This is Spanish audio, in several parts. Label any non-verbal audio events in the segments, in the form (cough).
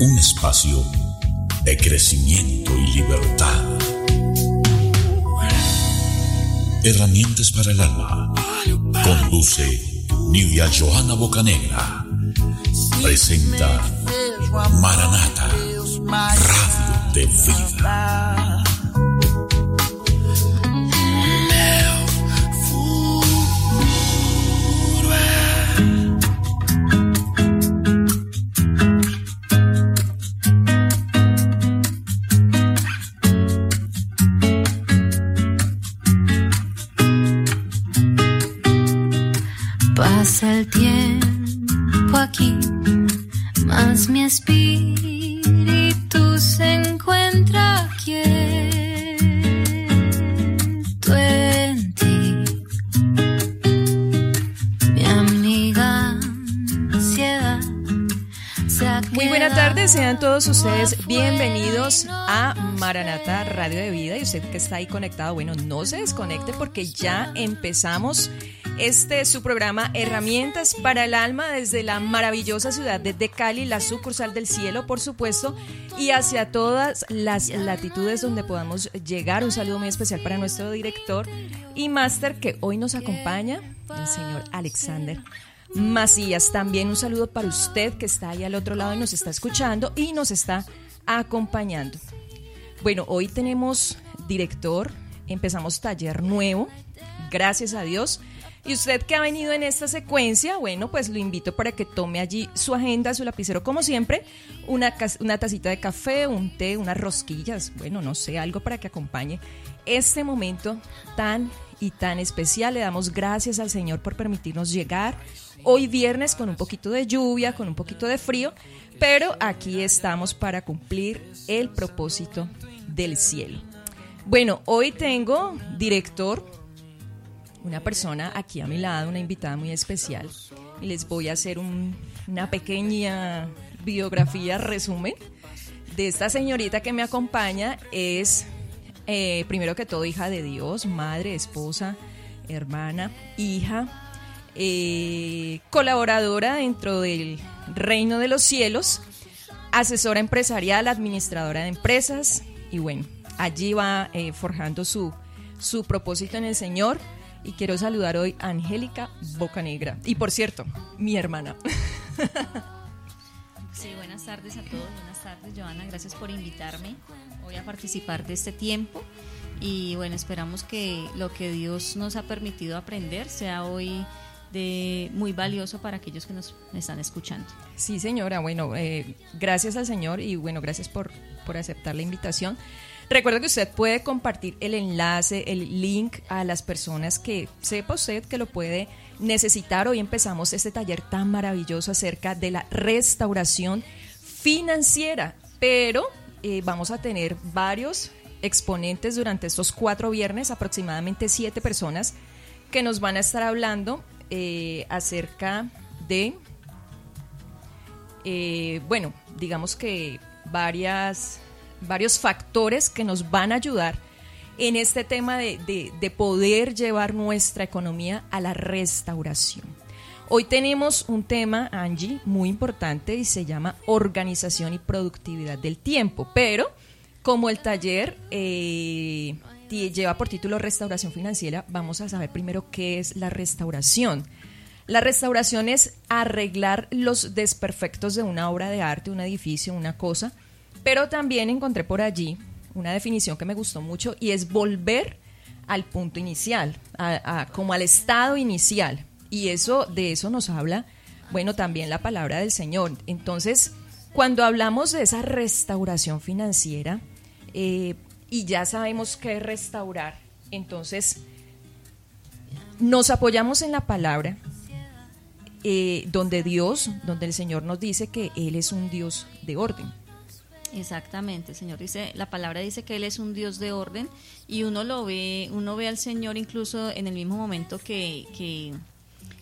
un espacio de crecimiento y libertad. Herramientas para el alma. Conduce Nidia Johanna Bocanegra. Presenta Maranata, Radio de Vida. De Vida y usted que está ahí conectado, bueno, no se desconecte porque ya empezamos este su programa Herramientas para el Alma desde la maravillosa ciudad de Cali, la sucursal del cielo, por supuesto, y hacia todas las latitudes donde podamos llegar. Un saludo muy especial para nuestro director y máster que hoy nos acompaña, el señor Alexander Macías. También un saludo para usted que está ahí al otro lado y nos está escuchando y nos está acompañando. Bueno, hoy tenemos director, empezamos taller nuevo, gracias a Dios. Y usted que ha venido en esta secuencia, bueno, pues lo invito para que tome allí su agenda, su lapicero, como siempre, una, una tacita de café, un té, unas rosquillas, bueno, no sé, algo para que acompañe este momento tan y tan especial. Le damos gracias al Señor por permitirnos llegar hoy viernes con un poquito de lluvia, con un poquito de frío, pero aquí estamos para cumplir el propósito del cielo. Bueno, hoy tengo director, una persona aquí a mi lado, una invitada muy especial, y les voy a hacer un- una pequeña biografía, resumen, de esta señorita que me acompaña. Es, eh, primero que todo, hija de Dios, madre, esposa, hermana, hija, eh, colaboradora dentro del reino de los cielos, asesora empresarial, administradora de empresas, y bueno, allí va eh, forjando su, su propósito en el Señor. Y quiero saludar hoy a Angélica Bocanegra. Y por cierto, mi hermana. (laughs) Sí, buenas tardes a todos. Buenas tardes, Joana. Gracias por invitarme hoy a participar de este tiempo. Y bueno, esperamos que lo que Dios nos ha permitido aprender sea hoy de muy valioso para aquellos que nos están escuchando. Sí, señora. Bueno, eh, gracias al Señor y bueno, gracias por, por aceptar la invitación. Recuerda que usted puede compartir el enlace, el link a las personas que sepa usted que lo puede necesitar. Hoy empezamos este taller tan maravilloso acerca de la restauración financiera, pero eh, vamos a tener varios exponentes durante estos cuatro viernes, aproximadamente siete personas, que nos van a estar hablando eh, acerca de eh, bueno, digamos que varias, varios factores que nos van a ayudar en este tema de, de- de poder llevar nuestra economía a la restauración. Hoy tenemos un tema, Angie, muy importante y se llama organización y productividad del tiempo, pero como el taller eh, lleva por título restauración financiera, vamos a saber primero qué es la restauración. La restauración es arreglar los desperfectos de una obra de arte, un edificio, una cosa, pero también encontré por allí una definición que me gustó mucho y es volver al punto inicial, a- como al estado inicial. Y eso, de eso nos habla, bueno, también la palabra del Señor. Entonces, cuando hablamos de esa restauración financiera, eh, y ya sabemos qué es restaurar, entonces nos apoyamos en la palabra, eh, donde Dios, donde el Señor nos dice que Él es un Dios de orden. Exactamente, el Señor dice, la palabra dice que Él es un Dios de orden y uno lo ve, uno ve al Señor incluso en el mismo momento que, que,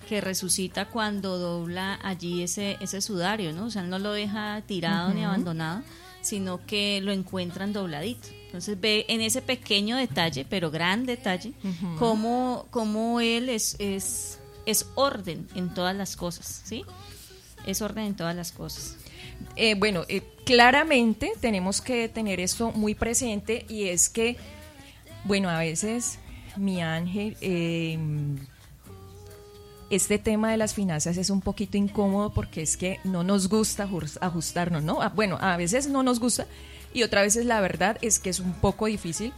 que resucita cuando dobla allí ese, ese sudario, ¿no? O sea, Él no lo deja tirado ni abandonado, sino que lo encuentran dobladito. Entonces ve en ese pequeño detalle, pero gran detalle, cómo, cómo Él es, es, es orden en todas las cosas, ¿sí? Es orden en todas las cosas. Eh, bueno, eh, claramente tenemos que tener esto muy presente y es que, bueno, a veces mi ángel, eh, este tema de las finanzas es un poquito incómodo porque es que no nos gusta ajustarnos, ¿no? Ah, bueno, a veces no nos gusta y otra veces la verdad es que es un poco difícil.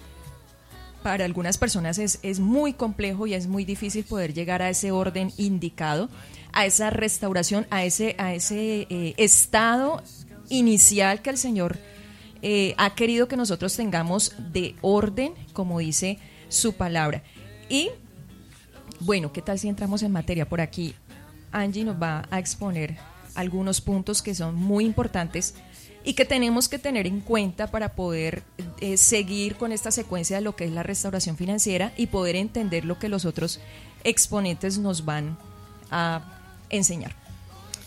Para algunas personas es, es muy complejo y es muy difícil poder llegar a ese orden indicado, a esa restauración, a ese, a ese eh, estado inicial que el Señor eh, ha querido que nosotros tengamos de orden, como dice su palabra. Y bueno, ¿qué tal si entramos en materia por aquí? Angie nos va a exponer algunos puntos que son muy importantes y que tenemos que tener en cuenta para poder eh, seguir con esta secuencia de lo que es la restauración financiera y poder entender lo que los otros exponentes nos van a enseñar.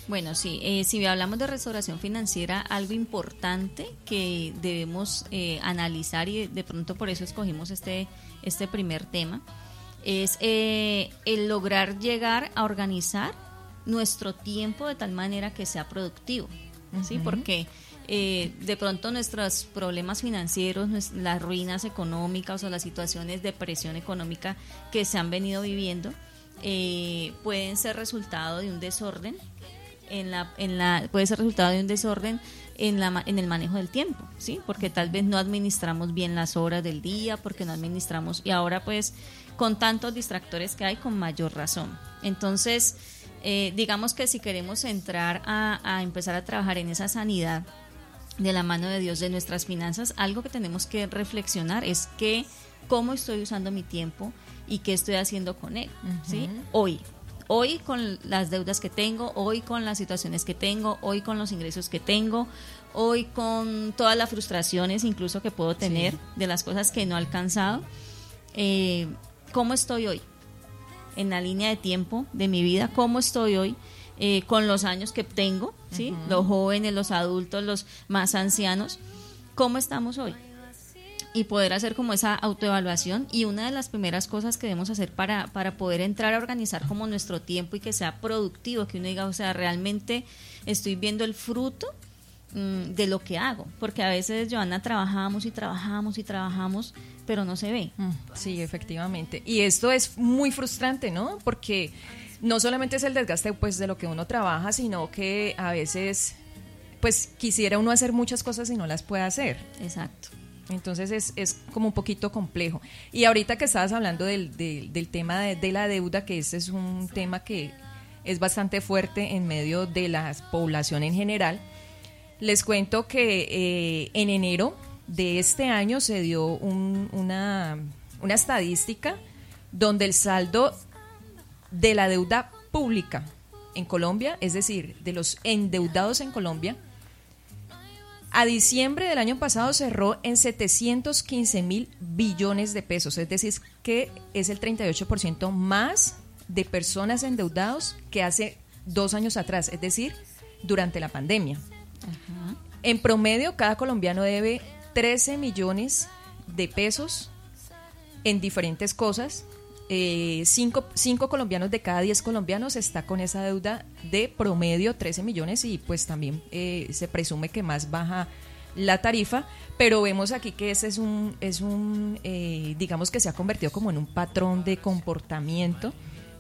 Bueno, sí, eh, si hablamos de restauración financiera, algo importante que debemos eh, analizar y de pronto por eso escogimos este, este primer tema, es el lograr llegar a organizar nuestro tiempo de tal manera que sea productivo, ¿sí? Porque eh, de pronto nuestros problemas financieros, las ruinas económicas o las situaciones de presión económica que se han venido viviendo eh, pueden ser resultado de un desorden en la, en la, puede ser resultado de un desorden en, la, en el manejo del tiempo, ¿sí? Porque tal vez no administramos bien las horas del día, porque no administramos, y ahora pues con tantos distractores que hay, con mayor razón. Entonces, eh, digamos que si queremos entrar a, a empezar a trabajar en esa sanidad de la mano de Dios de nuestras finanzas, algo que tenemos que reflexionar es que cómo estoy usando mi tiempo y qué estoy haciendo con él, ¿sí? Hoy, hoy con las deudas que tengo, hoy con las situaciones que tengo, hoy con los ingresos que tengo, hoy con todas las frustraciones incluso que puedo tener de las cosas que no he alcanzado, eh, ¿cómo estoy hoy? En la línea de tiempo de mi vida, ¿cómo estoy hoy? Eh, con los años que tengo, ¿sí? Los jóvenes, los adultos, los más ancianos, ¿cómo estamos hoy? Y poder hacer como esa autoevaluación y una de las primeras cosas que debemos hacer para, para poder entrar a organizar como nuestro tiempo y que sea productivo, que uno diga, o sea, realmente estoy viendo el fruto mm, de lo que hago, porque a veces, Joana, trabajamos y trabajamos y trabajamos, pero no se ve. Mm, sí, efectivamente. Y esto es muy frustrante, ¿no? Porque no solamente es el desgaste pues de lo que uno trabaja, sino que a veces pues quisiera uno hacer muchas cosas y no las puede hacer. Exacto. Entonces es, es como un poquito complejo. Y ahorita que estabas hablando del, del, tema de, la deuda, que ese es un tema que es bastante fuerte en medio de la población en general, les cuento que eh, en enero de este año se dio una, una estadística donde el saldo de la deuda pública en Colombia, es decir, de los endeudados en Colombia, a diciembre del año pasado cerró en 715 mil billones de pesos, es decir, que es el 38% más de personas endeudados que hace dos años atrás, es decir, durante la pandemia. En promedio, cada colombiano debe 13 millones de pesos en diferentes cosas, eh, cinco, cinco, colombianos de cada diez colombianos está con esa deuda de promedio 13 millones y pues también eh, se presume que más baja la tarifa, pero vemos aquí que ese es un, es un eh, digamos que se ha convertido como en un patrón de comportamiento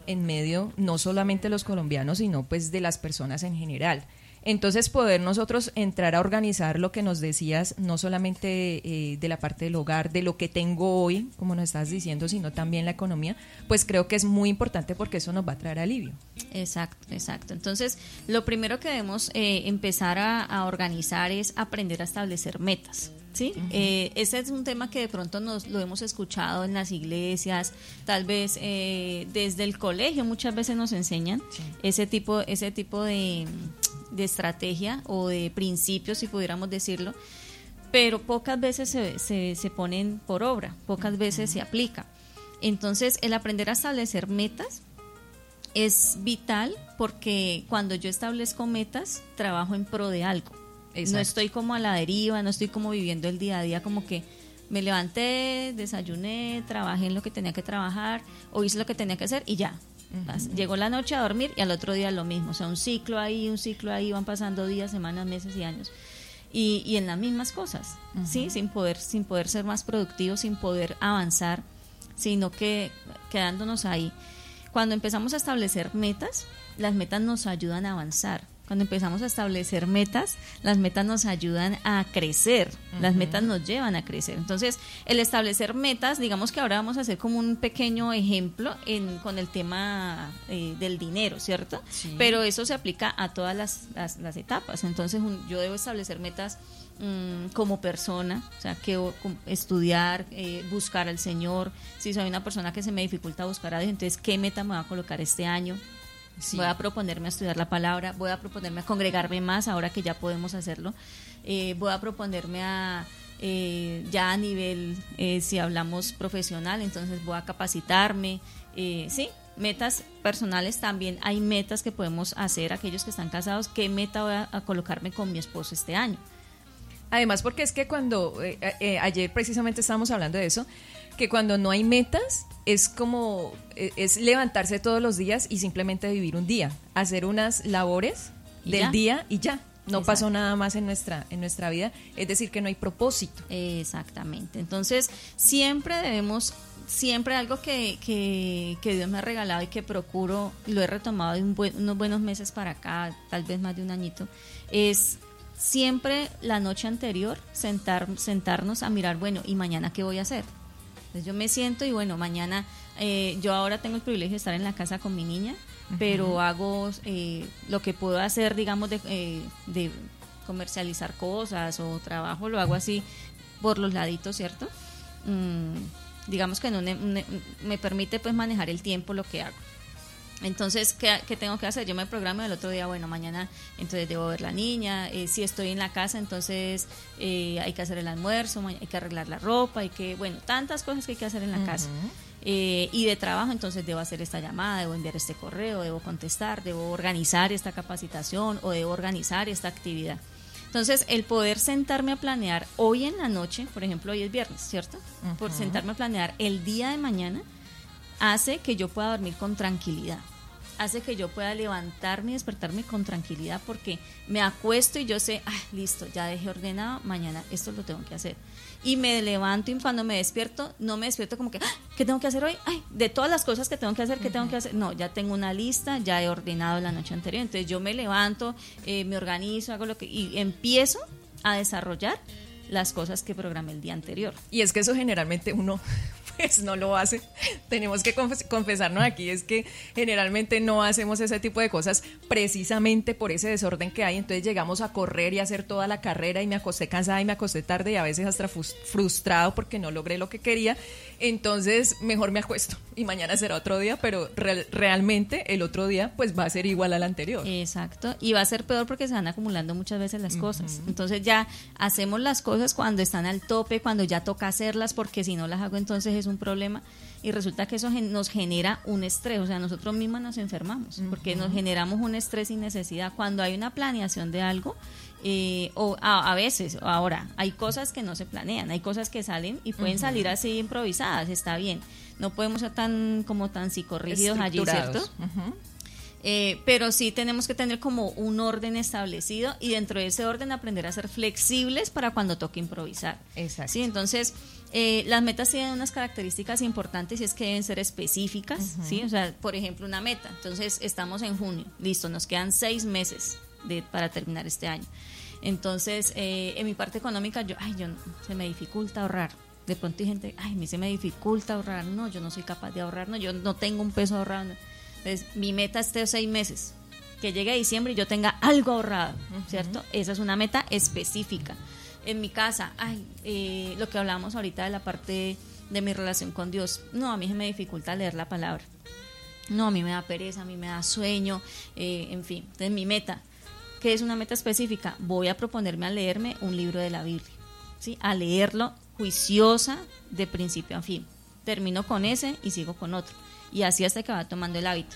en medio no solamente de los colombianos, sino pues de las personas en general. Entonces poder nosotros entrar a organizar lo que nos decías, no solamente eh, de la parte del hogar, de lo que tengo hoy, como nos estás diciendo, sino también la economía, pues creo que es muy importante porque eso nos va a traer alivio. Exacto, exacto. Entonces, lo primero que debemos eh, empezar a, organizar es aprender a establecer metas. ¿Sí? Eh, ese es un tema que de pronto nos lo hemos escuchado en las iglesias, tal vez desde el colegio muchas veces nos enseñan ese tipo, ese tipo de de estrategia o de principios, si pudiéramos decirlo, pero pocas veces se, se, ponen por obra, pocas veces se aplica. Entonces, el aprender a establecer metas es vital porque cuando yo establezco metas, trabajo en pro de algo. No estoy como a la deriva, no estoy como viviendo el día a día como que me levanté, desayuné, trabajé en lo que tenía que trabajar o hice lo que tenía que hacer y ya. Llegó la noche a dormir y al otro día lo mismo. O sea, un ciclo ahí, un ciclo ahí, van pasando días, semanas, meses y años. Y, y en las mismas cosas, ¿sí? Sin poder, sin poder ser más productivos, sin poder avanzar, sino que quedándonos ahí. Cuando empezamos a establecer metas, las metas nos ayudan a avanzar. Cuando empezamos a establecer metas, las metas nos ayudan a crecer, las metas nos llevan a crecer. Entonces, el establecer metas, digamos que ahora vamos a hacer como un pequeño ejemplo en, con el tema eh, del dinero, ¿cierto? Pero eso se aplica a todas las, las, etapas. Entonces, yo debo establecer metas mm, como persona, o sea, que estudiar, eh, buscar al Señor. Si soy una persona que se me dificulta buscar a Dios, entonces, ¿qué meta me va a colocar este año? Voy a proponerme a estudiar la palabra, voy a proponerme a congregarme más ahora que ya podemos hacerlo. Eh, voy a proponerme a, eh, ya a nivel, eh, si hablamos profesional, entonces voy a capacitarme. sí, metas personales también. Hay metas que podemos hacer aquellos que están casados. ¿Qué meta voy a, colocarme con mi esposo este año? Además, porque es que cuando ayer precisamente estábamos hablando de eso, que cuando no hay metas es como e, es levantarse todos los días y simplemente vivir un día, hacer unas labores del día y ya. No pasó nada más en nuestra en nuestra vida, es decir, que no hay propósito. Exactamente. Entonces, siempre debemos siempre algo que, que, Dios me ha regalado y que procuro, lo he retomado de unos buenos meses para acá, tal vez más de un añito, es siempre la noche anterior sentar, sentarnos a mirar, bueno, ¿y mañana qué voy a hacer? Entonces yo me siento y bueno, mañana eh, yo ahora tengo el privilegio de estar en la casa con mi niña, pero hago eh, lo que puedo hacer, digamos, de, eh, de, comercializar cosas o trabajo, lo hago así por los laditos, ¿cierto? Mm, digamos que no me permite pues manejar el tiempo lo que hago. Entonces, ¿qué, tengo que hacer? Yo me programo el otro día, bueno, mañana entonces debo ver la niña, eh, si estoy en la casa, entonces eh, hay que hacer el almuerzo, hay que arreglar la ropa, hay que, bueno, tantas cosas que hay que hacer en la casa. Eh, y de trabajo, entonces debo hacer esta llamada, debo enviar este correo, debo contestar, debo organizar esta capacitación o debo organizar esta actividad. Entonces, el poder sentarme a planear hoy en la noche, por ejemplo, hoy es viernes, ¿cierto? Por sentarme a planear el día de mañana, hace que yo pueda dormir con tranquilidad hace que yo pueda levantarme y despertarme con tranquilidad porque me acuesto y yo sé, ah, listo, ya dejé ordenado, mañana esto lo tengo que hacer. Y me levanto y cuando me despierto, no me despierto como que, ah, ¿qué tengo que hacer hoy? Ay, de todas las cosas que tengo que hacer, ¿qué tengo que hacer? No, ya tengo una lista, ya he ordenado la noche anterior. Entonces yo me levanto, eh, me organizo, hago lo que... y empiezo a desarrollar las cosas que programé el día anterior. Y es que eso generalmente uno (laughs) pues no lo hace. (laughs) Tenemos que confesarnos aquí, es que generalmente no hacemos ese tipo de cosas precisamente por ese desorden que hay. Entonces llegamos a correr y hacer toda la carrera y me acosté cansada y me acosté tarde y a veces hasta frustrado porque no logré lo que quería. Entonces mejor me acuesto y mañana será otro día, pero realmente el otro día pues va a ser igual al anterior. Exacto, y va a ser peor porque se van acumulando muchas veces las cosas. Entonces ya hacemos las cosas cuando están al tope, cuando ya toca hacerlas, porque si no las hago entonces es un problema y resulta que eso nos genera un estrés, o sea, nosotros mismos nos enfermamos porque nos generamos un estrés sin necesidad. Cuando hay una planeación de algo, eh, o a, veces, ahora, hay cosas que no se planean, hay cosas que salen y pueden salir así improvisadas, está bien. No podemos ser tan como tan psicorrígidos allí, ¿cierto? Eh, pero sí tenemos que tener como un orden establecido y dentro de ese orden aprender a ser flexibles para cuando toque improvisar. Exacto. Sí, entonces eh, las metas tienen unas características importantes y es que deben ser específicas, ¿sí? O sea, por ejemplo, una meta. Entonces, estamos en junio, listo, nos quedan seis meses de, para terminar este año. Entonces, eh, en mi parte económica, yo, ay, yo, se me dificulta ahorrar. De pronto hay gente, ay, a mí se me dificulta ahorrar. No, yo no soy capaz de ahorrar, no, yo no tengo un peso ahorrado. Entonces, mi meta es de seis meses. Que llegue a diciembre y yo tenga algo ahorrado, ¿cierto? Esa es una meta específica en mi casa, ay, eh, lo que hablábamos ahorita de la parte de mi relación con Dios, no, a mí se me dificulta leer la palabra. No, a mí me da pereza, a mí me da sueño, eh, en fin. Entonces mi meta, que es una meta específica, voy a proponerme a leerme un libro de la Biblia, ¿sí? A leerlo juiciosa de principio a fin. Termino con ese y sigo con otro. Y así hasta que va tomando el hábito.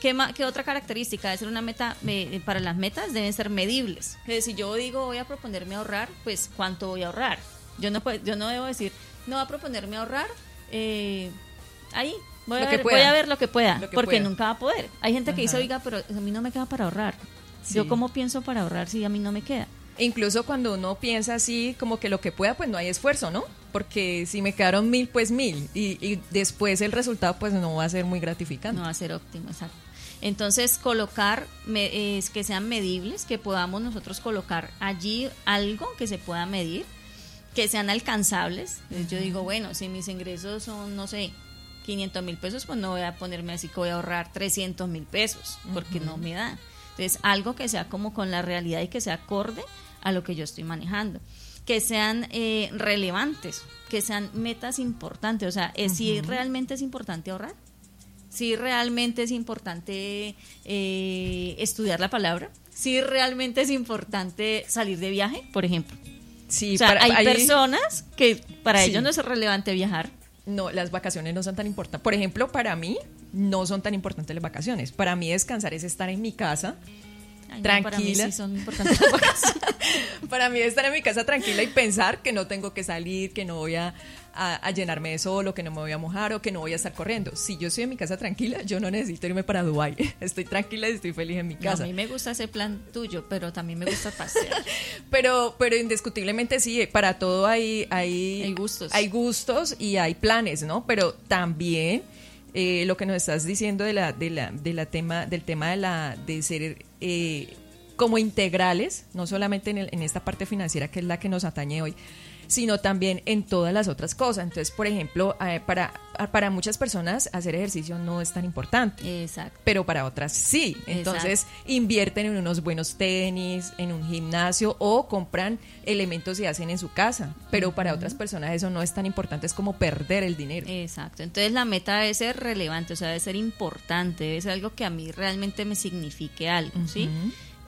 ¿Qué, otra característica? De ser una meta, para las metas deben ser medibles. si yo digo voy a proponerme ahorrar, pues ¿cuánto voy a ahorrar? Yo no, yo no debo decir, no voy a proponerme ahorrar eh, ahí, Voy, a ver, voy a ver lo que pueda, Lo que porque pueda. nunca va a poder. Hay gente que dice, oiga, pero a mí no me queda para ahorrar. Sí. Yo cómo pienso para ahorrar si a mí no me queda. Incluso cuando uno piensa así, como que lo que pueda, pues no hay esfuerzo, ¿no? Porque si me quedaron mil, pues mil. Y, y después el resultado, pues no va a ser muy gratificante. No va a ser óptimo, exacto. Entonces, colocar es que sean medibles, que podamos nosotros colocar allí algo que se pueda medir, que sean alcanzables. Entonces, Yo digo, bueno, si mis ingresos son, no sé, 500 mil pesos, pues no voy a ponerme así que voy a ahorrar 300 mil pesos, porque no me da. Entonces, algo que sea como con la realidad y que sea acorde a lo que yo estoy manejando. Que sean eh, relevantes, que sean metas importantes. O sea, eh, si realmente es importante ahorrar, si realmente es importante eh, estudiar la palabra, si realmente es importante salir de viaje, por ejemplo. Sí, o sea, para- hay ahí- personas que para Sí. ellos no es relevante viajar. No, las vacaciones no son tan importantes. Por ejemplo, para mí no son tan importantes las vacaciones. Para mí descansar es estar en mi casa. Ay, no, para mí Tranquila. sí son importantes las vacaciones. (laughs) Para mí estar en mi casa tranquila y pensar que no tengo que salir, que no voy a, a- a llenarme de sol, o que no me voy a mojar, o que no voy a estar corriendo. Si yo estoy en mi casa tranquila, yo no necesito irme para Dubái. (laughs) Estoy tranquila y estoy feliz en mi No, casa. a mí me gusta ese plan tuyo, pero también me gusta pasear. (laughs) Pero, pero indiscutiblemente sí, para todo hay, hay, Hay gustos. Hay gustos y hay planes, ¿no? Pero también eh, lo que nos estás diciendo de la, de la, de la tema, del tema de la, de ser eh, como integrales, no solamente en, el- en esta parte financiera que es la que nos atañe hoy, sino también en todas las otras cosas. Entonces, por ejemplo, eh, para, para muchas personas hacer ejercicio no es tan importante Exacto. pero para otras sí. Entonces invierten en unos buenos tenis, en un gimnasio o compran elementos y hacen en su casa. Pero para otras personas eso no es tan importante, es como perder el dinero. Exacto. Entonces la meta debe ser relevante, o sea, debe ser importante, debe ser algo que a mí realmente me signifique algo, ¿sí?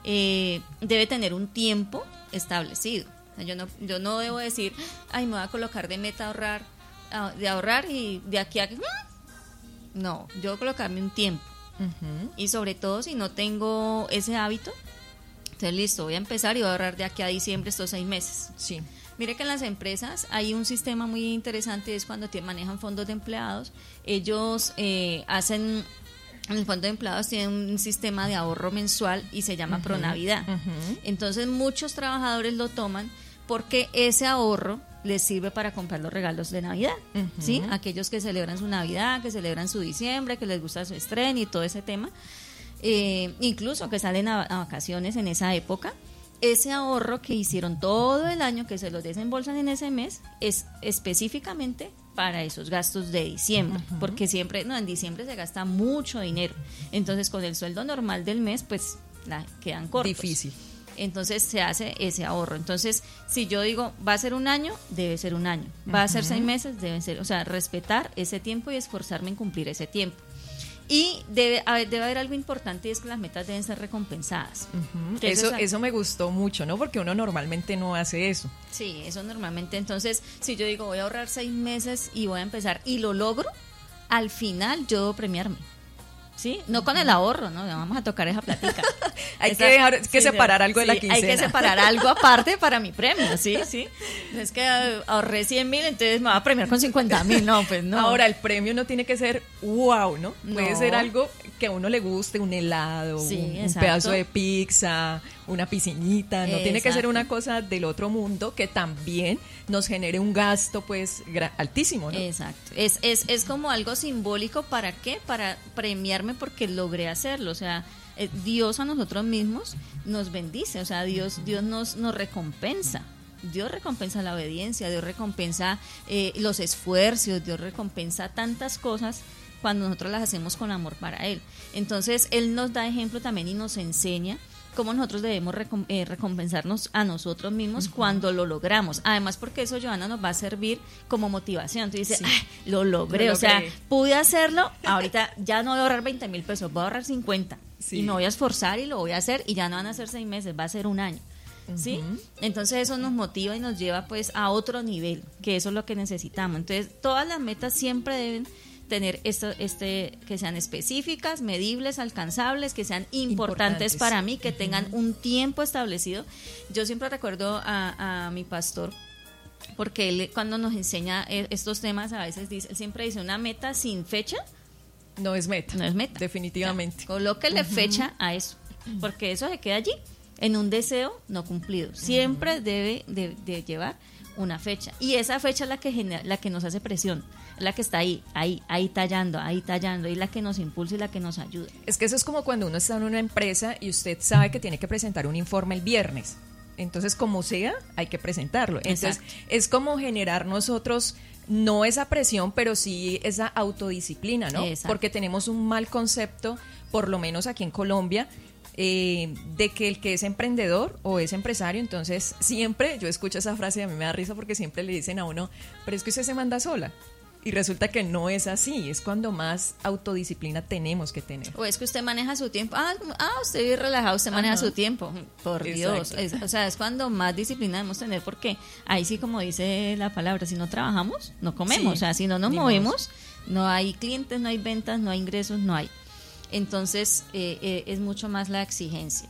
Eh, debe tener un tiempo establecido. Yo no, yo no debo decir, ay, me voy a colocar de meta ahorrar, ah, de ahorrar y de aquí a que... No, yo debo colocarme un tiempo. Y sobre todo si no tengo ese hábito, entonces listo, voy a empezar y voy a ahorrar de aquí a diciembre estos seis meses. Sí. Mire que en las empresas hay un sistema muy interesante, es cuando te manejan fondos de empleados, ellos eh, hacen, en el fondo de empleados tienen un sistema de ahorro mensual y se llama Pronavidad. ujú. Entonces muchos trabajadores lo toman porque ese ahorro les sirve para comprar los regalos de Navidad. ¿sí? Aquellos que celebran su Navidad, que celebran su diciembre, que les gusta su estreno y todo ese tema, eh, incluso que salen a, a vacaciones en esa época, ese ahorro que hicieron todo el año, que se los desembolsan en ese mes, es específicamente para esos gastos de diciembre, porque siempre, no, en diciembre se gasta mucho dinero, entonces con el sueldo normal del mes, pues la, quedan cortos. Difícil. Entonces se hace ese ahorro. Entonces, si yo digo, va a ser un año, debe ser un año. Va a ser seis meses, deben ser. O sea, respetar ese tiempo y esforzarme en cumplir ese tiempo. Y debe haber, debe haber algo importante y es que las metas deben ser recompensadas. Eso, es- eso me gustó mucho, ¿no? Porque uno normalmente no hace eso. Sí, eso normalmente. Entonces, si yo digo, voy a ahorrar seis meses y voy a empezar y lo logro, al final yo debo premiarme. ¿Sí? No con el ahorro, ¿no? Vamos a tocar esa platica. (laughs) Hay que dejar- que sí, separar algo de la sí, Hay que quincena. separar algo aparte para mi premio, ¿sí? (laughs) sí. No es que eh, ahorré 100 mil, entonces me va a premiar con 50 mil. No, pues no. Ahora, el premio no tiene que ser wow, ¿no? Puede No. ser algo que a uno le guste, un helado, Sí, un, pedazo de pizza, una piscinita. No tiene que ser una cosa del otro mundo que también nos genere un gasto, pues, altísimo, ¿no? Exacto. Es, es, es como algo simbólico, ¿para qué? Para premiarme porque logré hacerlo. O sea, eh, Dios a nosotros mismos nos bendice, o sea, Dios, Dios nos, nos recompensa. Dios recompensa la obediencia, Dios recompensa eh, los esfuerzos, Dios recompensa tantas cosas cuando nosotros las hacemos con amor para Él. Entonces, Él nos da ejemplo también y nos enseña cómo nosotros debemos recom- eh, recompensarnos a nosotros mismos cuando lo logramos. Además, porque eso, Joana, nos va a servir como motivación. Tú dices, Sí. "Ay, lo logré, Lo o sea, pude hacerlo, (laughs) ahorita ya no voy a ahorrar 20 mil pesos, voy a ahorrar 50. Sí. Y me voy a esforzar y lo voy a hacer y ya no van a ser seis meses, va a ser un año. ¿Sí? Entonces eso nos motiva y nos lleva pues a otro nivel, que eso es lo que necesitamos. Entonces todas las metas siempre deben tener esto, este, que sean específicas, medibles, alcanzables, que sean importantes, Importantes. para mí, que tengan un tiempo establecido. Yo siempre recuerdo a, a mi pastor, porque él cuando nos enseña eh, estos temas a veces dice, él siempre dice una meta sin fecha No es meta. No es meta. Definitivamente. Colóquele fecha a eso, porque eso se queda allí, en un deseo no cumplido. Siempre debe de, de llevar una fecha. Y esa fecha es la que, genera, la que nos hace presión, es la que está ahí, ahí, ahí tallando, ahí tallando, y la que nos impulsa y la que nos ayuda. Es que eso es como cuando uno está en una empresa y usted sabe que tiene que presentar un informe el viernes. Entonces, como sea, hay que presentarlo. Entonces, Exacto. es como generar nosotros no esa presión, pero sí esa autodisciplina, ¿no? Exacto. Porque tenemos un mal concepto, por lo menos aquí en Colombia, eh, de que el que es emprendedor o es empresario, entonces siempre, yo escucho esa frase y a mí me da risa porque siempre le dicen a uno, pero es que usted se manda sola. Y resulta que no es así, es cuando más autodisciplina tenemos que tener. O es que usted maneja su tiempo. Ah, ah usted vive relajado, usted maneja Ajá. su tiempo. Por Dios. Es- o sea, es cuando más disciplina debemos tener porque ahí sí, como dice la palabra, si no trabajamos, no comemos. Sí, o sea, si no nos movemos, no hay clientes, no hay ventas, no hay ingresos, no hay. Entonces, eh, eh, es mucho más la exigencia.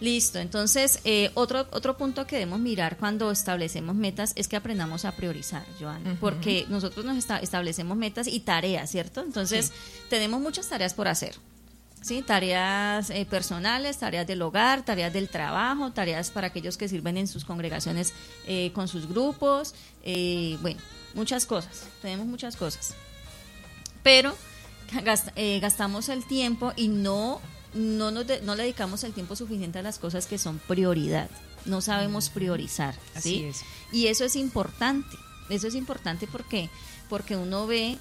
Listo, entonces eh, otro, otro punto que debemos mirar cuando establecemos metas es que aprendamos a priorizar, Joana, porque nosotros nos esta- establecemos metas y tareas, ¿cierto? Entonces tenemos muchas tareas por hacer, ¿sí? Tareas eh, personales, tareas del hogar, tareas del trabajo, tareas para aquellos que sirven en sus congregaciones eh, con sus grupos, eh, bueno, muchas cosas, tenemos muchas cosas. Pero gast- eh, gastamos el tiempo y no, no, nos de- no le dedicamos el tiempo suficiente a las cosas que son prioridad. No sabemos priorizar, Así ¿sí? es. Y eso es importante. Eso es importante porque, porque uno ve,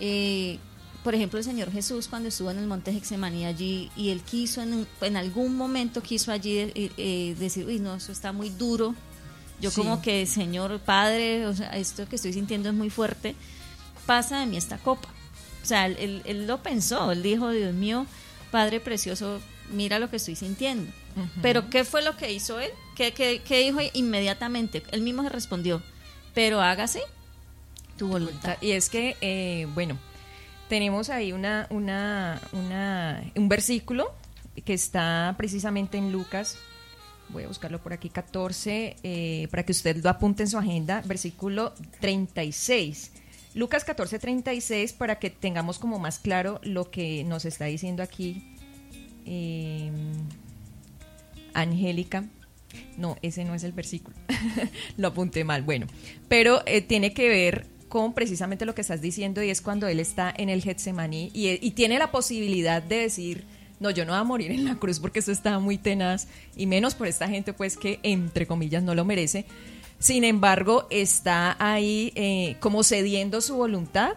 eh, por ejemplo, el Señor Jesús cuando estuvo en el monte Hexemaní allí y él quiso, en, un- en algún momento quiso allí eh, eh, decir, uy, no, eso está muy duro. Yo Sí. como que, Señor Padre, o sea, esto que estoy sintiendo es muy fuerte, pasa de mí esta copa. O sea, él, él- él lo pensó, él dijo, Dios mío, Padre precioso, mira lo que estoy sintiendo. Pero ¿qué fue lo que hizo él? ¿Qué, qué, qué dijo inmediatamente? Él mismo se respondió, pero hágase tu voluntad. Y es que, eh, bueno, tenemos ahí una, una, una, un versículo que está precisamente en Lucas, voy a buscarlo por aquí, 14, eh, para que usted lo apunte en su agenda, versículo 36. Lucas 14, 36, para que tengamos como más claro lo que nos está diciendo aquí eh, Angélica. No, ese no es el versículo. (laughs) lo apunté mal. Bueno, pero eh, tiene que ver con precisamente lo que estás diciendo y es cuando él está en el Getsemaní y, y tiene la posibilidad de decir, no, yo no voy a morir en la cruz porque eso está muy tenaz y menos por esta gente pues que entre comillas no lo merece. Sin embargo, está ahí eh, como cediendo su voluntad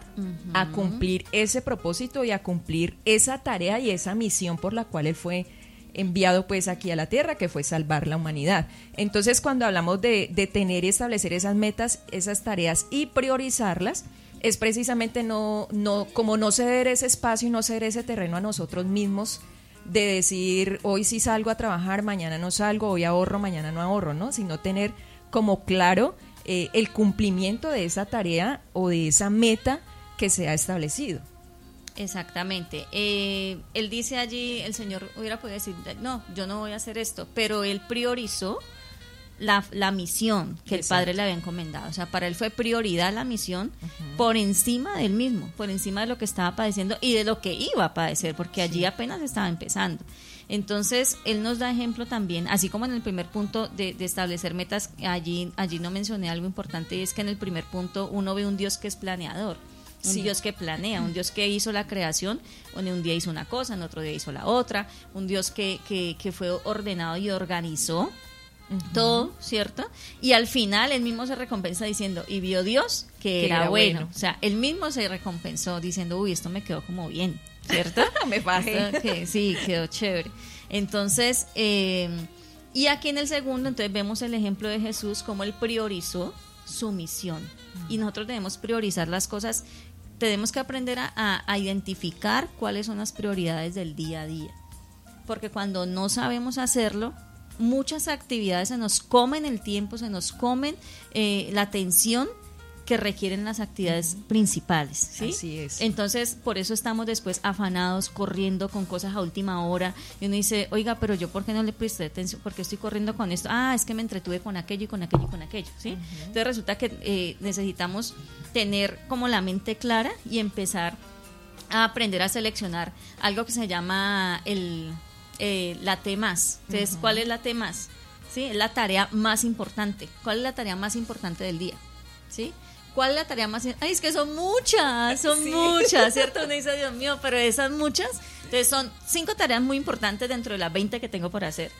a cumplir ese propósito y a cumplir esa tarea y esa misión por la cual él fue enviado pues aquí a la tierra, que fue salvar la humanidad. Entonces, cuando hablamos de, de tener y establecer esas metas, esas tareas y priorizarlas, es precisamente no, no, como no ceder ese espacio y no ceder ese terreno a nosotros mismos de decir, hoy sí salgo a trabajar, mañana no salgo, hoy ahorro, mañana no ahorro, ¿no? Sino tener como claro eh, el cumplimiento de esa tarea o de esa meta que se ha establecido. Exactamente. Eh, él dice allí, el Señor hubiera podido decir, no, yo no voy a hacer esto, pero él priorizó la, la misión que el. Padre le había encomendado. O sea, para él fue prioridad la misión por encima del mismo, por encima de lo que estaba padeciendo y de lo que iba a padecer, porque allí apenas estaba empezando. Entonces, él nos da ejemplo también, así como en el primer punto de, de establecer metas, allí, allí no mencioné algo importante, y es que en el primer punto uno ve un Dios que es planeador un Sí. Dios que planea, un Dios que hizo la creación, en un día hizo una cosa, en otro día hizo la otra, un Dios que, que, que fue ordenado y organizó todo, ¿cierto? Y al final él mismo se recompensa diciendo, y vio Dios que, era, era bueno. bueno. O sea, él mismo se recompensó diciendo, uy, esto me quedó como bien, ¿cierto? (laughs) Me bajé. Que- sí, quedó chévere. Entonces, eh, y aquí en el segundo, entonces vemos el ejemplo de Jesús, como él priorizó su misión. Y nosotros debemos priorizar las cosas, tenemos que aprender a, a- a identificar cuáles son las prioridades del día a día. Porque cuando no sabemos hacerlo, muchas actividades se nos comen el tiempo, se nos comen eh, la atención que requieren las actividades principales. ¿sí? Así es. Entonces, por eso estamos después afanados, corriendo con cosas a última hora. Y uno dice, oiga, pero yo, ¿por qué no le presté atención? ¿Por qué estoy corriendo con esto? Ah, es que me entretuve con aquello y con aquello y con aquello. ¿sí? Entonces, resulta que eh, necesitamos tener como la mente clara y empezar a aprender a seleccionar algo que se llama el, eh, la T más. Entonces, ¿cuál es la T más? ¿Sí? Es la tarea más importante. ¿Cuál es la tarea más importante del día? ¿Sí? ¿Cuál es la tarea más? Ay, es que son muchas, son muchas, (laughs) ¿cierto? Uno dice, Dios mío, pero esas muchas. Entonces son cinco tareas muy importantes dentro de las 20 que tengo por hacer.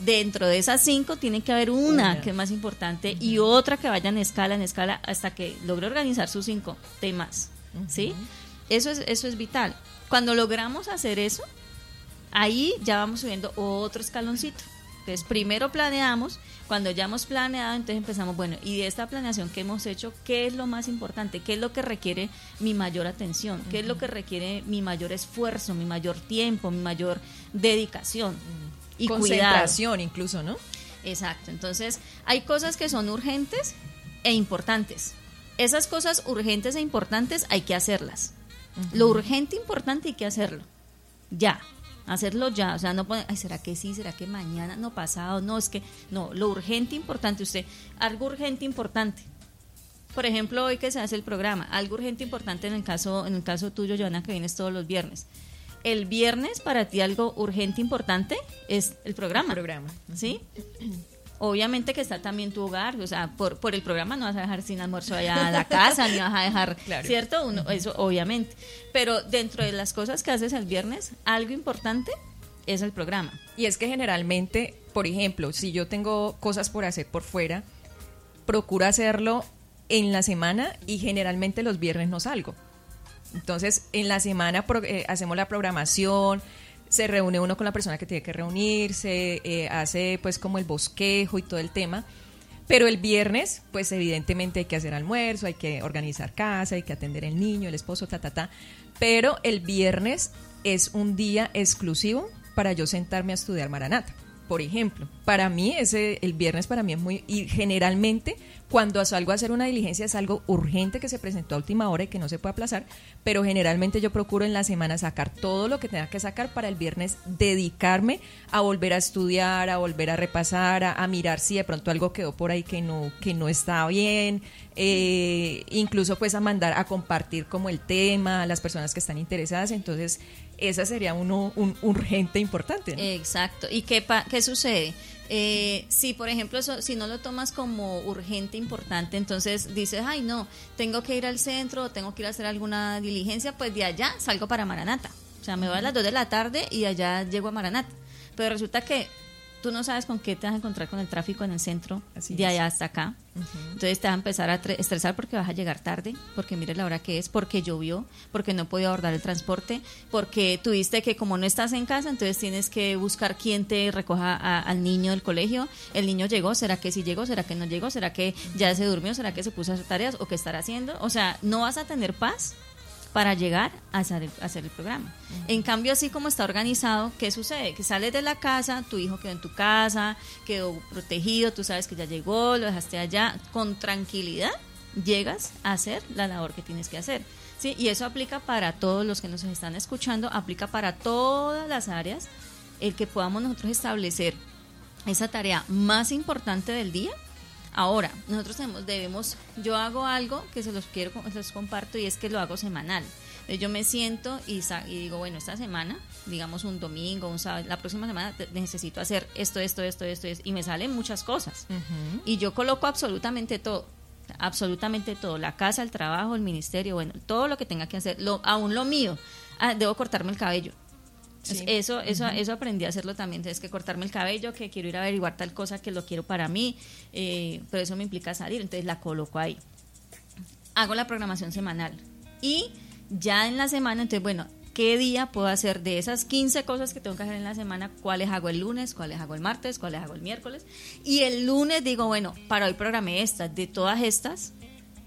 Dentro de esas cinco tiene que haber una, que es más importante y otra que vaya en escala, en escala, hasta que logre organizar sus cinco temas. ¿Sí? Eso es, eso es vital. Cuando logramos hacer eso, ahí ya vamos subiendo otro escaloncito. Entonces, primero planeamos, cuando ya hemos planeado, entonces empezamos, bueno, y de esta planeación que hemos hecho, ¿qué es lo más importante? ¿Qué es lo que requiere mi mayor atención? ¿Qué es lo que requiere mi mayor esfuerzo, mi mayor tiempo, mi mayor dedicación? Y Concentración incluso, ¿no? Exacto. Entonces, hay cosas que son urgentes e importantes. Esas cosas urgentes e importantes hay que hacerlas. Lo urgente e importante hay que hacerlo. Ya hacerlo ya, o sea, no poner, ay, ¿será que sí? ¿Será que mañana? No, pasado, no, es que, no, lo urgente, importante, usted, algo urgente, importante. Por ejemplo, hoy que se hace el programa, algo urgente, importante en el caso, en el caso tuyo, Joana, que vienes todos los viernes. El viernes para ti algo urgente, importante es el programa. El programa. ¿Sí? Obviamente que está también tu hogar, o sea, por, por el programa no vas a dejar sin almuerzo allá a la casa, ni vas a dejar, (laughs) ¿cierto? Uno, eso obviamente. Pero dentro de las cosas que haces el viernes, algo importante es el programa. Y es que generalmente, por ejemplo, si yo tengo cosas por hacer por fuera, procuro hacerlo en la semana y generalmente los viernes no salgo. Entonces, en la semana eh, hacemos la programación, se reúne uno con la persona que tiene que reunirse, eh, hace pues como el bosquejo y todo el tema. Pero el viernes, pues evidentemente hay que hacer almuerzo, hay que organizar casa, hay que atender el niño, el esposo, ta, ta, ta. Pero el viernes es un día exclusivo para yo sentarme a estudiar Maranata por ejemplo. Para mí, ese, el viernes para mí es muy... Y generalmente, cuando salgo a hacer una diligencia es algo urgente que se presentó a última hora y que no se puede aplazar, pero generalmente yo procuro en la semana sacar todo lo que tenga que sacar para el viernes dedicarme a volver a estudiar, a volver a repasar, a, mirar si de pronto algo quedó por ahí que no, que no bien, eh, incluso pues a mandar a compartir como el tema a las personas que están interesadas. Entonces, esa sería uno, un urgente importante. Exacto. ¿Y qué, qué sucede? Eh, si, por ejemplo, eso, si no lo tomas como urgente, importante, entonces dices, ay, no, tengo que ir al centro, tengo que ir a hacer alguna diligencia, pues de allá salgo para Maranata. O sea, me voy a las 2 de la tarde y allá llego a Maranata. Pero resulta que tú no sabes con qué te vas a encontrar con el tráfico en el centro de allá hasta acá. Entonces te vas a empezar a estresar porque vas a llegar tarde, porque mire la hora que es, porque llovió, porque no podía abordar el transporte, porque tuviste que como no estás en casa, entonces tienes que buscar quién te recoja al niño del colegio. El niño llegó, ¿será que sí llegó? ¿Será que no llegó? ¿Será que ya se durmió? ¿Será que se puso a hacer tareas o qué estará haciendo? O sea, no vas a tener paz para llegar a hacer el, hacer el programa. En cambio, así como está organizado, ¿qué sucede? Que sales de la casa, tu hijo quedó en tu casa, quedó protegido, tú sabes que ya llegó, lo dejaste allá, con tranquilidad llegas a hacer la labor que tienes que hacer. ¿sí? Y eso aplica para todos los que nos están escuchando, aplica para todas las áreas, el que podamos nosotros establecer esa tarea más importante del día Ahora, nosotros tenemos, debemos, yo hago algo que se los quiero, se los comparto y es que lo hago semanal. Yo me siento y, digo, bueno, esta semana, digamos un domingo, un sábado, la próxima semana necesito hacer esto, esto, esto, esto, esto, y me salen muchas cosas. Y yo coloco absolutamente todo, absolutamente todo, la casa, el trabajo, el ministerio, bueno, todo lo que tenga que hacer, lo, aún lo mío. Ah, debo cortarme el cabello eso, eso, eso aprendí a hacerlo también. Tienes que cortarme el cabello, que quiero ir a averiguar tal cosa que lo quiero para mí, eh, pero eso me implica salir, entonces la coloco ahí. Hago la programación semanal y ya en la semana, entonces, bueno, ¿qué día puedo hacer de esas 15 cosas que tengo que hacer en la semana? ¿Cuáles hago el lunes? ¿Cuáles hago el martes? ¿Cuáles hago el miércoles? Y el lunes digo, bueno, para hoy programé estas. De todas estas,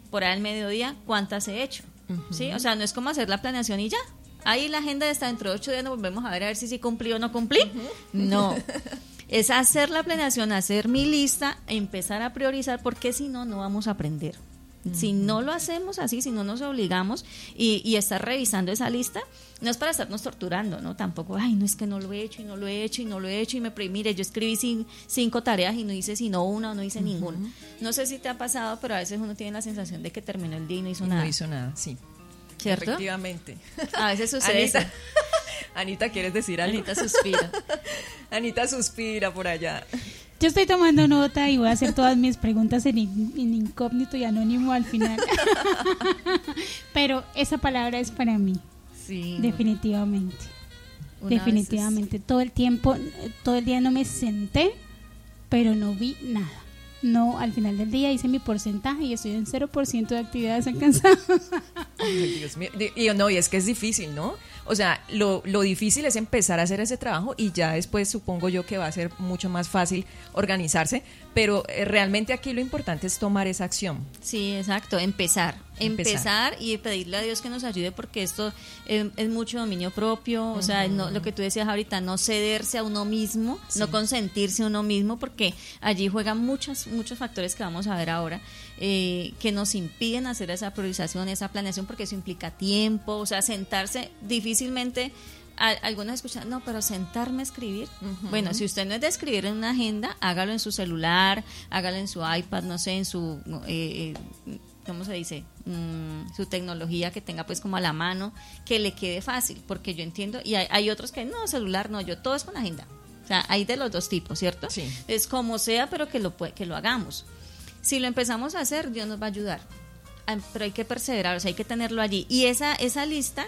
por ahí al mediodía, ¿cuántas he hecho? ¿Sí? O sea, no es como hacer la planeación y ya. Ahí la agenda está dentro de ocho días, nos volvemos a ver a ver si sí cumplí o no cumplí. No. (laughs) Es hacer la planeación, hacer mi lista, empezar a priorizar, porque si no, no vamos a aprender. Si no lo hacemos así, si no nos obligamos y, y estar revisando esa lista, no es para estarnos torturando, ¿no? Tampoco, ay, no es que no lo he hecho y no lo he hecho y no lo he hecho y me mire, yo escribí cinco tareas y no hice sino una o no hice ninguna. No sé si te ha pasado, pero a veces uno tiene la sensación de que terminó el día y no hizo nada. No hizo nada, sí. ¿Cierto? Efectivamente. A veces sucede eso. Anita, (laughs) Anita, ¿quieres decir algo? Anita suspira. (laughs) Anita suspira por allá. Yo estoy tomando nota y voy a hacer todas mis preguntas en, in- en incógnito y anónimo al final. (laughs) Pero esa palabra es para mí, Sí. definitivamente. Una definitivamente. Todo el tiempo, todo el día no me senté, pero no vi nada. No, al final del día hice mi porcentaje y estoy en 0% de actividades alcanzadas. (laughs) Ay, Dios mío. Y no, y es que es difícil, ¿no? O sea, lo, lo difícil es empezar a hacer ese trabajo y ya después supongo yo que va a ser mucho más fácil organizarse, pero eh, realmente aquí lo importante es tomar esa acción. Sí, exacto, empezar. Empezar. Empezar, y pedirle a Dios que nos ayude porque esto eh, es mucho dominio propio, o sea, no, lo que tú decías ahorita, no cederse a uno mismo, no consentirse a uno mismo porque allí juegan muchos, muchos factores que vamos a ver ahora eh, que nos impiden hacer esa priorización, esa planeación porque eso implica tiempo, o sea, sentarse difícilmente algunos escuchan, no, pero sentarme a escribir. Bueno, si usted no es de escribir en una agenda, hágalo en su celular, hágalo en su iPad, no sé, en su, eh, eh, ¿cómo se dice? Mm, su tecnología que tenga pues como a la mano, que le quede fácil, porque yo entiendo, y hay, hay otros que no, celular, no, yo todo es con agenda. O sea, hay de los dos tipos, ¿cierto? Sí. Es como sea, pero que lo, que lo hagamos. Si lo empezamos a hacer, Dios nos va a ayudar. Pero hay que perseverar, o sea, hay que tenerlo allí. Y esa, esa lista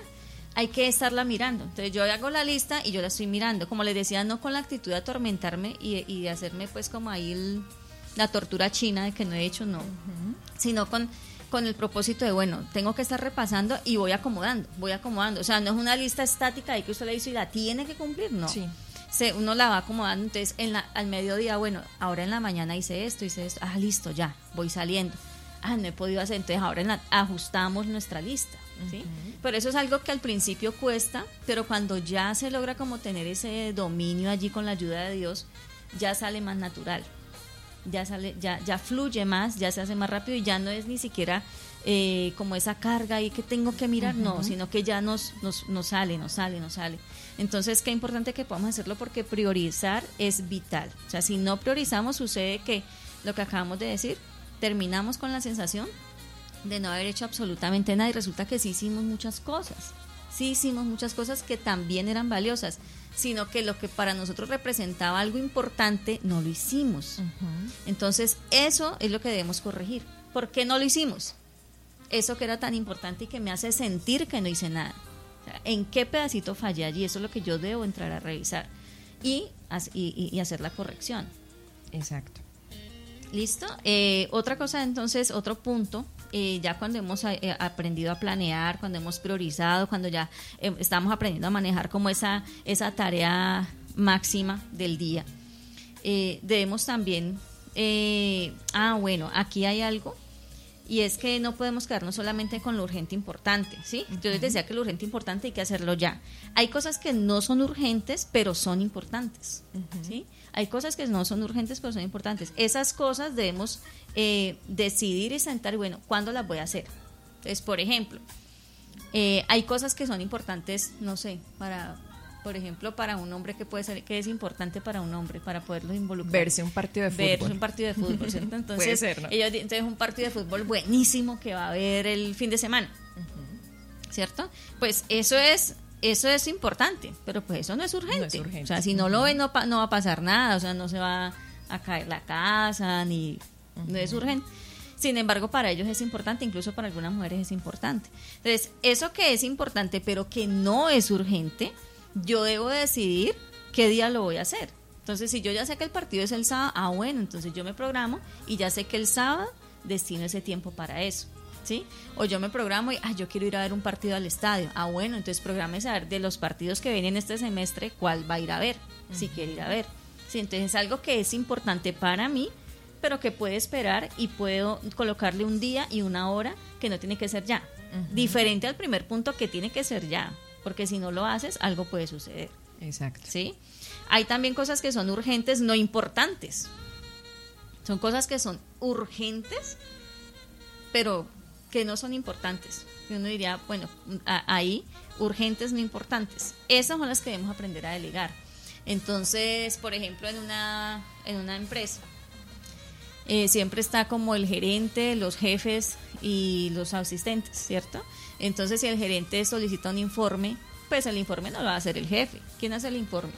hay que estarla mirando. Entonces yo hago la lista y yo la estoy mirando. Como les decía, no con la actitud de atormentarme y, y de hacerme pues como ahí el- la tortura china de que no he hecho, no. Sino con, con el propósito de, bueno, tengo que estar repasando y voy acomodando, voy acomodando. O sea, no es una lista estática ahí que usted le hizo y la tiene que cumplir, no Sí. se, uno la va acomodando, entonces en la, al mediodía, bueno, ahora en la mañana hice esto, hice esto, ah, listo, ya, voy saliendo. Ah, no he podido hacer, entonces ahora en la- ajustamos nuestra lista, ¿sí? Pero eso es algo que al principio cuesta, pero cuando ya se logra como tener ese dominio allí con la ayuda de Dios, ya sale más natural, ya sale, ya, ya fluye más, ya se hace más rápido y ya no es ni siquiera eh, como esa carga ahí que tengo que mirar, no, sino que ya nos, nos, nos sale, nos sale, nos sale. Entonces, qué importante que podamos hacerlo porque priorizar es vital. O sea, si no priorizamos, sucede que lo que acabamos de decir, terminamos con la sensación de no haber hecho absolutamente nada y resulta que sí hicimos muchas cosas. Sí hicimos muchas cosas que también eran valiosas, sino que lo que para nosotros representaba algo importante no lo hicimos. Entonces, eso es lo que debemos corregir. ¿Por qué no lo hicimos? Eso que era tan importante y que me hace sentir que no hice nada. O sea, ¿En qué pedacito fallé allí? Eso es lo que yo debo entrar a revisar y- y hacer la corrección. Exacto. ¿Listo? Eh, otra cosa, entonces, otro punto, eh, ya cuando hemos eh, aprendido a planear, cuando hemos priorizado, cuando ya eh, estamos aprendiendo a manejar como esa, esa tarea máxima del día, eh, debemos también, eh, ah, bueno, aquí hay algo, y es que no podemos quedarnos solamente con lo urgente importante, ¿sí? Yo les decía que lo urgente importante hay que hacerlo ya. Hay cosas que no son urgentes, pero son importantes, ¿sí? Hay cosas que no son urgentes, pero son importantes. Esas cosas debemos eh, decidir y sentar, bueno, ¿cuándo las voy a hacer? Entonces, por ejemplo, eh, hay cosas que son importantes, no sé, para, por ejemplo, para un hombre que puede ser, que es importante para un hombre, para poderlo involucrar. Verse un partido de Verse fútbol. un partido de fútbol, ¿cierto? (laughs) Entonces, Puede ser, ¿no? ellos entonces un partido de fútbol buenísimo que va a haber el fin de semana, ¿cierto? Pues eso es eso es importante, pero pues eso no es urgente. No es urgente. O sea, si no lo ven no, no va a pasar nada, o sea, no se va a caer la casa ni no es urgente. Sin embargo, para ellos es importante, incluso para algunas mujeres es importante. Entonces, eso que es importante, pero que no es urgente, yo debo decidir qué día lo voy a hacer. Entonces, si yo ya sé que el partido es el sábado, ah, bueno, entonces yo me programo y ya sé que el sábado destino ese tiempo para eso. ¿Sí? O yo me programo y, ah, yo quiero ir a ver un partido al estadio. Ah, bueno, entonces programe saber de los partidos que vienen este semestre, cuál va a ir a ver, si quiere ir a ver. Sí, entonces es algo que es importante para mí, pero que puede esperar y puedo colocarle un día y una hora que no tiene que ser ya. Diferente al primer punto que tiene que ser ya, porque si no lo haces, algo puede suceder. Exacto. ¿sí? Hay también cosas que son urgentes, no importantes. Son cosas que son urgentes, pero que no son importantes. Y uno diría, bueno, ahí, urgentes, no importantes. Esas son las que debemos aprender a delegar. Entonces, por ejemplo, en una, en una empresa, eh, siempre está como el gerente, los jefes y los asistentes, ¿cierto? Entonces, si el gerente solicita un informe, pues el informe no lo va a hacer el jefe. ¿Quién hace el informe?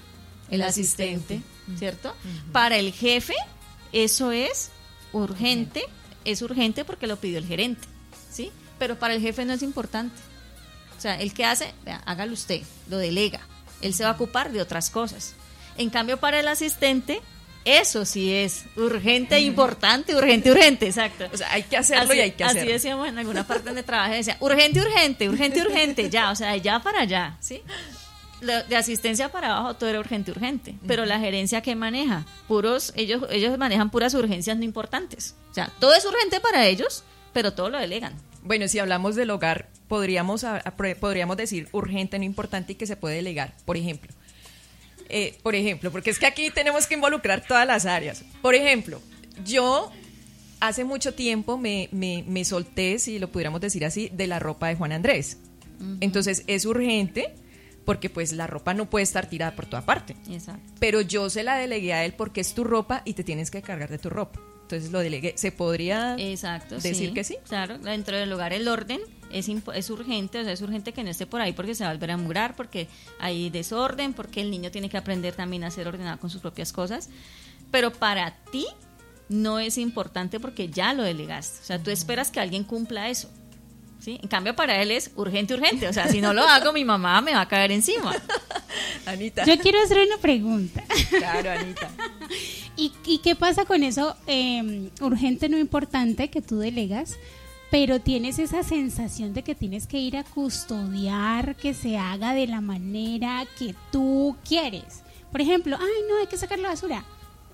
El, asistente, ¿cierto? Para el jefe, eso es urgente, es urgente porque lo pidió el gerente, ¿sí? Pero para el jefe no es importante. O sea, el que hace, vea, hágalo usted, lo delega. Él se va a ocupar de otras cosas. En cambio, para el asistente, eso sí es urgente, importante, urgente, urgente, exacto. O sea, hay que hacerlo y hay que hacerlo. Así decíamos en alguna parte donde trabajé, decía, urgente, urgente, urgente, urgente, ya, o sea, de ya para allá, ¿sí? De asistencia para abajo todo era urgente, urgente. Pero la gerencia que maneja, puros, ellos, ellos manejan puras urgencias no importantes. O sea, todo es urgente para ellos, pero todo lo delegan. Bueno, si hablamos del hogar, podríamos, podríamos decir urgente, no importante y que se puede delegar. Por ejemplo, Eh, por ejemplo, porque es que aquí tenemos que involucrar todas las áreas. Por ejemplo, yo hace mucho tiempo me, me, me solté, si lo pudiéramos decir así, de la ropa de Juan Andrés. Entonces es urgente porque pues la ropa no puede estar tirada por toda parte. Exacto. Pero yo se la delegué a él porque es tu ropa y te tienes que cargar de tu ropa. Entonces lo delegué. ¿Se podría Exacto. decir que sí? Claro, dentro del hogar el orden es, es urgente, o sea, es urgente que no esté por ahí porque se va a volver a murar, porque hay desorden, porque el niño tiene que aprender también a ser ordenado con sus propias cosas. Pero para ti no es importante porque ya lo delegaste. O sea, tú esperas que alguien cumpla eso. ¿Sí? En cambio, para él es urgente, urgente. O sea, si no lo hago, mi mamá me va a caer encima. (laughs) Anita. Yo quiero hacer una pregunta. Claro, Anita. (laughs) ¿Y, y qué pasa con eso eh, urgente, no importante, que tú delegas? Pero tienes esa sensación de que tienes que ir a custodiar que se haga de la manera que tú quieres. Por ejemplo, ay, no, hay que sacar la basura.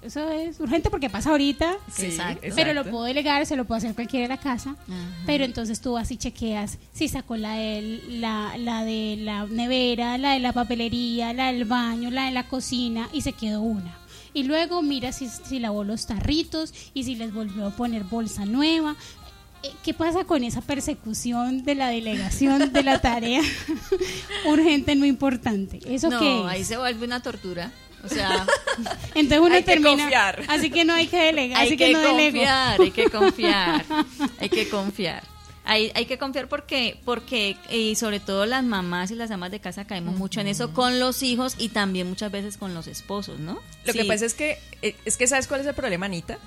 Eso es urgente porque pasa ahorita. Sí, Exacto. Pero lo puedo delegar, se lo puedo hacer cualquiera de la casa. Ajá. Pero entonces tú vas y chequeas si sacó la de la, la de la nevera, la de la papelería, la del baño, la de la cocina y se quedó una. Y luego mira si, si lavó los tarritos y si les volvió a poner bolsa nueva. Eh, ¿Qué pasa con esa persecución de la delegación de la tarea (laughs) urgente, no importante? ¿Eso no, qué es? ahí se vuelve una tortura. O sea, (laughs) Entonces uno Hay que termina. confiar. Así que no hay que delegar, hay así que, que, no delego. confiar, hay que confiar, (laughs) hay que confiar. Hay, hay que confiar porque, porque y sobre todo las mamás y las amas de casa caemos mucho en eso con los hijos y también muchas veces con los esposos, ¿no? Lo que pasa es que, eh, es que ¿sabes cuál es el problema, Anita?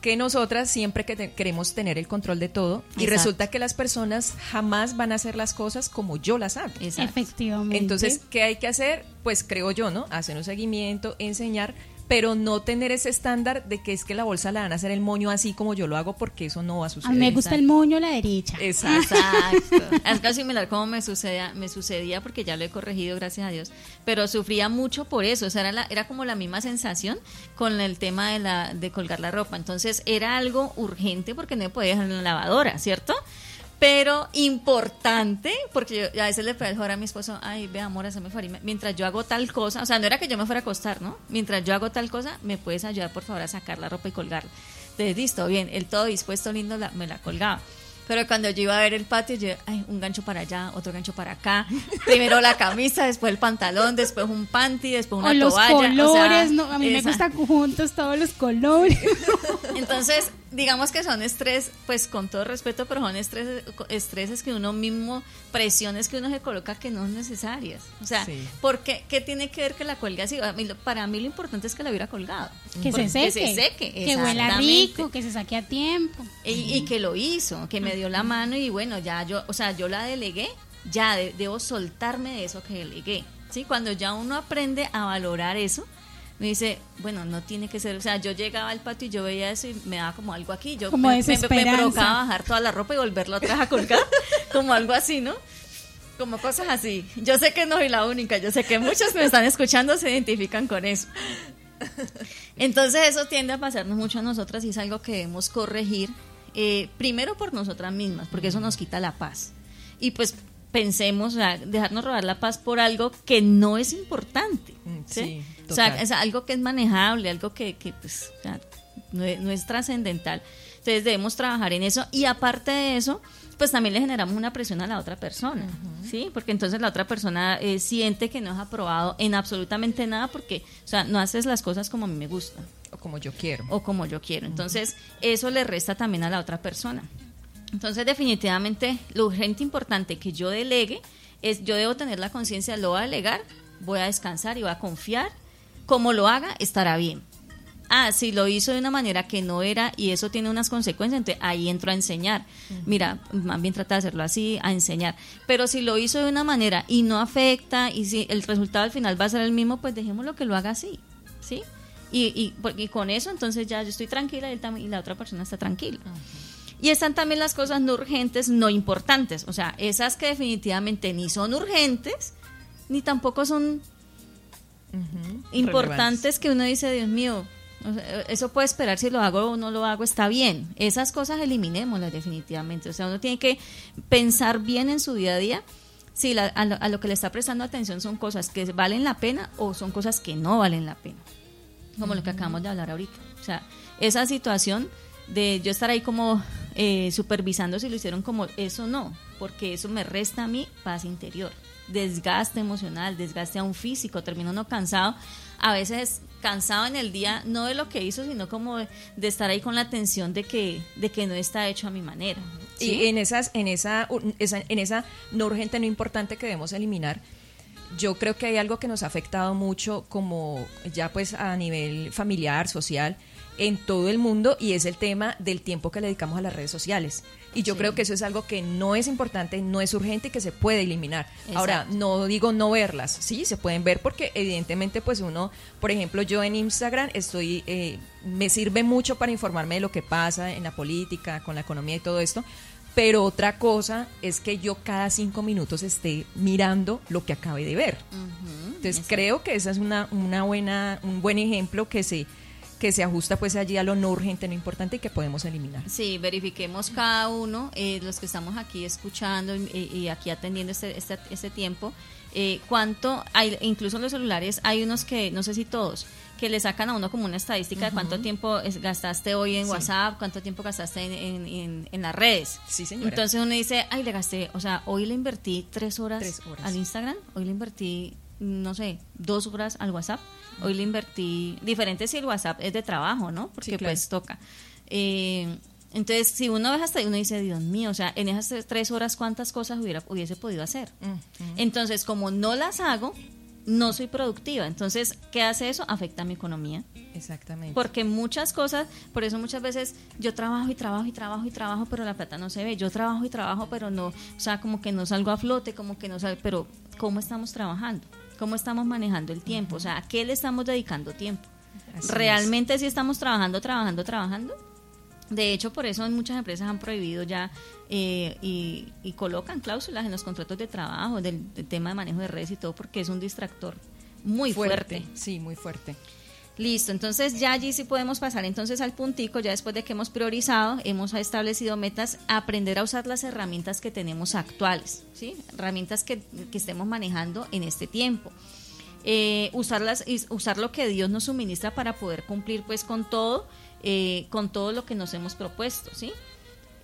Que nosotras siempre que te- queremos tener el control de todo y resulta que las personas jamás van a hacer las cosas como yo las hago. Exacto. Efectivamente. Entonces, ¿qué hay que hacer? Pues creo yo, ¿no? Hacer un seguimiento, enseñar, pero no tener ese estándar de que es que la bolsa la van a hacer el moño así como yo lo hago porque eso no va a a suceder. mí me gusta el moño a la derecha. Exacto. Exacto. Es casi similar como me sucedía, me sucedía porque ya lo he corregido, gracias a Dios. Pero sufría mucho por eso. O sea, era, la- era como la misma sensación con el tema de, la, de colgar la ropa. Entonces era algo urgente porque no me podía dejar en la lavadora, ¿cierto? Pero importante, porque yo a veces le pedí a mi esposo, ay, ve amor, hazme favor, me- mientras yo hago tal cosa, o sea, no era que yo me fuera a acostar, ¿no? Mientras yo hago tal cosa, ¿me puedes ayudar, por favor, a sacar la ropa y colgarla? Entonces, listo, bien, él todo dispuesto, lindo, la- me la colgaba. Pero cuando yo iba a ver el patio, yo, ay, un gancho para allá, otro gancho para acá. (laughs) Primero la camisa, después el pantalón, después un panty, después una o los toalla. o sea, colores, no, a mí me esa- gustan juntos todos los colores. (laughs) entonces, digamos que son estrés, pues con todo respeto, pero son estrés, estreses que uno mismo, presiones que uno se coloca que no son necesarias. O sea, Sí. ¿por qué, ¿qué tiene que ver que la cuelgue así? Para mí lo importante es que la hubiera colgado. que Porque se seque, Que se seque, que huela rico, que se saque a tiempo. Y, y que lo hizo, que me dio la mano y bueno, ya yo, o sea, yo la delegué, ya de- debo soltarme de eso que delegué. ¿sí? Cuando ya uno aprende a valorar eso, me dice, bueno, no tiene que ser, o sea, yo llegaba al patio y yo veía eso y me daba como algo aquí, yo Como me, me- me provocaba bajar toda la ropa y volverla otra vez a colgar, (laughs) como algo así, ¿no? Como cosas así. Yo sé que no soy la única, yo sé que muchos que me están escuchando se identifican con eso. Entonces eso tiende a pasarnos mucho a nosotras y es algo que debemos corregir, eh, primero por nosotras mismas, porque eso nos quita la paz. Y pues pensemos, o sea, dejarnos robar la paz por algo que no es importante. ¿sí? sí, o sea, es algo que es manejable, algo que, que, pues, no es, no es trascendental. Entonces debemos trabajar en eso y aparte de eso, pues también le generamos una presión a la otra persona, ¿sí? Porque entonces la otra persona eh, siente que no es aprobado en absolutamente nada porque, o sea, no haces las cosas como a mí me gustan. O como yo quiero. o como yo quiero. Entonces, eso le resta también a la otra persona. Entonces, definitivamente, lo urgente importante que yo delegue es, yo debo tener la conciencia, lo voy a delegar, voy a descansar y voy a confiar. Como lo haga, estará bien. Ah, si lo hizo de una manera que no era y eso tiene unas consecuencias, entonces ahí entro a enseñar. Mira, más bien trata de hacerlo así, a enseñar. Pero si lo hizo de una manera y no afecta y si el resultado al final va a ser el mismo, pues dejémoslo que lo haga así, ¿sí? Y, y, y con eso entonces ya yo estoy tranquila y, él tam- y la otra persona está tranquila. Y están también las cosas no urgentes, no importantes. O sea, esas que definitivamente ni son urgentes, ni tampoco son Ujú. importantes que uno dice, Dios mío, eso puede esperar si lo hago o no lo hago, está bien. Esas cosas eliminémoslas definitivamente. O sea, uno tiene que pensar bien en su día a día si la- a, lo, a lo que le está prestando atención son cosas que valen la pena o son cosas que no valen la pena. Como lo que acabamos de hablar ahorita. O sea, esa situación de yo estar ahí como eh, supervisando si lo hicieron como eso no, porque eso me resta a mí paz interior, desgaste emocional, desgaste a un físico, termino uno cansado, a veces cansado en el día, no de lo que hizo, sino como de, de estar ahí con la tensión de que, de que no está hecho a mi manera. ¿sí? Y en esas, en esa, esa- en esa no urgente, no importante que debemos eliminar, yo creo que hay algo que nos ha afectado mucho como ya pues a nivel familiar, social, en todo el mundo y es el tema del tiempo que le dedicamos a las redes sociales. Y yo Sí. creo que eso es algo que no es importante, no es urgente y que se puede eliminar. Ahora, no digo no verlas, sí, se pueden ver porque evidentemente pues uno, por ejemplo, yo en Instagram estoy, eh, me sirve mucho para informarme de lo que pasa en la política, con la economía y todo esto, pero otra cosa es que yo cada cinco minutos esté mirando lo que acabe de ver. Entonces exacto. creo que esa es una, una buena, un buen ejemplo que se, que se ajusta pues allí a lo no urgente, no importante y que podemos eliminar. Sí, verifiquemos cada uno, eh, los que estamos aquí escuchando y, y aquí atendiendo este, este, este tiempo, eh, cuánto, hay, incluso en los celulares hay unos que, no sé si todos, que le sacan a uno como una estadística de cuánto tiempo gastaste hoy en Sí. WhatsApp, cuánto tiempo gastaste en, en, en- en las redes. Sí, señora. Entonces uno dice, ay, le gasté, o sea, hoy le invertí tres horas, Tres horas. al Instagram, hoy le invertí, no sé, dos horas al WhatsApp, hoy le invertí, diferente si el WhatsApp es de trabajo, ¿no? Porque Sí, claro. pues toca. Eh, entonces, si uno ve hasta ahí, uno dice, Dios mío, o sea, en esas tres- tres horas, ¿cuántas cosas hubiera, hubiese podido hacer? Entonces, como no las hago, no soy productiva. Entonces, ¿qué hace eso? Afecta a mi economía. Exactamente. Porque muchas cosas, por eso muchas veces yo trabajo y trabajo y trabajo y trabajo, pero la plata no se ve. Yo trabajo y trabajo, pero no, o sea, como que no salgo a flote, como que no salgo, pero ¿cómo estamos trabajando? ¿Cómo estamos manejando el tiempo? O sea, ¿a qué le estamos dedicando tiempo? Así. ¿Realmente si estamos trabajando, trabajando, trabajando? De hecho, por eso muchas empresas han prohibido ya eh, y, y colocan cláusulas en los contratos de trabajo del, del tema de manejo de redes y todo, porque es un distractor muy fuerte. Sí, muy fuerte. Listo, entonces ya allí sí podemos pasar entonces al puntico, ya después de que hemos priorizado, hemos establecido metas, aprender a usar las herramientas que tenemos actuales, ¿sí? Herramientas que, que estemos manejando en este tiempo. Eh, usarlas, usar lo que Dios nos suministra para poder cumplir pues con todo, eh, con todo lo que nos hemos propuesto, ¿sí?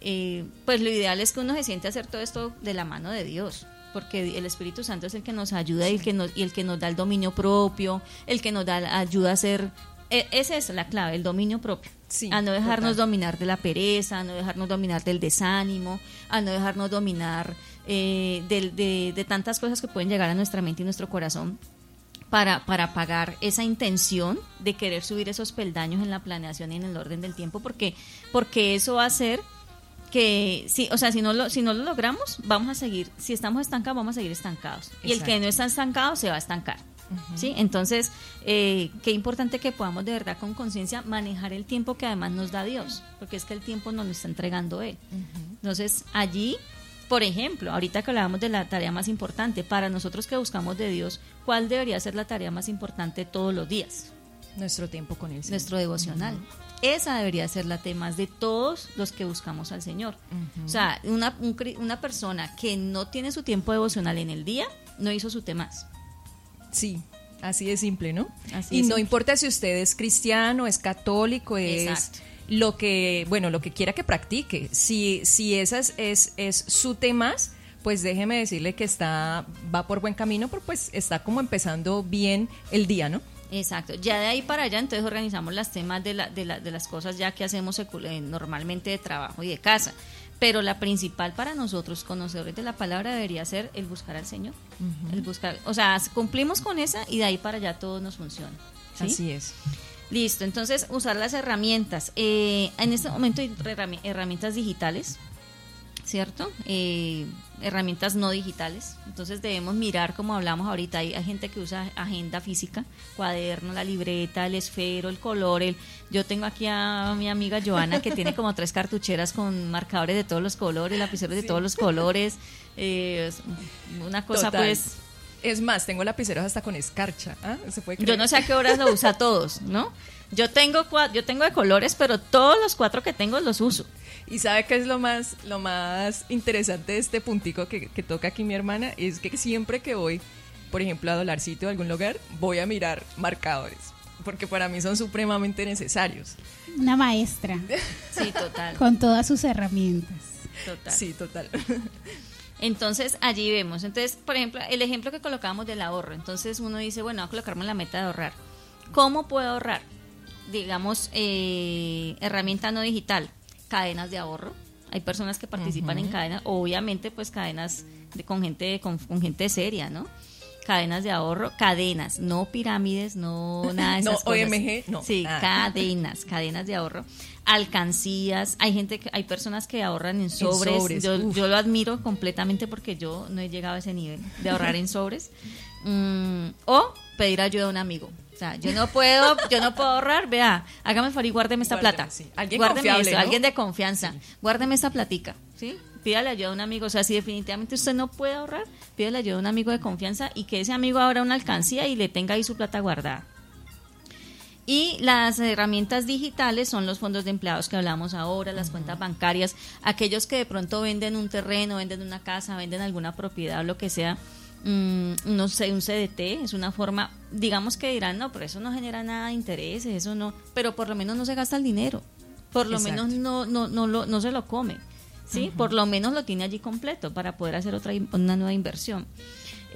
Eh, pues lo ideal es que uno se siente hacer todo esto de la mano de Dios, porque el Espíritu Santo es el que nos ayuda y el que nos, y el que nos da el dominio propio, el que nos da ayuda a hacer, e- esa es la clave, el dominio propio. Sí, a no dejarnos total. dominar de la pereza, a no dejarnos dominar del desánimo, a no dejarnos dominar eh, de tantas cosas que pueden llegar a nuestra mente y nuestro corazón para, para pagar esa intención de querer subir esos peldaños en la planeación y en el orden del tiempo, porque, porque eso va a hacer que, sí, o sea, si no, lo, si no lo logramos, vamos a seguir, si estamos estancados, vamos a seguir estancados. Y el que no está estancado se va a estancar. ¿Sí? Entonces, eh, qué importante que podamos de verdad con conciencia manejar el tiempo que además nos da Dios, porque es que el tiempo nos lo está entregando Él. Entonces, allí, por ejemplo, ahorita que hablábamos de la tarea más importante, para nosotros que buscamos de Dios, ¿cuál debería ser la tarea más importante todos los días? Nuestro tiempo con él. sí. Nuestro devocional. Esa debería ser la tema de todos los que buscamos al Señor. O sea, una, un una persona que no tiene su tiempo devocional en el día, no hizo su temas. Sí, así de simple, ¿no? Así y no simple. importa si usted es cristiano, es católico, es Exacto. lo que, bueno, lo que quiera que practique. Si, si esa es, es, es su temas, pues déjeme decirle que está, va por buen camino, porque pues está como empezando bien el día, ¿no? Exacto. Ya de ahí para allá, entonces organizamos las temas de, la, de, la, de las cosas ya que hacemos eh, normalmente de trabajo y de casa. Pero la principal para nosotros, conocedores de la palabra, debería ser el buscar al Señor. El buscar, o sea, cumplimos con esa y de ahí para allá todo nos funciona. ¿sí? Así es. Listo, entonces usar las herramientas. Eh, en este momento hay herrami- herramientas digitales, ¿cierto? Eh, herramientas no digitales. Entonces debemos mirar, como hablamos ahorita, hay, hay gente que usa agenda física, cuaderno, la libreta, el esfero, el color. El, yo tengo aquí a mi amiga Joana que tiene como tres cartucheras con marcadores de todos los colores, lapiceros de todos los colores. Eh, una cosa Total. pues... Es más, tengo lapiceros hasta con escarcha. ¿ah? ¿Se puede Yo no sé a qué horas lo usa (laughs) todos, ¿no? Yo tengo yo tengo de colores, pero todos los cuatro que tengo los uso. Y sabe qué es lo más, lo más interesante de este puntico que, que toca aquí mi hermana, es que siempre que voy, por ejemplo, a Dolarcito o algún lugar, voy a mirar marcadores, porque para mí son supremamente necesarios. Una maestra (laughs) Sí, total, con todas sus herramientas. total. Sí, total. (laughs) Entonces allí vemos. Entonces, por ejemplo, el ejemplo que colocamos del ahorro. Entonces uno dice, bueno, voy a colocarme la meta de ahorrar. ¿Cómo puedo ahorrar? Digamos, eh, herramienta no digital, cadenas de ahorro. Hay personas que participan en cadenas, obviamente, pues cadenas de, con gente con, con gente seria, ¿no? Cadenas de ahorro, cadenas, no pirámides, no (laughs) nada de No, esas cosas. OMG, no. Sí, Ah. cadenas, cadenas de ahorro, alcancías. Hay gente, que, hay personas que ahorran en sobres. sobres, yo, lo admiro completamente porque yo no he llegado a ese nivel de ahorrar en sobres. (laughs) Mm, o pedir ayuda a un amigo. O sea, yo no puedo, yo no puedo ahorrar, vea, hágame el favor y guárdeme esta Guárdeme, plata. sí. Alguien Guárdeme confiable, ¿no? alguien de confianza. Guárdeme esta platica, ¿sí? Pídale ayuda a un amigo. O sea, si definitivamente usted no puede ahorrar, pídale ayuda a un amigo de confianza y que ese amigo abra una alcancía y le tenga ahí su plata guardada. Y las herramientas digitales son los fondos de empleados que hablamos ahora, las cuentas bancarias, aquellos que de pronto venden un terreno, venden una casa, venden alguna propiedad o lo que sea, mm, no sé, un CDT, es una forma, digamos que dirán, no, pero eso no genera nada de intereses, eso no, pero por lo menos no se gasta el dinero, por lo Exacto. menos no, no, no, lo, no se lo come, ¿sí? Por lo menos lo tiene allí completo para poder hacer otra una nueva inversión.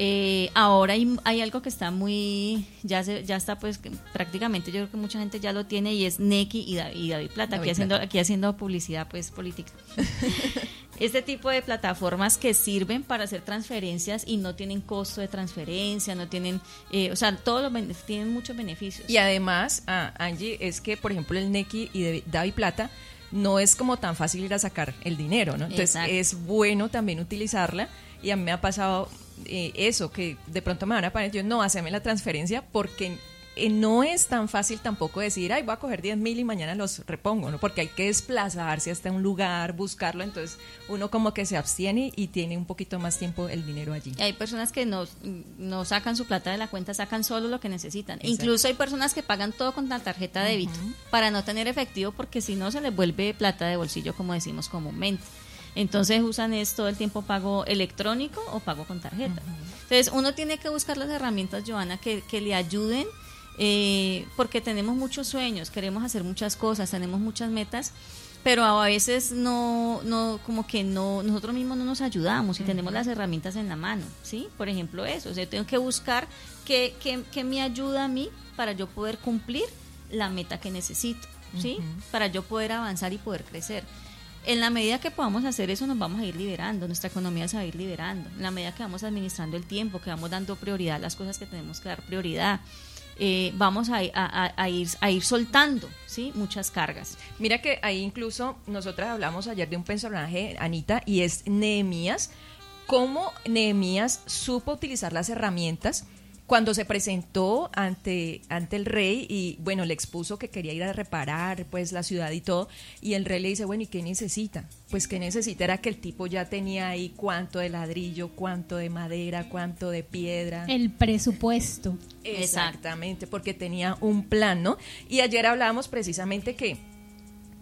Eh, ahora hay, hay algo que está muy, ya se, ya está pues que prácticamente yo creo que mucha gente ya lo tiene y es Neki y, Da- y David Plata, aquí David haciendo, aquí haciendo publicidad pues política. (laughs) este tipo de plataformas que sirven para hacer transferencias y no tienen costo de transferencia, no tienen, eh, o sea, todos los tienen muchos beneficios. Y además, ah, Angie, es que, por ejemplo, el Neki y de Davi Plata no es como tan fácil ir a sacar el dinero, ¿no? Entonces Exacto. es bueno también utilizarla y a mí me ha pasado eh, eso, que de pronto me van a poner, yo no, haceme la transferencia porque eh, no es tan fácil tampoco decir, ay, voy a coger 10 mil y mañana los repongo, ¿no? Porque hay que desplazarse hasta un lugar, buscarlo, entonces uno como que se abstiene y tiene un poquito más tiempo el dinero allí. Hay personas que no, no sacan su plata de la cuenta, sacan solo lo que necesitan. Exacto. Incluso hay personas que pagan todo con la tarjeta de débito para no tener efectivo porque si no se les vuelve plata de bolsillo como decimos comúnmente. Entonces usan es todo el tiempo pago electrónico o pago con tarjeta. Entonces uno tiene que buscar las herramientas, Joana, que, que le ayuden eh, porque tenemos muchos sueños, queremos hacer muchas cosas, tenemos muchas metas, pero a veces no, no, como que no, nosotros mismos no nos ayudamos y tenemos las herramientas en la mano, ¿sí? Por ejemplo, eso, o sea, tengo que buscar qué, qué, qué me ayuda a mí para yo poder cumplir la meta que necesito, ¿sí? Para yo poder avanzar y poder crecer. En la medida que podamos hacer eso, nos vamos a ir liberando, nuestra economía se va a ir liberando. En la medida que vamos administrando el tiempo, que vamos dando prioridad a las cosas que tenemos que dar prioridad, eh, vamos a, a- ir, a ir soltando ¿sí? muchas cargas. Mira que ahí incluso nosotras hablamos ayer de un personaje, Anita, y es Nehemías. Cómo Nehemías supo utilizar las herramientas cuando se presentó ante, ante el rey y bueno, le expuso que quería ir a reparar pues la ciudad y todo, y el rey le dice, bueno, ¿y qué necesita? Pues que necesita era que el tipo ya tenía ahí cuánto de ladrillo, cuánto de madera, cuánto de piedra. El presupuesto. Exactamente, porque tenía un plan, ¿no? Y ayer hablábamos precisamente que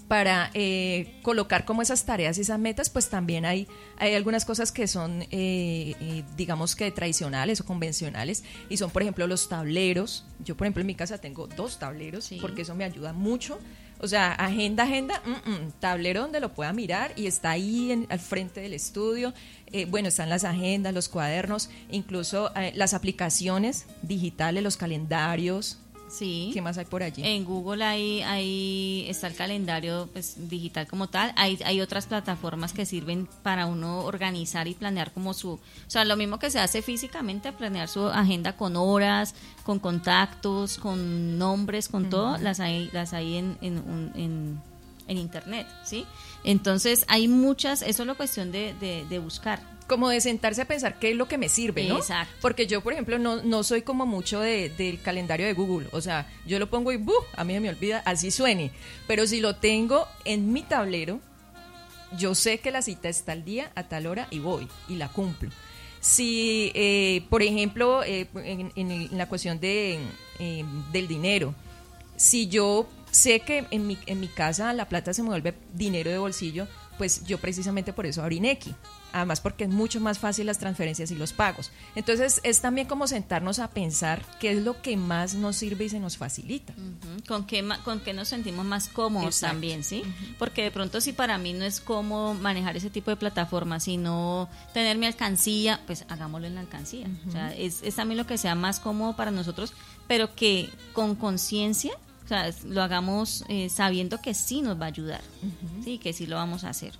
para eh, colocar como esas tareas y esas metas, pues también hay, hay algunas cosas que son, eh, eh, digamos que tradicionales o convencionales, y son, por ejemplo, los tableros. Yo, por ejemplo, en mi casa tengo dos tableros, Sí. porque eso me ayuda mucho. O sea, agenda, agenda, mm, mm, tablero donde lo pueda mirar y está ahí en- al frente del estudio. Eh, bueno, están las agendas, los cuadernos, incluso eh, las aplicaciones digitales, los calendarios, Sí. ¿Qué más hay por allí? En Google hay, hay está el calendario pues, digital como tal. Hay, hay otras plataformas que sirven para uno organizar y planear como su... O sea, lo mismo que se hace físicamente, planear su agenda con horas, con contactos, con nombres, con todo, las hay, las hay en, en, un- en, en Internet, ¿sí? Entonces hay muchas, eso es la cuestión de, de, de buscar. Como de sentarse a pensar qué es lo que me sirve, ¿no? Exacto. Porque yo, por ejemplo, no, no soy como mucho de- del calendario de Google. O sea, yo lo pongo y ¡buh! a mí se me olvida, así suene. Pero si lo tengo en mi tablero, yo sé que la cita está al día, a tal hora, y voy, y la cumplo. Si, eh, por ejemplo, eh, en, la cuestión de, eh, del dinero, si yo sé que en mi, en mi casa la plata se me vuelve dinero de bolsillo, pues yo precisamente por eso abrí Nequi. Además porque es mucho más fácil las transferencias y los pagos. Entonces es también como sentarnos a pensar qué es lo que más nos sirve y se nos facilita. ¿Con qué, ¿Con qué nos sentimos más cómodos Exacto. también, sí? Porque de pronto si para mí no es cómodo manejar ese tipo de plataformas, sino tener mi alcancía, pues hagámoslo en la alcancía. O sea, es, es también lo que sea más cómodo para nosotros, pero que con conciencia, o sea, lo hagamos eh, sabiendo que sí nos va a ayudar, sí, que sí lo vamos a hacer.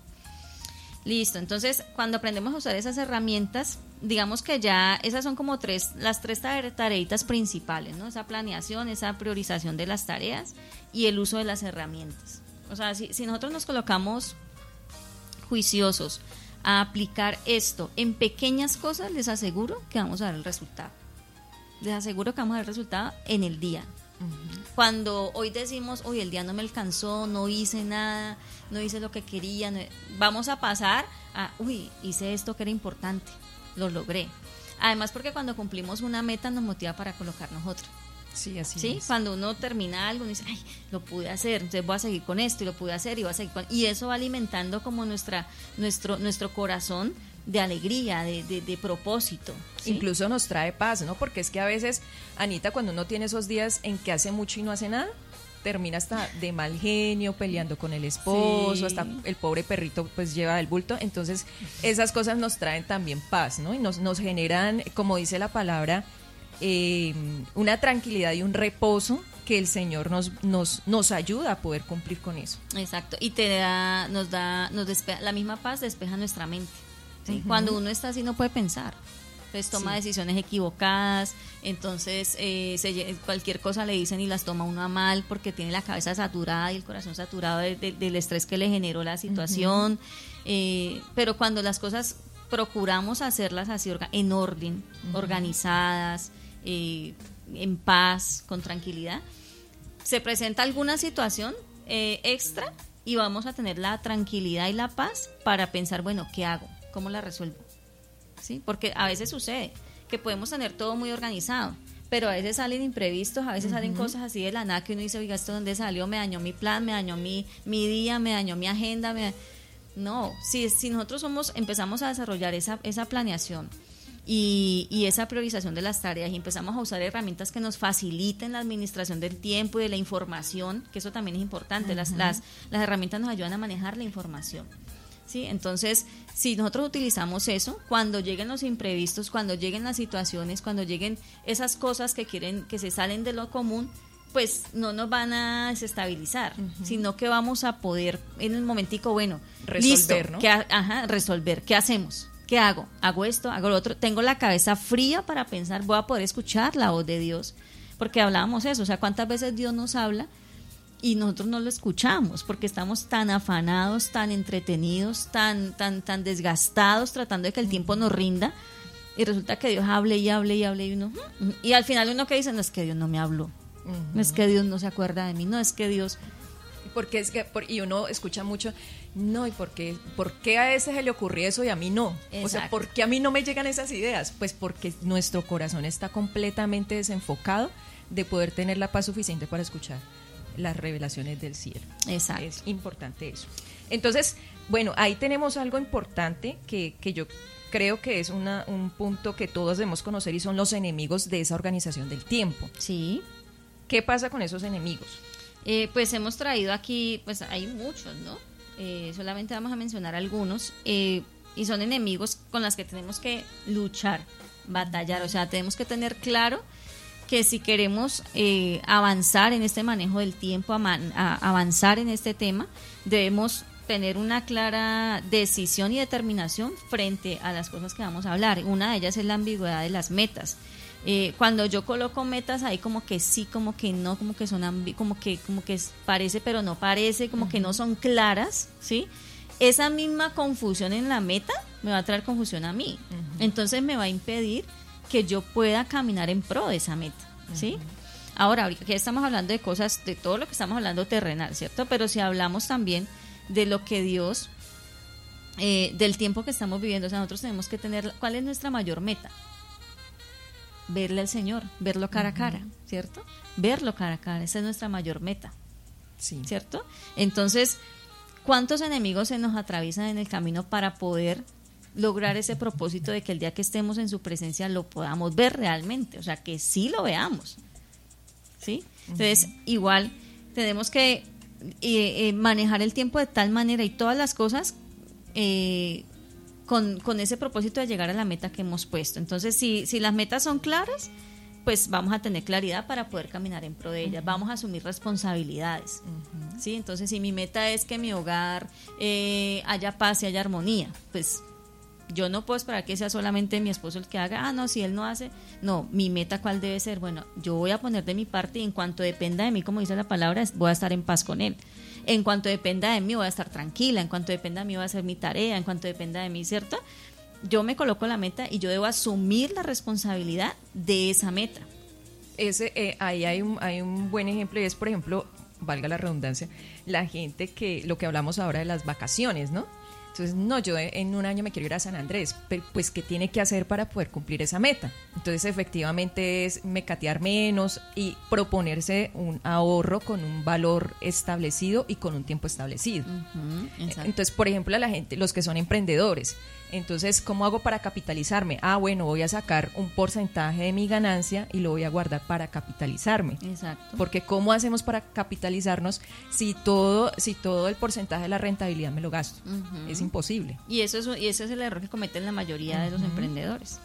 Listo, entonces cuando aprendemos a usar esas herramientas, digamos que ya esas son como tres, las tres tare- tareitas principales, ¿no? Esa planeación, esa priorización de las tareas y el uso de las herramientas. O sea, si, si nosotros nos colocamos juiciosos a aplicar esto en pequeñas cosas, les aseguro que vamos a ver el resultado. Les aseguro que vamos a ver el resultado en el día. Cuando hoy decimos, hoy el día no me alcanzó, no hice nada, no hice lo que quería, no- vamos a pasar a, uy, hice esto que era importante, lo logré. Además porque cuando cumplimos una meta nos motiva para colocarnos otra. Sí, así ¿sí? es. Cuando uno termina algo, uno dice, ay, lo pude hacer, entonces voy a seguir con esto y lo pude hacer y voy a seguir con... Y eso va alimentando como nuestra, nuestro, nuestro corazón de alegría, de, de, de propósito. ¿sí? Incluso nos trae paz, ¿no? Porque es que a veces, Anita, cuando uno tiene esos días en que hace mucho y no hace nada, termina hasta de mal genio, peleando con el esposo, Sí. hasta el pobre perrito pues lleva el bulto. Entonces, esas cosas nos traen también paz, ¿no? Y nos, nos generan, como dice la palabra, eh, una tranquilidad y un reposo que el Señor nos, nos, nos ayuda a poder cumplir con eso. Exacto, y te da, nos da, nos despeja, la misma paz despeja nuestra mente. ¿sí? Cuando uno está así no puede pensar. Entonces toma Sí. decisiones equivocadas, entonces eh, se cualquier cosa le dicen y las toma uno a mal porque tiene la cabeza saturada y el corazón saturado de- de- del estrés que le generó la situación. Eh, pero cuando las cosas procuramos hacerlas así en orden, organizadas, eh, en paz, con tranquilidad, se presenta alguna situación eh, extra y vamos a tener la tranquilidad y la paz para pensar, bueno, ¿qué hago? ¿Cómo la resuelvo? ¿Sí? Porque a veces sucede que podemos tener todo muy organizado, pero a veces salen imprevistos, a veces salen cosas así de la nada que uno dice, oiga, ¿esto dónde salió? Me dañó mi plan, me dañó mi, mi día, me dañó mi agenda. me da-". No, si, si nosotros somos, empezamos a desarrollar esa, esa planeación y, y esa priorización de las tareas y empezamos a usar herramientas que nos faciliten la administración del tiempo y de la información, que eso también es importante, las, las, las herramientas nos ayudan a manejar la información. ¿Sí? Entonces, si nosotros utilizamos eso, cuando lleguen los imprevistos, cuando lleguen las situaciones, cuando lleguen esas cosas que quieren, que se salen de lo común, pues no nos van a desestabilizar, sino que vamos a poder en un momentico, bueno, Resolver, listo, ¿no? ¿qué ha- ajá, resolver, ¿qué hacemos? ¿Qué hago? ¿Hago esto? ¿Hago lo otro? Tengo la cabeza fría para pensar, voy a poder escuchar la voz de Dios, porque hablábamos eso, o sea, cuántas veces Dios nos habla y nosotros no lo escuchamos porque estamos tan afanados, tan entretenidos, tan, tan, tan desgastados tratando de que el tiempo nos rinda y resulta que Dios hable y hable y hable y uno "Mm", y al final uno que dice no es que Dios no me habló, no es que Dios no se acuerda de mí, no es que Dios Porque es que, por- y uno escucha mucho, no, ¿y por qué, por qué a ese se le ocurrió eso y a mí no? O sea. ¿por qué a mí no me llegan esas ideas? Pues porque nuestro corazón está completamente desenfocado de poder tener la paz suficiente para escuchar las revelaciones del cielo. Exacto. Es importante eso. Entonces, bueno, ahí tenemos algo importante que, que yo creo que es una, un punto que todos debemos conocer y son los enemigos de esa organización del tiempo. Sí. ¿Qué pasa con esos enemigos? Eh, pues hemos traído aquí, pues hay muchos, ¿no? Eh, solamente vamos a mencionar algunos. eh, y son enemigos con los que tenemos que luchar, batallar. O sea, tenemos que tener claro que si queremos eh, avanzar en este manejo del tiempo, avanzar en este tema, debemos tener una clara decisión y determinación frente a las cosas que vamos a hablar. Una de ellas es la ambigüedad de las metas. Eh, cuando yo coloco metas ahí como que sí, como que no, como que son como que como que parece pero no parece, como que no son claras, ¿sí? Esa misma confusión en la meta me va a traer confusión a mí. Entonces me va a impedir que yo pueda caminar en pro de esa meta, ¿sí? Ahora, aquí estamos hablando de cosas, de todo lo que estamos hablando terrenal, ¿cierto? Pero si hablamos también de lo que Dios, eh, del tiempo que estamos viviendo, o sea, nosotros tenemos que tener, ¿cuál es nuestra mayor meta? Verle al Señor, verlo cara a cara, ¿cierto? Verlo cara a cara, esa es nuestra mayor meta, sí. ¿cierto? Entonces, ¿cuántos enemigos se nos atraviesan en el camino para poder lograr ese propósito de que el día que estemos en su presencia lo podamos ver realmente, o sea, que sí lo veamos. ¿Sí? Entonces, igual tenemos que eh, eh, manejar el tiempo de tal manera y todas las cosas eh, con, con, ese propósito de llegar a la meta que hemos puesto. Entonces, si, si las metas son claras, pues vamos a tener claridad para poder caminar en pro de ellas, vamos a asumir responsabilidades. ¿sí? Entonces, si mi meta es que mi hogar haya paz y haya armonía, pues yo no puedo esperar que sea solamente mi esposo el que haga, ah, no, si él no hace, no, mi meta cuál debe ser, bueno, yo voy a poner de mi parte y en cuanto dependa de mí, como dice la palabra, voy a estar en paz con él. En cuanto dependa de mí, voy a estar tranquila, en cuanto dependa de mí, voy a hacer mi tarea, en cuanto dependa de mí, ¿cierto? Yo me coloco la meta y yo debo asumir la responsabilidad de esa meta. Ese, eh, ahí hay un, hay un buen ejemplo y es, por ejemplo, valga la redundancia, la gente que, lo que hablamos ahora de las vacaciones, ¿no? Entonces, no, yo en un año me quiero ir a San Andrés, pero pues ¿qué tiene que hacer para poder cumplir esa meta? Entonces, efectivamente es mecatear menos y proponerse un ahorro con un valor establecido y con un tiempo establecido. Entonces, por ejemplo, a la gente, los que son emprendedores, entonces, ¿cómo hago para capitalizarme? Ah, bueno, voy a sacar un porcentaje de mi ganancia y lo voy a guardar para capitalizarme. Exacto. Porque ¿cómo hacemos para capitalizarnos si todo, si todo el porcentaje de la rentabilidad me lo gasto? Es imposible. Y eso es, y ese es el error que cometen la mayoría de los emprendedores.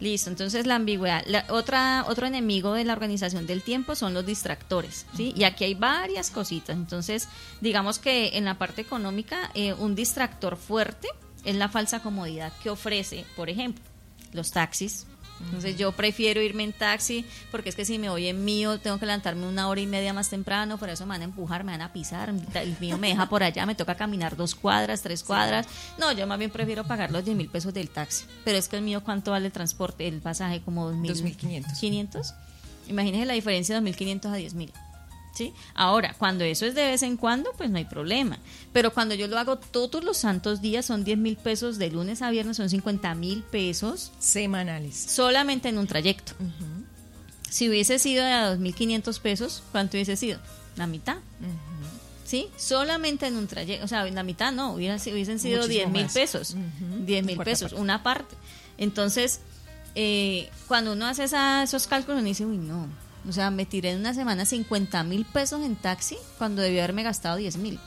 Listo, entonces la ambigüedad. La, otra, otro enemigo de la organización del tiempo son los distractores, ¿sí? Y aquí hay varias cositas. Entonces, digamos que en la parte económica, eh, un distractor fuerte es la falsa comodidad que ofrece, por ejemplo, los taxis. Entonces yo prefiero irme en taxi porque es que si me voy en mío tengo que levantarme una hora y media más temprano, por eso me van a empujar, me van a pisar, el mío me deja por allá, me toca caminar dos cuadras, tres cuadras. No, yo más bien prefiero pagar los 10 mil pesos del taxi. Pero es que el mío, ¿cuánto vale el transporte? El pasaje como 2.500. 500. Imagínese la diferencia de 2.500 a 10.000. ¿sí? Ahora, cuando eso es de vez en cuando, pues no hay problema. Pero cuando yo lo hago todos los santos días, son 10 mil pesos de lunes a viernes, son 50 mil pesos. Semanales. Solamente en un trayecto. Si hubiese sido de a 2.500 pesos, ¿cuánto hubiese sido? La mitad. ¿Sí? Solamente en un trayecto. O sea, la mitad no, hubiesen, hubiesen sido 10 mil pesos. 10 mil pesos, una parte. Entonces, eh, cuando uno hace esos cálculos, uno dice, uy, no, o sea, me tiré en una semana 50 mil pesos en taxi cuando debía haberme gastado 10 mil.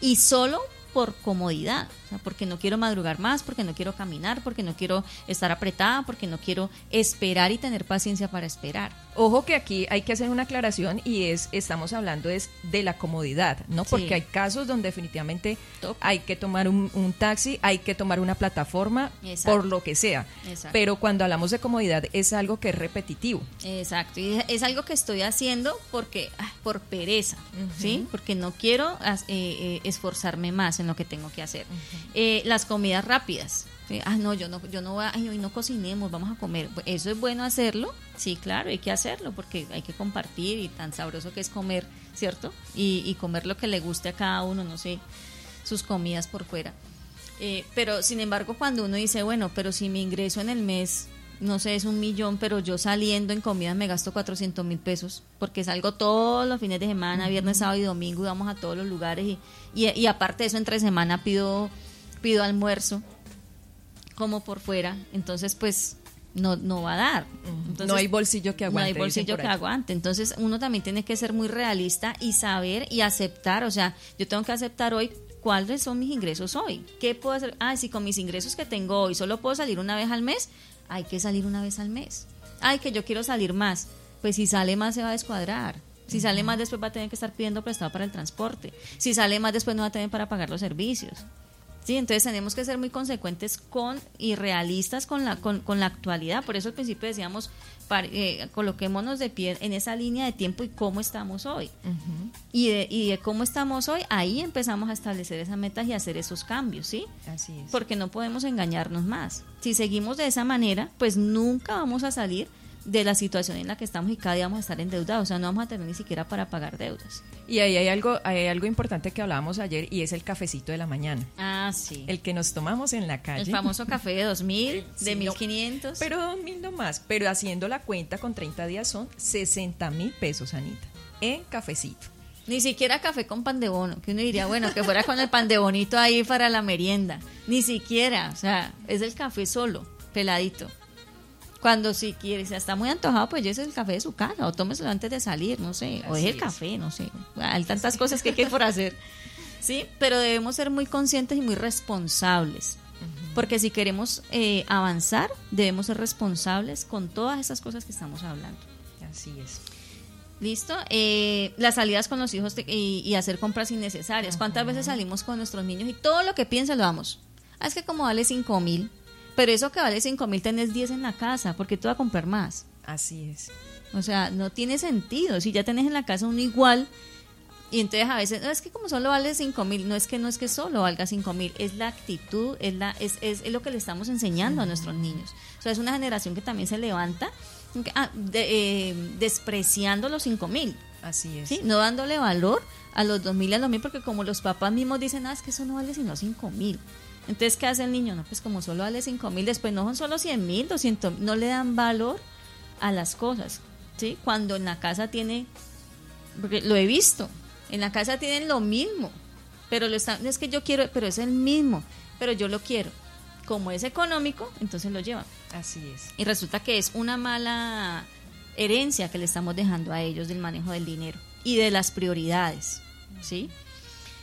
Y solo por comodidad, o sea, porque no quiero madrugar más, porque no quiero caminar, porque no quiero estar apretada, porque no quiero esperar y tener paciencia para esperar. Ojo que aquí hay que hacer una aclaración y es, estamos hablando es de la comodidad, ¿no? Porque hay casos donde definitivamente hay que tomar un, taxi, hay que tomar una plataforma, por lo que sea. Pero cuando hablamos de comodidad es algo que es repetitivo. Exacto, y es algo que estoy haciendo porque ah, por pereza, ¿sí? Porque no quiero eh, eh, esforzarme más en lo que tengo que hacer. Eh, las comidas rápidas. Ah, no, yo no, yo no voy a, hoy no cocinemos, vamos a comer. Eso es bueno hacerlo, sí, claro, hay que hacerlo porque hay que compartir y tan sabroso que es comer, ¿cierto? Y, comer lo que le guste a cada uno, no sé, sus comidas por fuera. Eh, pero sin embargo, cuando uno dice, bueno, pero si mi ingreso en el mes, no sé, es un millón, pero yo saliendo en comida me gasto 400 mil pesos, porque salgo todos los fines de semana, viernes, sábado y domingo, y vamos a todos los lugares, y, y, y aparte de eso, entre semana pido, pido almuerzo como por fuera, entonces pues no, no va a dar. no hay bolsillo que aguante. No hay bolsillo que aguante. Entonces uno también tiene que ser muy realista y saber y aceptar, o sea, yo tengo que aceptar hoy cuáles son mis ingresos hoy. ¿Qué puedo hacer? Ah, si con mis ingresos que tengo hoy solo puedo salir una vez al mes, hay que salir una vez al mes. Ay, que yo quiero salir más. pues si sale más se va a descuadrar. Si sale más después va a tener que estar pidiendo prestado para el transporte. Si sale más después no va a tener para pagar los servicios. Sí, entonces tenemos que ser muy consecuentes con y realistas con la, con, con la actualidad. Por eso al principio decíamos, par- eh, coloquémonos de pie en esa línea de tiempo y cómo estamos hoy. y, de, y de cómo estamos hoy, ahí empezamos a establecer esas metas y hacer esos cambios, ¿sí? Así es. Porque no podemos engañarnos más. Si seguimos de esa manera, pues nunca vamos a salir de la situación en la que estamos y cada día vamos a estar endeudados. O sea, no vamos a tener ni siquiera para pagar deudas. Y ahí hay algo, hay algo importante que hablábamos ayer y es el cafecito de la mañana. Ah, sí. El, El que nos tomamos en la calle. famoso café de 2000, Sí, de no. 1500. Pero mil no más. Pero haciendo la cuenta con 30 días son 60 mil pesos, Anita. En cafecito. Ni siquiera café con pan de bono, que uno diría, bueno, que fuera con el pan de bonito ahí para la merienda. Ni siquiera, o sea, es el café solo, peladito. Cuando si quiere, si está muy antojado, pues es el café de su casa, o tómeselo antes de salir, no sé, o es Así el es. café, no sé. Hay tantas cosas que hay que por hacer. (laughs) Sí, pero debemos ser muy conscientes y muy responsables. Porque si queremos eh, avanzar, debemos ser responsables con todas esas cosas que estamos hablando. Así es. ¿Listo? Eh, las salidas con los hijos te- y, y hacer compras innecesarias. ¿Cuántas veces salimos con nuestros niños y todo lo que piensan lo damos? Ah, es que como vale 5 mil, pero eso que vale 5 mil tenés 10 en la casa, porque tú vas a comprar más. Así es. O sea, no tiene sentido. Si ya tenés en la casa uno igual, y entonces a veces, no, es que como solo vale 5 mil, no es que no es que solo valga 5 mil, es la actitud, es, la, es, es, es lo que le estamos enseñando a nuestros niños. O sea, es una generación que también se levanta ah, de- eh, despreciando los 5 mil. Así es. ¿sí? No dándole valor a los 2.000 y a los 1.000 porque como los papás mismos dicen, ah, es que eso no vale sino 5.000. Entonces, ¿qué hace el niño? No, pues como solo vale 5.000, después no son solo 100.000, 200 no le dan valor a las cosas, ¿sí? Cuando en la casa tiene, porque lo he visto, en la casa tienen lo mismo, pero lo están, es que yo quiero, pero es el mismo, pero yo lo quiero. Como es económico, entonces lo llevan. Así es. Y resulta que es una mala herencia que le estamos dejando a ellos del manejo del dinero y de las prioridades, ¿sí?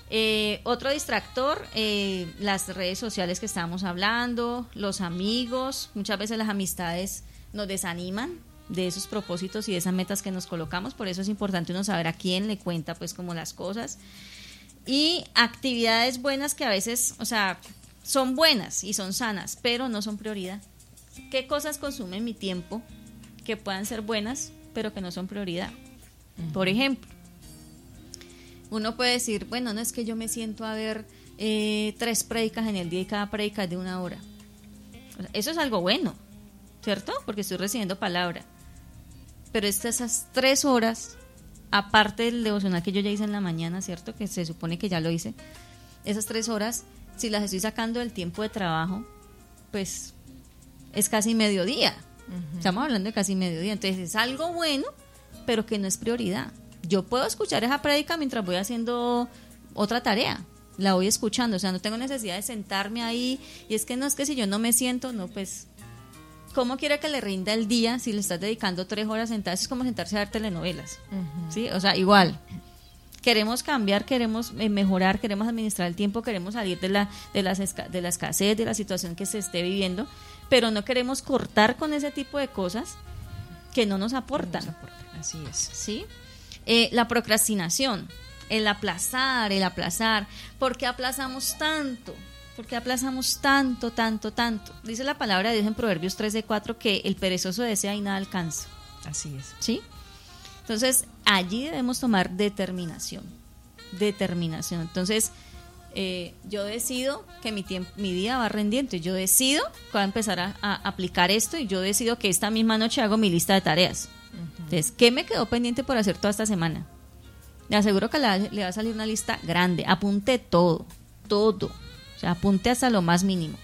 Eh, otro distractor, eh, las redes sociales que estábamos hablando, los amigos, muchas veces las amistades nos desaniman de esos propósitos y de esas metas que nos colocamos, por eso es importante uno saber a quién le cuenta pues como las cosas y actividades buenas que a veces, o sea, son buenas y son sanas, pero no son prioridad. ¿Qué cosas consumen mi tiempo que puedan ser buenas, pero que no son prioridad? Por ejemplo, uno puede decir, bueno, no es que yo me siento a ver eh, tres predicas en el día y cada predica es de una hora. O sea, Eso es algo bueno, ¿cierto? Porque estoy recibiendo palabra. Pero es esas tres horas, aparte del devocional que yo ya hice en la mañana, ¿cierto? Que se supone que ya lo hice. Esas tres horas, si las estoy sacando del tiempo de trabajo, pues es casi mediodía. Estamos hablando de casi mediodía. Entonces es algo bueno, pero que no es prioridad. Yo puedo escuchar esa prédica mientras voy haciendo otra tarea. La voy escuchando. O sea, no tengo necesidad de sentarme ahí. Y es que no es que si yo no me siento, no, pues. ¿Cómo quiere que le rinda el día si le estás dedicando tres horas sentadas? Es como sentarse a ver telenovelas. ¿Sí? O sea, igual queremos cambiar, queremos eh, mejorar, queremos administrar el tiempo, queremos salir de la, de, las de la escasez, de la situación que se esté viviendo, pero no queremos cortar con ese tipo de cosas que no nos aportan. Nos aporta. Así es. ¿sí? Eh, la procrastinación, el aplazar, el aplazar. ¿Por qué aplazamos tanto? ¿Por qué aplazamos tanto, tanto, tanto? Dice la palabra de Dios en Proverbios 13:4 que el perezoso desea y nada alcanza. Así es. ¿sí? Entonces, allí debemos tomar determinación, determinación. Entonces, eh, yo decido que mi, tiempo, mi día va rendiente, yo decido que voy a empezar a, a aplicar esto y yo decido que esta misma noche hago mi lista de tareas. Entonces, ¿qué me quedó pendiente por hacer toda esta semana? Le aseguro que la- le va a salir una lista grande, apunte todo, todo, o sea, apunte hasta lo más mínimo.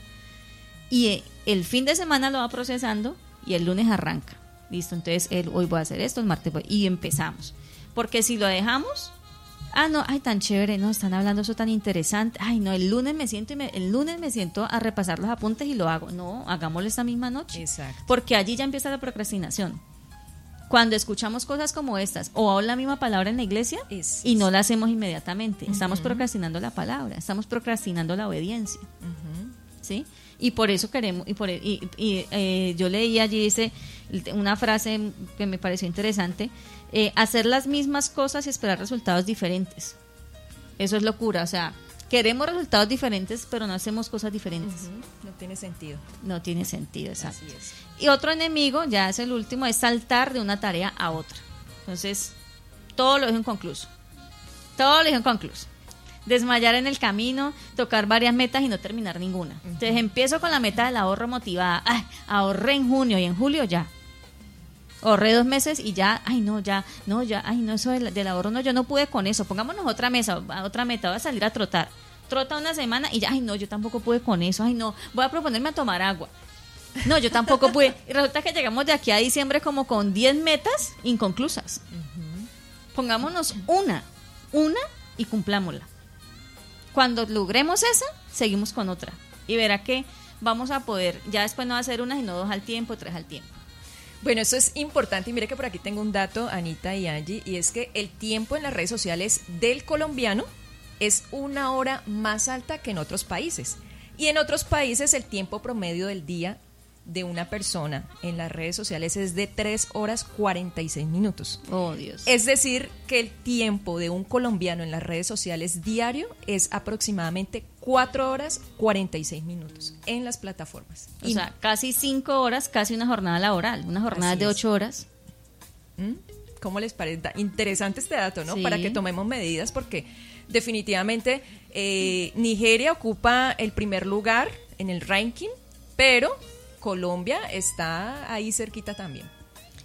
Y eh, el fin de semana lo va procesando y el lunes arranca. Listo, entonces el, hoy voy a hacer esto, el martes voy, y empezamos. Porque si lo dejamos, ah, no, ay, tan chévere, no, están hablando eso tan interesante. Ay, no, el lunes me siento y me- el lunes me siento a repasar los apuntes y lo hago. No, hagámoslo esta misma noche. Exacto. Porque allí ya empieza la procrastinación. Cuando escuchamos cosas como estas o la misma palabra en la iglesia Es- y no la hacemos inmediatamente, estamos procrastinando la palabra, estamos procrastinando la obediencia. ¿sí? Y por eso queremos, y, por, e, y, y, eh, yo leí allí dice una frase que me pareció interesante, eh, hacer las mismas cosas y esperar resultados diferentes. Eso es locura, o sea, queremos resultados diferentes, pero no hacemos cosas diferentes. No tiene sentido. No tiene sentido, exacto. Y otro enemigo, ya es el último, es saltar de una tarea a otra. Entonces, todo lo dejo inconcluso. Todo lo dejo inconcluso. Desmayar en el camino, tocar varias metas y no terminar ninguna. Entonces empiezo con la meta del ahorro motivada. Ay, ahorré en junio y en julio ya. Ahorré dos meses y ya, ay no, ya, no, ya, ay no, eso del, del ahorro no, yo no pude con eso. Pongámonos otra mesa, otra meta, voy a salir a trotar trota una semana y ya, ay no, yo tampoco pude con eso, ay no, voy a proponerme a tomar agua. No, yo tampoco pude. (laughs) Y resulta que llegamos de aquí a diciembre como con 10 metas inconclusas. Pongámonos una, una y cumplámosla. Cuando logremos esa, seguimos con otra. Y verá que vamos a poder, ya después no va a ser una, sino dos al tiempo, tres al tiempo. Bueno, eso es importante y mire que por aquí tengo un dato, Anita y Angie, y es que el tiempo en las redes sociales del colombiano es una hora más alta que en otros países. Y en otros países el tiempo promedio del día de una persona en las redes sociales es de 3 horas 46 minutos. Oh, Dios. Es decir, que el tiempo de un colombiano en las redes sociales diario es aproximadamente 4 horas 46 minutos en las plataformas. O sea, casi 5 horas, casi una jornada laboral, una jornada de es. 8 horas. ¿Mm? ¿Cómo les parece? Interesante este dato, ¿no? Sí. Para que tomemos medidas porque definitivamente eh, Nigeria ocupa el primer lugar en el ranking, pero Colombia está ahí cerquita también.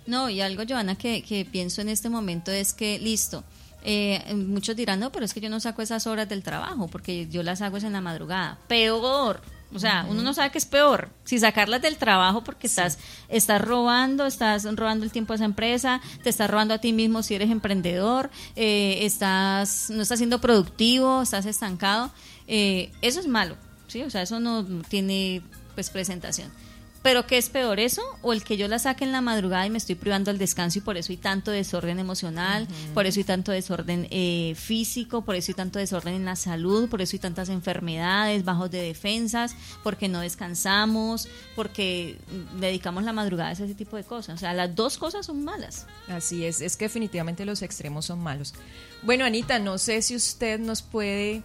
No, y algo, Joana, que, que pienso en este momento es que, listo, eh, muchos dirán, no, pero es que yo no saco esas horas del trabajo, porque yo las hago es en la madrugada. Peor. O sea, uno no sabe qué es peor. Si sacarlas del trabajo porque estás, estás robando, estás robando el tiempo de esa empresa, te estás robando a ti mismo si eres emprendedor, eh, estás, no estás siendo productivo, estás estancado. eh, eso es malo, ¿sí? O sea, eso no tiene pues presentación. Pero ¿qué es peor eso? O el que yo la saque en la madrugada y me estoy privando el descanso y por eso hay tanto desorden emocional, por eso hay tanto desorden eh, físico, por eso hay tanto desorden en la salud, por eso hay tantas enfermedades, bajos de defensas, porque no descansamos, porque dedicamos la madrugada a ese tipo de cosas. O sea, las dos cosas son malas. Así es, es que definitivamente los extremos son malos. Bueno, Anita, no sé si usted nos puede,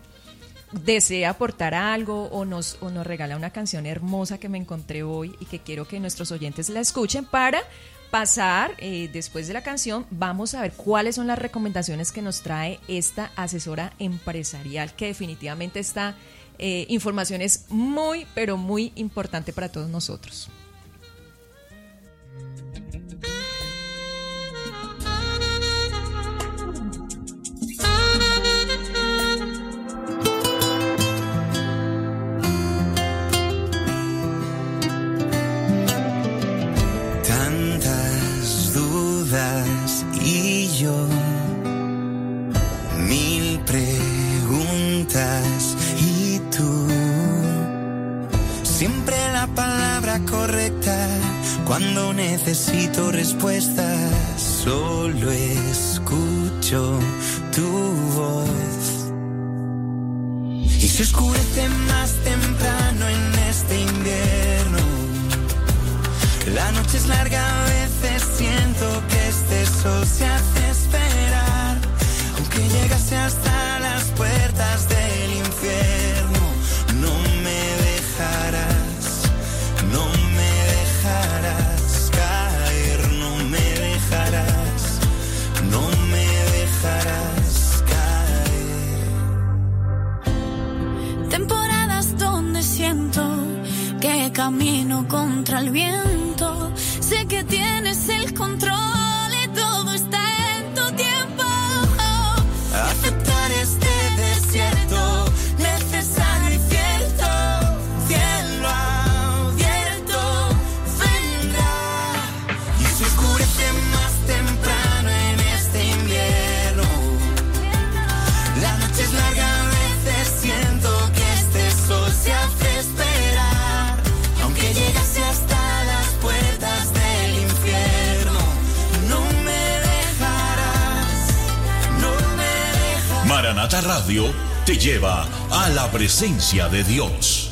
desea aportar algo o nos, o nos regala una canción hermosa que me encontré hoy y que quiero que nuestros oyentes la escuchen para pasar, eh, después de la canción, vamos a ver cuáles son las recomendaciones que nos trae esta asesora empresarial, que definitivamente esta eh, información es muy, pero muy importante para todos nosotros. Y yo. Mil preguntas y tú. Siempre la palabra correcta cuando necesito respuestas. Solo escucho tu voz. Y se oscurece más temprano en este invierno. La noche es larga, a veces siento se hace esperar. Aunque llegase hasta las puertas del infierno, no me dejarás, no me dejarás caer, no me dejarás, no me dejarás caer. Temporadas donde siento que camino contra el viento. Sé que tienes el control radio te lleva a la presencia de Dios.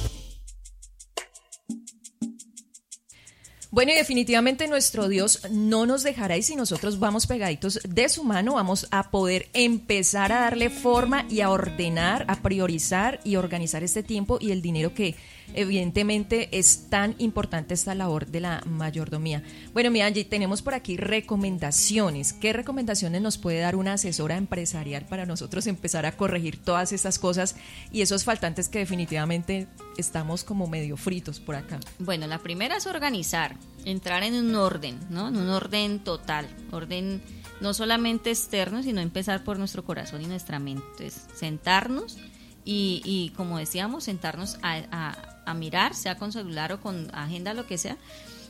Bueno, y definitivamente nuestro Dios no nos dejará y si nosotros vamos pegaditos de su mano, vamos a poder empezar a darle forma y a ordenar, a priorizar y organizar este tiempo y el dinero que evidentemente es tan importante esta labor de la mayordomía. Bueno, mi Angie, tenemos por aquí recomendaciones. ¿Qué recomendaciones nos puede dar una asesora empresarial para nosotros empezar a corregir todas estas cosas y esos faltantes que definitivamente estamos como medio fritos por acá? Bueno, la primera es organizar, entrar en un orden, ¿no? En un orden total, orden no solamente externo, sino empezar por nuestro corazón y nuestra mente. Entonces, sentarnos y, como decíamos, sentarnos a- a mirar, sea con celular o con agenda, lo que sea,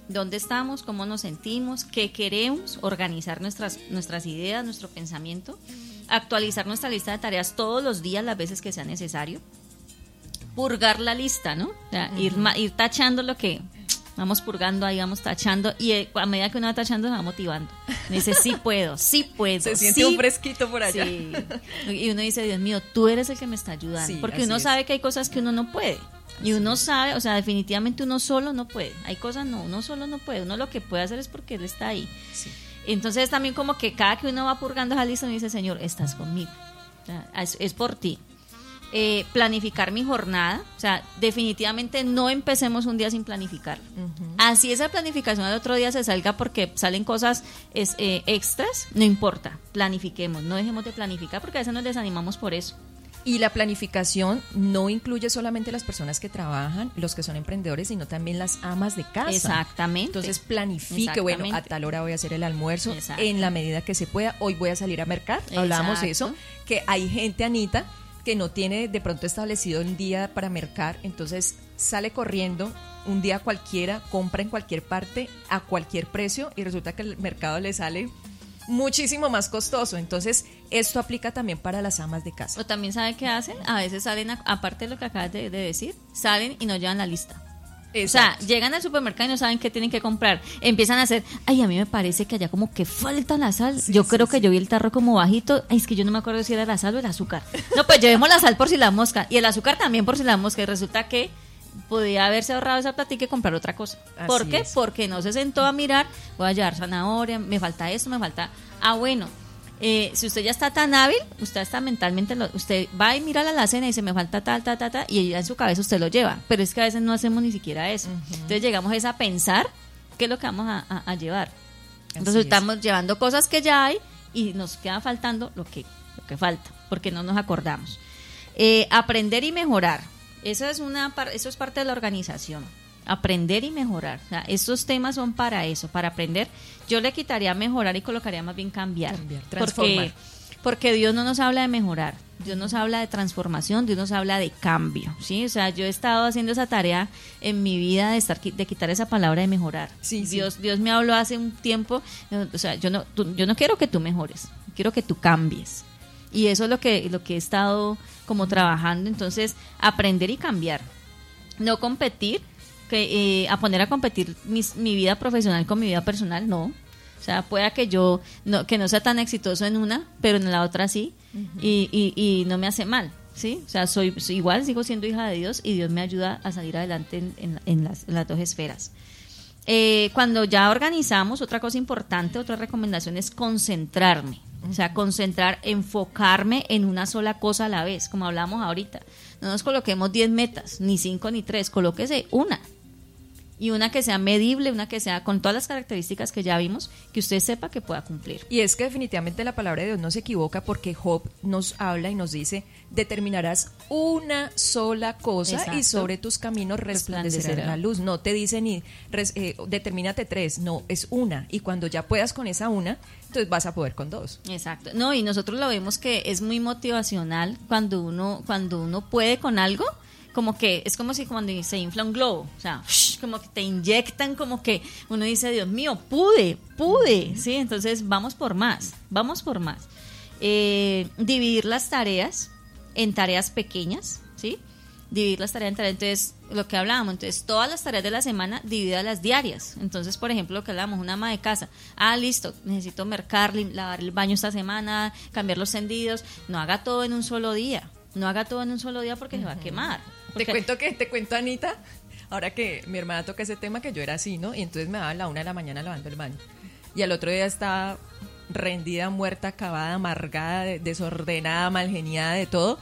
dónde estamos, cómo nos sentimos, qué queremos, organizar nuestras, nuestras ideas, nuestro pensamiento, actualizar nuestra lista de tareas todos los días, las veces que sea necesario, purgar la lista, ¿no? O sea, ir, ir tachando lo que vamos purgando ahí, vamos tachando y eh, a medida que uno va tachando se va motivando. Dice, sí puedo, sí puedo. Se siente sí un fresquito por allá. Sí. Y uno dice, Dios mío, tú eres el que me está ayudando. Sí, Porque uno es. sabe que hay cosas que uno no puede. Y uno sabe, o sea, definitivamente uno solo no puede. Hay cosas no, uno solo no puede. Uno lo que puede hacer es porque él está ahí. Sí. Entonces también como que cada que uno va purgando esa lista, uno dice, Señor, estás conmigo. Es por ti. Eh, planificar mi jornada. O sea, definitivamente no empecemos un día sin planificar. Así esa planificación al otro día se salga porque salen cosas es, eh, extras, no importa. Planifiquemos, no dejemos de planificar porque a veces nos desanimamos por eso. Y la planificación no incluye solamente las personas que trabajan, los que son emprendedores, sino también las amas de casa. Exactamente. Entonces planifique, bueno, a tal hora voy a hacer el almuerzo, en la medida que se pueda, hoy voy a salir a mercar, hablamos de eso, que hay gente, Anita, que no tiene de pronto establecido un día para mercar, entonces sale corriendo un día cualquiera, compra en cualquier parte, a cualquier precio, y resulta que el mercado le sale muchísimo más costoso. Entonces, esto aplica también para las amas de casa. O también sabe qué hacen, a veces salen, aparte de lo que acabas de, de decir, salen y no llevan la lista. O sea, llegan al supermercado y no saben qué tienen que comprar. Empiezan a hacer, ay, a mí me parece que allá como que falta la sal. yo creo que yo vi el tarro como bajito. Ay, es que yo no me acuerdo si era la sal o el azúcar. No, pues llevemos la sal por si la mosca. Y el azúcar también por si la mosca. Y resulta que podía haberse ahorrado esa platica y comprar otra cosa. Así ¿Por qué? es. Porque no se sentó a mirar, voy a llevar zanahoria, me falta esto, me falta... Ah, bueno, eh, si usted ya está tan hábil, usted está mentalmente, lo- usted va y mira la alacena y dice, me falta tal, tal, tal, tal, y ya en su cabeza usted lo lleva. Pero es que a veces no hacemos ni siquiera eso. Entonces llegamos es a pensar qué es lo que vamos a, a- a llevar. Entonces es. estamos llevando cosas que ya hay y nos queda faltando lo que, lo que falta, porque no nos acordamos. Eh, aprender y mejorar. Eso es, una, eso es parte de la organización. Aprender y mejorar. O sea, estos temas son para eso, para aprender. Yo le quitaría mejorar y colocaría más bien cambiar. Cambiar, porque, transformar. porque Dios no nos habla de mejorar. Dios nos habla de transformación, Dios nos habla de cambio, ¿sí? O sea, yo he estado haciendo esa tarea en mi vida de estar de quitar esa palabra de mejorar. Sí, sí. Dios Dios me habló hace un tiempo, eh, o sea, yo no tú- yo no quiero que tú mejores, quiero que tú cambies. Y eso es lo que lo que he estado como trabajando, entonces aprender y cambiar. No competir, que eh, a poner a competir mis- mi vida profesional con mi vida personal, no. O sea, pueda que yo no, que no sea tan exitoso en una, pero en la otra sí, y, y, y no me hace mal, ¿sí? O sea, soy, soy igual, sigo siendo hija de Dios y Dios me ayuda a salir adelante en, en- en las, en las dos esferas. Eh, cuando ya organizamos, otra cosa importante, otra recomendación es concentrarme. O sea, concentrar, enfocarme en una sola cosa a la vez, como hablamos ahorita. No nos coloquemos 10 metas, ni 5 ni 3, colóquese una. Y una que sea medible, una que sea con todas las características que ya vimos, que usted sepa que pueda cumplir. Y es que definitivamente la palabra de Dios no se equivoca porque Job nos habla y nos dice, determinarás una sola cosa y sobre tus caminos resplandecerá Resplandecerá. la luz. No te dice ni, res- eh, determínate tres, no, es una. Y cuando ya puedas con esa una, entonces vas a poder con dos. Exacto. No, y nosotros lo vemos que es muy motivacional cuando uno, cuando uno puede con algo, como que es como si cuando se infla un globo, o sea, como que te inyectan, como que uno dice, Dios mío, pude, pude, ¿sí? Entonces vamos por más, vamos por más. Eh, dividir las tareas en tareas pequeñas, ¿sí? Dividir las tareas en tareas, entonces, lo que hablábamos, entonces, todas las tareas de la semana, divididas las diarias. Entonces, por ejemplo, lo que hablábamos, una ama de casa, ah, listo, necesito mercar, lavar el baño esta semana, cambiar los tendidos, no haga todo en un solo día, no haga todo en un solo día porque se va a quemar. Te cuento que, te cuento Anita, Ahora que mi hermana toca ese tema, que yo era así, ¿no? Y entonces me daba a la una de la mañana lavando el baño. Y al otro día estaba rendida, muerta, acabada, amargada, de- desordenada, malgeniada, de todo.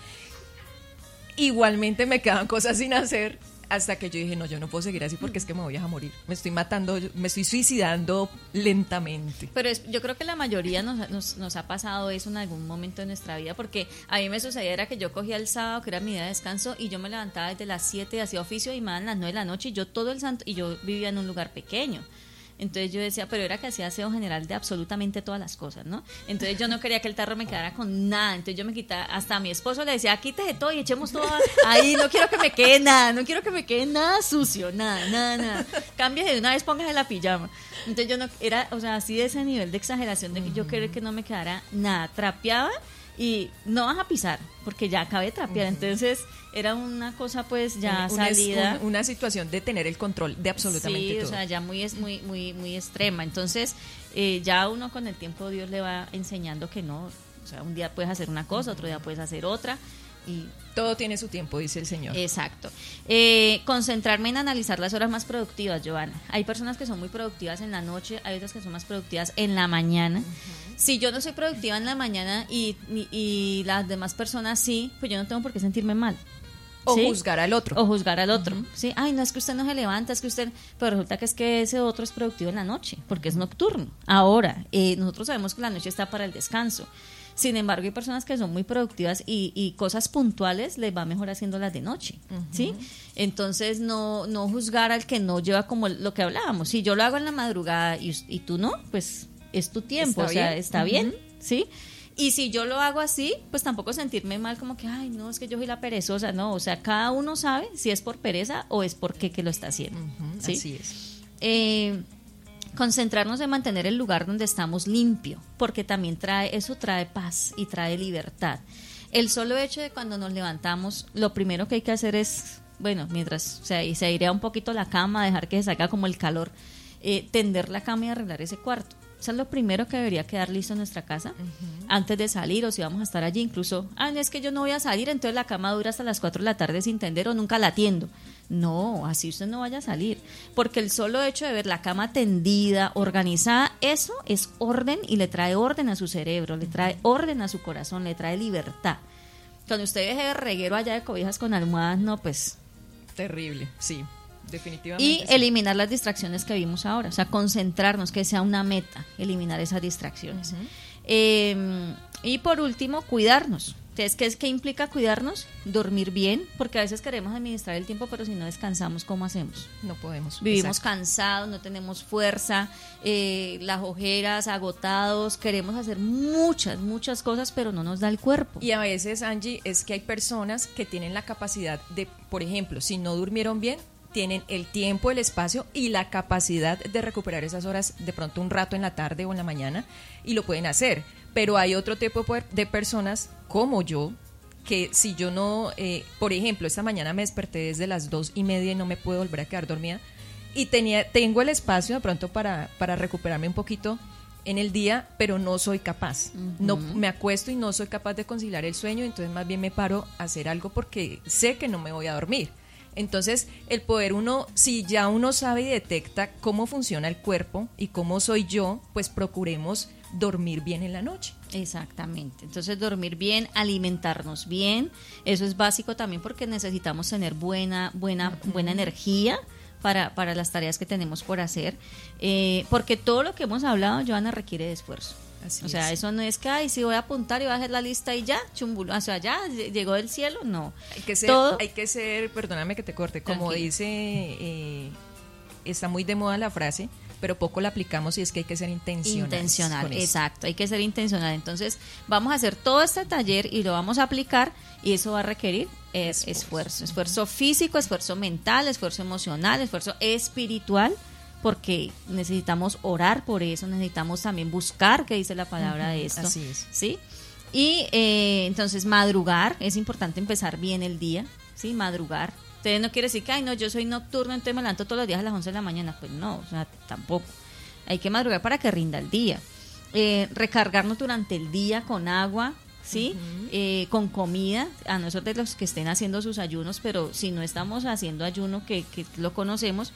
Igualmente me quedaban cosas sin hacer hasta que yo dije, no, yo no puedo seguir así porque es que me voy a morir. Me estoy matando, me estoy suicidando lentamente. Pero es- yo creo que la mayoría nos, nos, nos ha pasado eso en algún momento de nuestra vida, porque a mí me sucedía era que yo cogía el sábado, que era mi día de descanso, y yo me levantaba desde las 7, hacía oficio y me daban las 9 de la noche, y yo todo el santo, y yo vivía en un lugar pequeño. Entonces yo decía, pero era que hacía aseo general de absolutamente todas las cosas, ¿no? Entonces yo no quería que el tarro me quedara con nada. Entonces yo me quitaba, hasta a mi esposo le decía, quítate todo y echemos todo ahí, no quiero que me quede nada, no quiero que me quede nada sucio, nada, nada, nada. Cámbiate de una vez, póngase la pijama. Entonces yo no, era, o sea, así de ese nivel de exageración de que yo quería que no me quedara nada. Trapeaba y no vas a pisar, porque ya acabé de trapear. Entonces era una cosa pues ya Una- salida. una situación de tener el control de absolutamente Sí, todo. o sea, ya muy, es muy, muy, muy extrema. Entonces, eh, ya uno con el tiempo Dios le va enseñando que no. O sea, un día puedes hacer una cosa, otro día puedes hacer otra. Y todo tiene su tiempo, dice el Señor. Exacto. Eh, concentrarme en analizar las horas más productivas, Giovanna. Hay personas que son muy productivas en la noche, hay otras que son más productivas en la mañana. Si yo no soy productiva en la mañana y, y- y las demás personas sí, pues yo no tengo por qué sentirme mal. O ¿sí? juzgar al otro. O juzgar al otro. Sí, ay, no es que usted no se levanta, es que usted. Pero resulta que es que ese otro es productivo en la noche, porque es nocturno. Ahora, eh, nosotros sabemos que la noche está para el descanso. Sin embargo, hay personas que son muy productivas y, y cosas puntuales les va mejor haciéndolas de noche, ¿sí? Entonces, no, no juzgar al que no lleva como lo que hablábamos. Si yo lo hago en la madrugada y, tú no, pues es tu tiempo, Está o sea, bien. está bien, ¿sí? Y si yo lo hago así, pues tampoco sentirme mal como que, ay, no, es que yo soy la perezosa, no, o sea, cada uno sabe si es por pereza o es porque que lo está haciendo. ¿sí? Así es. Eh, concentrarnos en mantener el lugar donde estamos limpio, porque también trae, eso trae paz y trae libertad. El solo hecho de cuando nos levantamos, lo primero que hay que hacer es, bueno, mientras se, se airea un poquito la cama, dejar que se salga como el calor, eh, tender la cama y arreglar ese cuarto. Eso es lo primero que debería quedar listo en nuestra casa antes de salir o si vamos a estar allí. Incluso, ah, no es que yo no voy a salir, entonces la cama dura hasta las 4 de la tarde sin tender o nunca la atiendo. No, así usted no vaya a salir. Porque el solo hecho de ver la cama tendida, organizada, eso es orden y le trae orden a su cerebro, le trae orden a su corazón, le trae libertad. Cuando usted deje de reguero allá de cobijas con almohadas, no, pues Terrible, sí, definitivamente. y sí. eliminar las distracciones que vimos ahora, o sea, concentrarnos, que sea una meta, eliminar esas distracciones. Eh, y por último, cuidarnos. Entonces, ¿qué, es, ¿qué implica cuidarnos? Dormir bien, porque a veces queremos administrar el tiempo, pero si no descansamos, ¿cómo hacemos? No podemos. Vivimos Exacto. cansados, no tenemos fuerza, eh, las ojeras, agotados, queremos hacer muchas, muchas cosas, pero no nos da el cuerpo. Y a veces, Angie, es que hay personas que tienen la capacidad de, por ejemplo, si no durmieron bien, tienen el tiempo, el espacio y la capacidad de recuperar esas horas de pronto un rato en la tarde o en la mañana y lo pueden hacer. Pero hay otro tipo de personas como yo que si yo no, eh, por ejemplo, esta mañana me desperté desde las dos y media y no me puedo volver a quedar dormida y tenía, tengo el espacio de pronto para, para recuperarme un poquito en el día, pero no soy capaz. No me acuesto y no soy capaz de conciliar el sueño, entonces más bien me paro a hacer algo porque sé que no me voy a dormir. Entonces, el poder uno, si ya uno sabe y detecta cómo funciona el cuerpo y cómo soy yo, pues procuremos dormir bien en la noche. Exactamente. Entonces, dormir bien, alimentarnos bien, eso es básico también porque necesitamos tener buena, buena, buena energía para, para las tareas que tenemos por hacer, eh, porque todo lo que hemos hablado, Joana, requiere de esfuerzo. Así o sea, es. eso no es que, ay, si voy a apuntar y voy a hacer la lista y ya, chumbulo, o sea, ya ll- llegó del cielo, no. Hay que ser, Todo- hay que ser, perdóname que te corte, como Tranquila. dice, eh, está muy de moda la frase, pero poco la aplicamos y es que hay que ser intencional. Intencional, exacto, hay que ser intencional. Entonces, vamos a hacer todo este taller y lo vamos a aplicar y eso va a requerir eh, esfuerzo, esfuerzo físico, esfuerzo mental, esfuerzo emocional, esfuerzo espiritual, porque necesitamos orar por eso, necesitamos también buscar qué dice la palabra de esto. así es. ¿Sí? Y eh, entonces madrugar, es importante empezar bien el día, ¿sí? Madrugar. Ustedes no quiere decir que, ay, no, yo soy nocturno, entonces me levanto todos los días a las 11 de la mañana. Pues no, o sea, tampoco. Hay que madrugar para que rinda el día. Eh, recargarnos durante el día con agua, ¿sí? Eh, con comida, a nosotros de los que estén haciendo sus ayunos, pero si no estamos haciendo ayuno, que, que lo conocemos,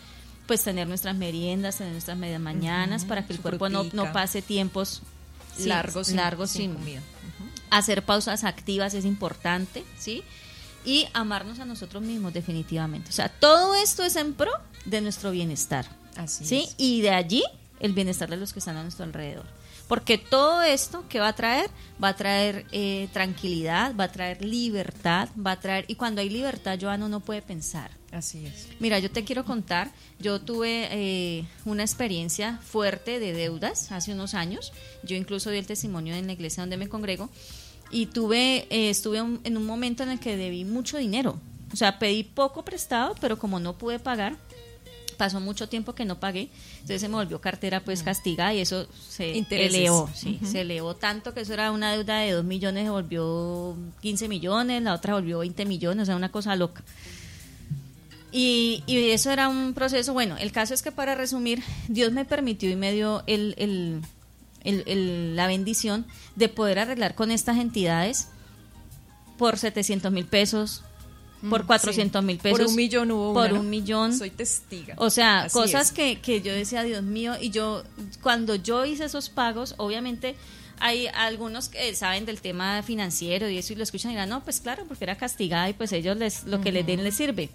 pues tener nuestras meriendas, tener nuestras medias mañanas, para que el su cuerpo no, no pase tiempos sí, largos, sin- largos sin sin, comida. hacer pausas activas es importante, ¿sí? Y amarnos a nosotros mismos definitivamente. O sea, todo esto es en pro de nuestro bienestar, Así ¿sí? es. Y de allí el bienestar de los que están a nuestro alrededor. Porque todo esto que va a traer, va a traer eh, tranquilidad, va a traer libertad, va a traer... Y cuando hay libertad, Joana, uno puede pensar. Así es. Mira, yo te quiero contar, yo tuve eh, una experiencia fuerte de deudas hace unos años, yo incluso di el testimonio en la iglesia donde me congrego, y tuve, eh, estuve un- en un momento en el que debí mucho dinero, o sea, pedí poco prestado, pero como no pude pagar, pasó mucho tiempo que no pagué, entonces se me volvió cartera pues castigada y eso se Intereses. elevó, sí, se elevó tanto que eso era una deuda de 2 millones, se volvió 15 millones, la otra volvió 20 millones, o sea, una cosa loca. Y, y eso era un proceso, bueno, el caso es que para resumir, Dios me permitió y me dio el, el- el- la bendición de poder arreglar con estas entidades por 700 mil pesos, por 400 mil pesos. Por un millón hubo Por un millón. Soy testiga. O sea, Así cosas es. que, que yo decía, Dios mío, y yo, cuando yo hice esos pagos, obviamente hay algunos que saben del tema financiero y eso y lo escuchan y dirán, no, pues claro, porque era castigada y pues ellos les, lo que les den les sirve.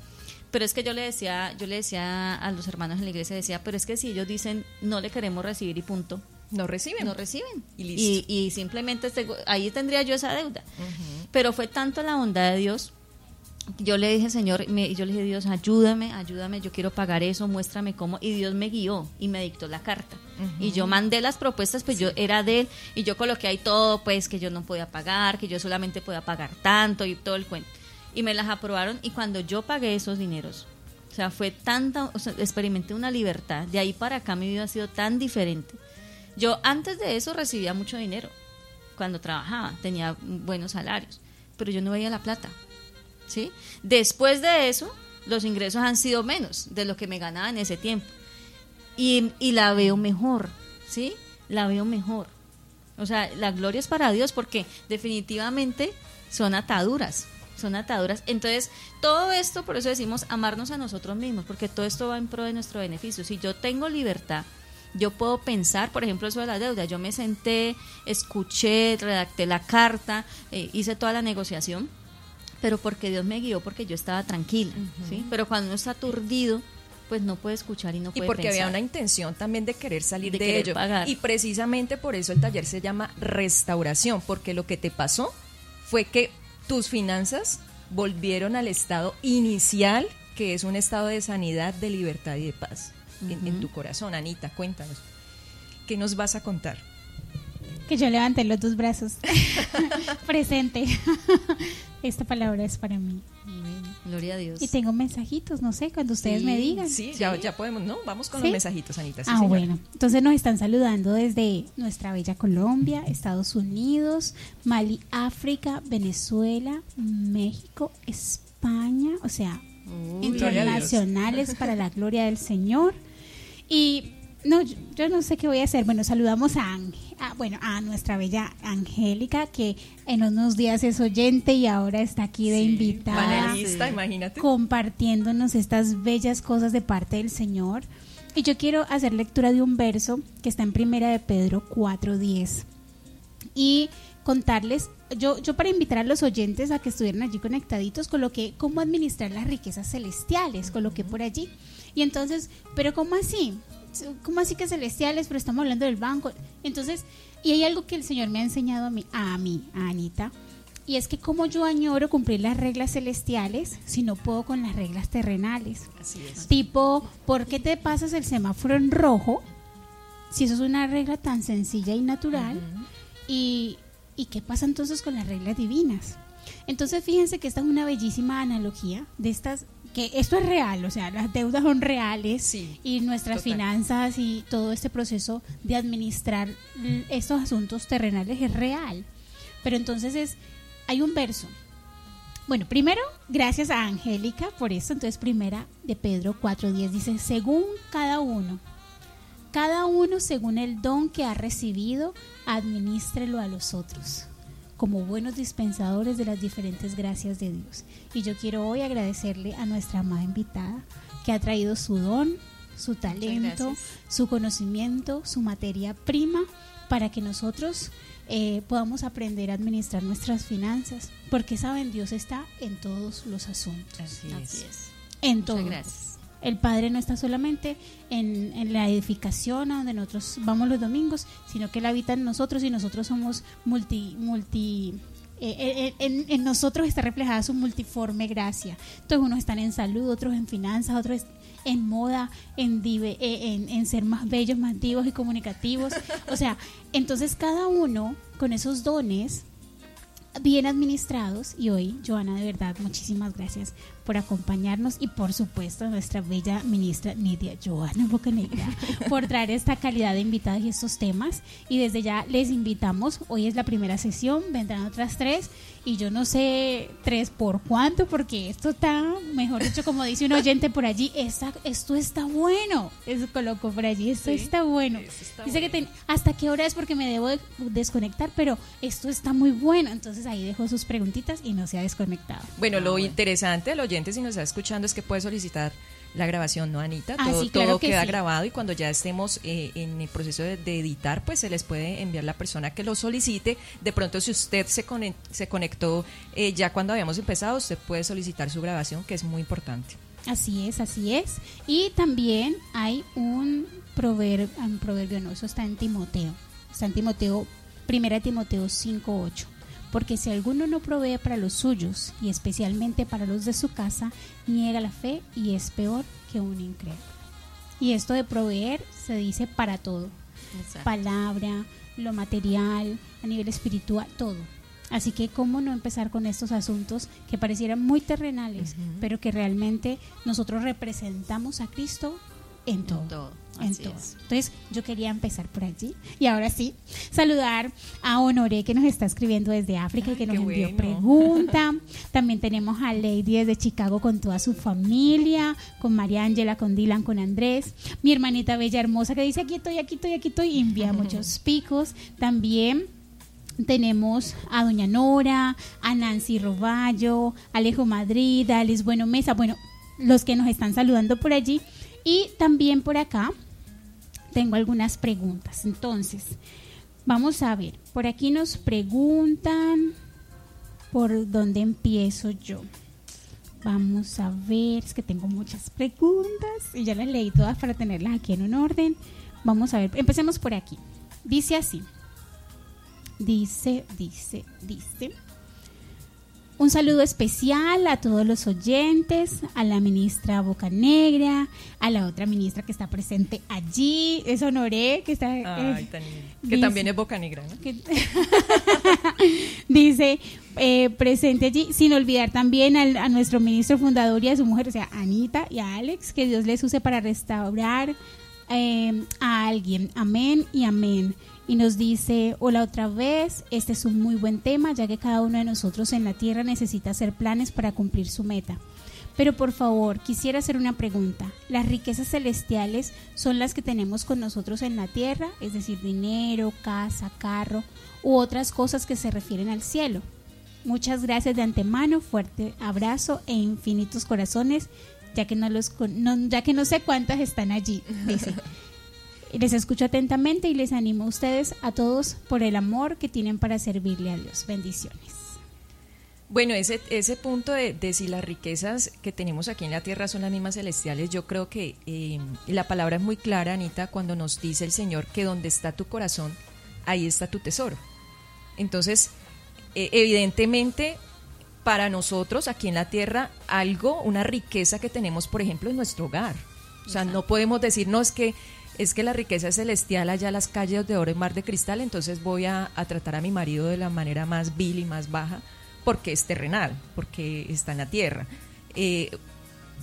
Pero es que yo le decía, yo le decía a los hermanos en la iglesia, decía, pero es que si ellos dicen no le queremos recibir y punto, No reciben. no reciben. Y listo. y simplemente este- ahí tendría yo esa deuda. Pero fue tanto la bondad de Dios. Yo le dije, Señor, me- yo le dije, Dios, ayúdame, ayúdame, yo quiero pagar eso, muéstrame cómo. Y Dios me guió y me dictó la carta. Y yo mandé las propuestas, pues yo era de él, y yo coloqué ahí todo, pues que yo no podía pagar, que yo solamente podía pagar tanto y todo el cuento. Y me las aprobaron, y cuando yo pagué esos dineros, o sea, fue tanta, experimenté una libertad. De ahí para acá mi vida ha sido tan diferente. Yo antes de eso recibía mucho dinero cuando trabajaba, tenía buenos salarios, pero yo no veía la plata. ¿sí? Después de eso, los ingresos han sido menos de lo que me ganaba en ese tiempo. Y, y la veo mejor, ¿sí? La veo mejor. O sea, la gloria es para Dios porque definitivamente son ataduras, son ataduras. Entonces, todo esto, por eso decimos amarnos a nosotros mismos, porque todo esto va en pro de nuestro beneficio. Si yo tengo libertad, yo puedo pensar, por ejemplo, eso de la deuda. Yo me senté, escuché, redacté la carta, eh, hice toda la negociación, pero porque Dios me guió, porque yo estaba tranquila, ¿sí? Pero cuando uno está aturdido, pues no puede escuchar y no Y puede porque había una intención también de querer salir De de, querer ello. pagar. Y precisamente por eso el taller se llama restauración, porque lo que te pasó fue que tus finanzas volvieron al estado inicial, que es un estado de sanidad, de libertad y de paz en, en tu corazón. Anita, cuéntanos. ¿Qué nos vas a contar? Que yo levanté los dos brazos. (laughs) Presente. (laughs) Esta palabra es para mí. Gloria a Dios. Y tengo mensajitos, no sé, cuando ustedes me digan. Sí, Ya, ya podemos, ¿no? Vamos con ¿Sí? los mensajitos, Anita. sí, ah, señora. bueno. Entonces nos están saludando desde nuestra bella Colombia, Estados Unidos, Mali, África, Venezuela, México, España, o sea, internacionales para la gloria del Señor. Y no, yo, yo no sé qué voy a hacer. Bueno, saludamos a, a, bueno, a nuestra bella Angélica, que en unos días es oyente y ahora está aquí de Sí, invitada Panelista, imagínate. compartiéndonos estas bellas cosas de parte del Señor. Y yo quiero hacer lectura de un verso que está en Primera de Pedro 4:10 y contarles, yo, yo para invitar a los oyentes a que estuvieran allí conectaditos, coloqué cómo administrar las riquezas celestiales, coloqué por allí. Y entonces, pero ¿cómo así? ¿Cómo así que celestiales? Pero estamos hablando del banco. Entonces, y hay algo que el Señor me ha enseñado a mí, a mí, a Anita, y es que como yo añoro cumplir las reglas celestiales si no puedo con las reglas terrenales. Así es. Tipo, ¿por qué te pasas el semáforo en rojo? Si eso es una regla tan sencilla y natural. y, ¿Y qué pasa entonces con las reglas divinas? Entonces fíjense que esta es una bellísima analogía de estas, que esto es real, o sea, las deudas son reales Sí, y nuestras total. finanzas y todo este proceso de administrar estos asuntos terrenales es real. Pero entonces es, hay un verso. Bueno, primero, gracias a Angélica por esto. Entonces, primera de Pedro 4.10 dice, según cada uno, cada uno según el don que ha recibido, administrelo a los otros. Como buenos dispensadores de las diferentes gracias de Dios. Y yo quiero hoy agradecerle a nuestra amada invitada que ha traído su don, su talento, su conocimiento, su materia prima para que nosotros eh, podamos aprender a administrar nuestras finanzas, porque saben, Dios está en todos los asuntos, Así Así es. es. en Muchas todo. gracias. El Padre no está solamente en, en la edificación a donde nosotros vamos los domingos, sino que Él habita en nosotros y nosotros somos multi, multi, eh, eh, en, en nosotros está reflejada su multiforme gracia. Entonces unos están en salud, otros en finanzas, otros en moda, en, eh, en, en ser más bellos, más divos y comunicativos. O sea, entonces cada uno con esos dones bien administrados y hoy, Joana, de verdad, muchísimas gracias por acompañarnos y por supuesto a nuestra bella ministra Nidia Joana Bocanegra (laughs) por traer esta calidad de invitados y estos temas y desde ya les invitamos, hoy es la primera sesión, vendrán otras tres y yo no sé tres por cuánto porque esto está, mejor dicho, como dice un oyente por allí, esta- esto está bueno, eso coloco por allí, esto Sí, está bueno. está Dice que ten- hasta qué hora es porque me debo de- desconectar, pero esto está muy bueno. Entonces ahí dejó sus preguntitas y no se ha desconectado. Bueno, lo interesante del oyente, si nos está escuchando, es que puede solicitar la grabación, ¿no, Anita? Ah, todo sí, claro todo que queda sí. grabado y cuando ya estemos eh, en el proceso de, de editar, pues se les puede enviar la persona que lo solicite. De pronto, si usted se, conec- se conectó eh, ya cuando habíamos empezado, usted puede solicitar su grabación, que es muy importante. Así es, así es. Y también hay un proverbio, un proverbio no, eso está en Timoteo. Está en Timoteo, primera Timoteo 5.8. Porque si alguno no provee para los suyos, y especialmente para los de su casa, niega la fe y es peor que un incrédulo. Y esto de proveer se dice para todo. Exacto. palabra, lo material, a nivel espiritual, todo. Así que cómo no empezar con estos asuntos que parecieran muy terrenales, pero que realmente nosotros representamos a Cristo en todo. todo, En todo. es. Entonces, yo quería empezar por allí. Y ahora sí, saludar a Honoré que nos está escribiendo desde África y que nos envió bueno. pregunta. También tenemos a Lady desde Chicago con toda su familia, con María Ángela, con Dylan, con Andrés. Mi hermanita bella hermosa que dice aquí estoy, aquí estoy, aquí estoy. Y envía (laughs) muchos picos. También tenemos a Doña Nora, a Nancy Roballo, Alejo Madrid, a Alice Bueno Mesa, bueno, los que nos están saludando por allí. Y también por acá tengo algunas preguntas. Entonces, vamos a ver, por aquí nos preguntan por dónde empiezo yo. Vamos a ver, es que tengo muchas preguntas y ya las leí todas para tenerlas aquí en un orden. Vamos a ver, empecemos por aquí. Dice así. Dice, dice, dice. Un saludo especial a todos los oyentes, a la ministra Bocanegra, a la otra ministra que está presente allí, es Honoré, que está... Ay, eh, tan. Que dice- también es boca negra, ¿no? que- (laughs) dice eh, presente allí, sin olvidar también al- a nuestro ministro fundador y a su mujer, o sea, Anita y a Alex, que Dios les use para restaurar eh, a alguien. Amén y amén. Y nos dice, hola otra vez, este es un muy buen tema, ya que cada uno de nosotros en la tierra necesita hacer planes para cumplir su meta. Pero por favor, quisiera hacer una pregunta. ¿Las riquezas celestiales son las que tenemos con nosotros en la tierra? Es decir, dinero, casa, carro u otras cosas que se refieren al cielo. Muchas gracias de antemano, fuerte abrazo e infinitos corazones, ya que no, los, no- ya que no sé cuántas están allí, dice. (laughs) Les escucho atentamente y les animo a ustedes a todos por el amor que tienen para servirle a Dios. Bendiciones. Bueno, ese, ese punto de, de si las riquezas que tenemos aquí en la tierra son las mismas celestiales, yo creo que eh, la palabra es muy clara, Anita, cuando nos dice el Señor que donde está tu corazón, ahí está tu tesoro. Entonces, eh, evidentemente, para nosotros aquí en la tierra, algo, una riqueza que tenemos, por ejemplo, en nuestro hogar. O sea, no podemos decir, no, es que es que la riqueza es celestial allá las calles de oro y mar de cristal, entonces voy a, tratar a mi marido de la manera más vil y más baja, porque es terrenal, porque está en la tierra. Eh,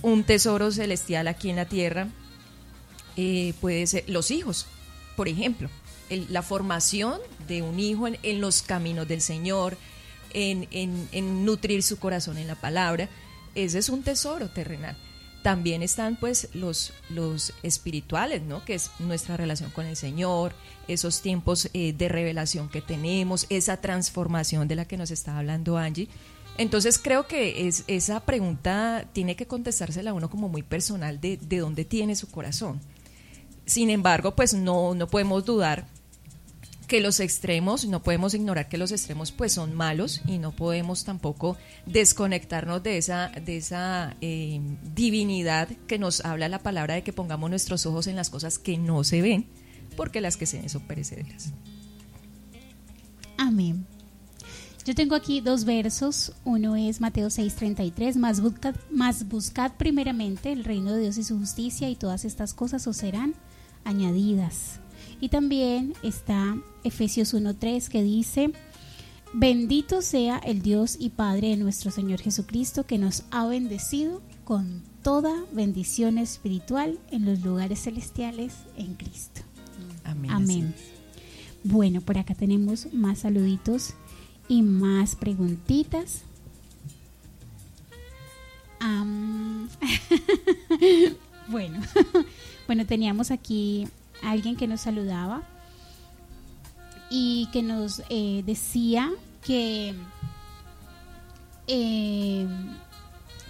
un tesoro celestial aquí en la tierra eh, puede ser los hijos, por ejemplo, la formación de un hijo en, en los caminos del Señor, en, en- en nutrir su corazón en la palabra, ese es un tesoro terrenal. También están pues los, los espirituales, ¿no? Que es nuestra relación con el Señor, esos tiempos eh, de revelación que tenemos, esa transformación de la que nos está hablando Angie. Entonces creo que es, esa pregunta tiene que contestársela uno como muy personal de, de dónde tiene su corazón. Sin embargo, pues no, no podemos dudar que los extremos, no podemos ignorar que los extremos pues son malos y no podemos tampoco desconectarnos de esa, de esa eh, divinidad que nos habla la palabra de que pongamos nuestros ojos en las cosas que no se ven, porque las que se ven son perecederas. Amén. Yo tengo aquí dos versos. Uno es Mateo 6:33, más buscad, más buscad primeramente el reino de Dios y su justicia y todas estas cosas os serán añadidas. Y también está Efesios 1.3 que dice, bendito sea el Dios y Padre de nuestro Señor Jesucristo que nos ha bendecido con toda bendición espiritual en los lugares celestiales en Cristo. Amén. Amén. Bueno, por acá tenemos más saluditos y más preguntitas. (laughs) Bueno, (laughs) bueno, teníamos aquí alguien que nos saludaba y que nos eh, decía que, eh,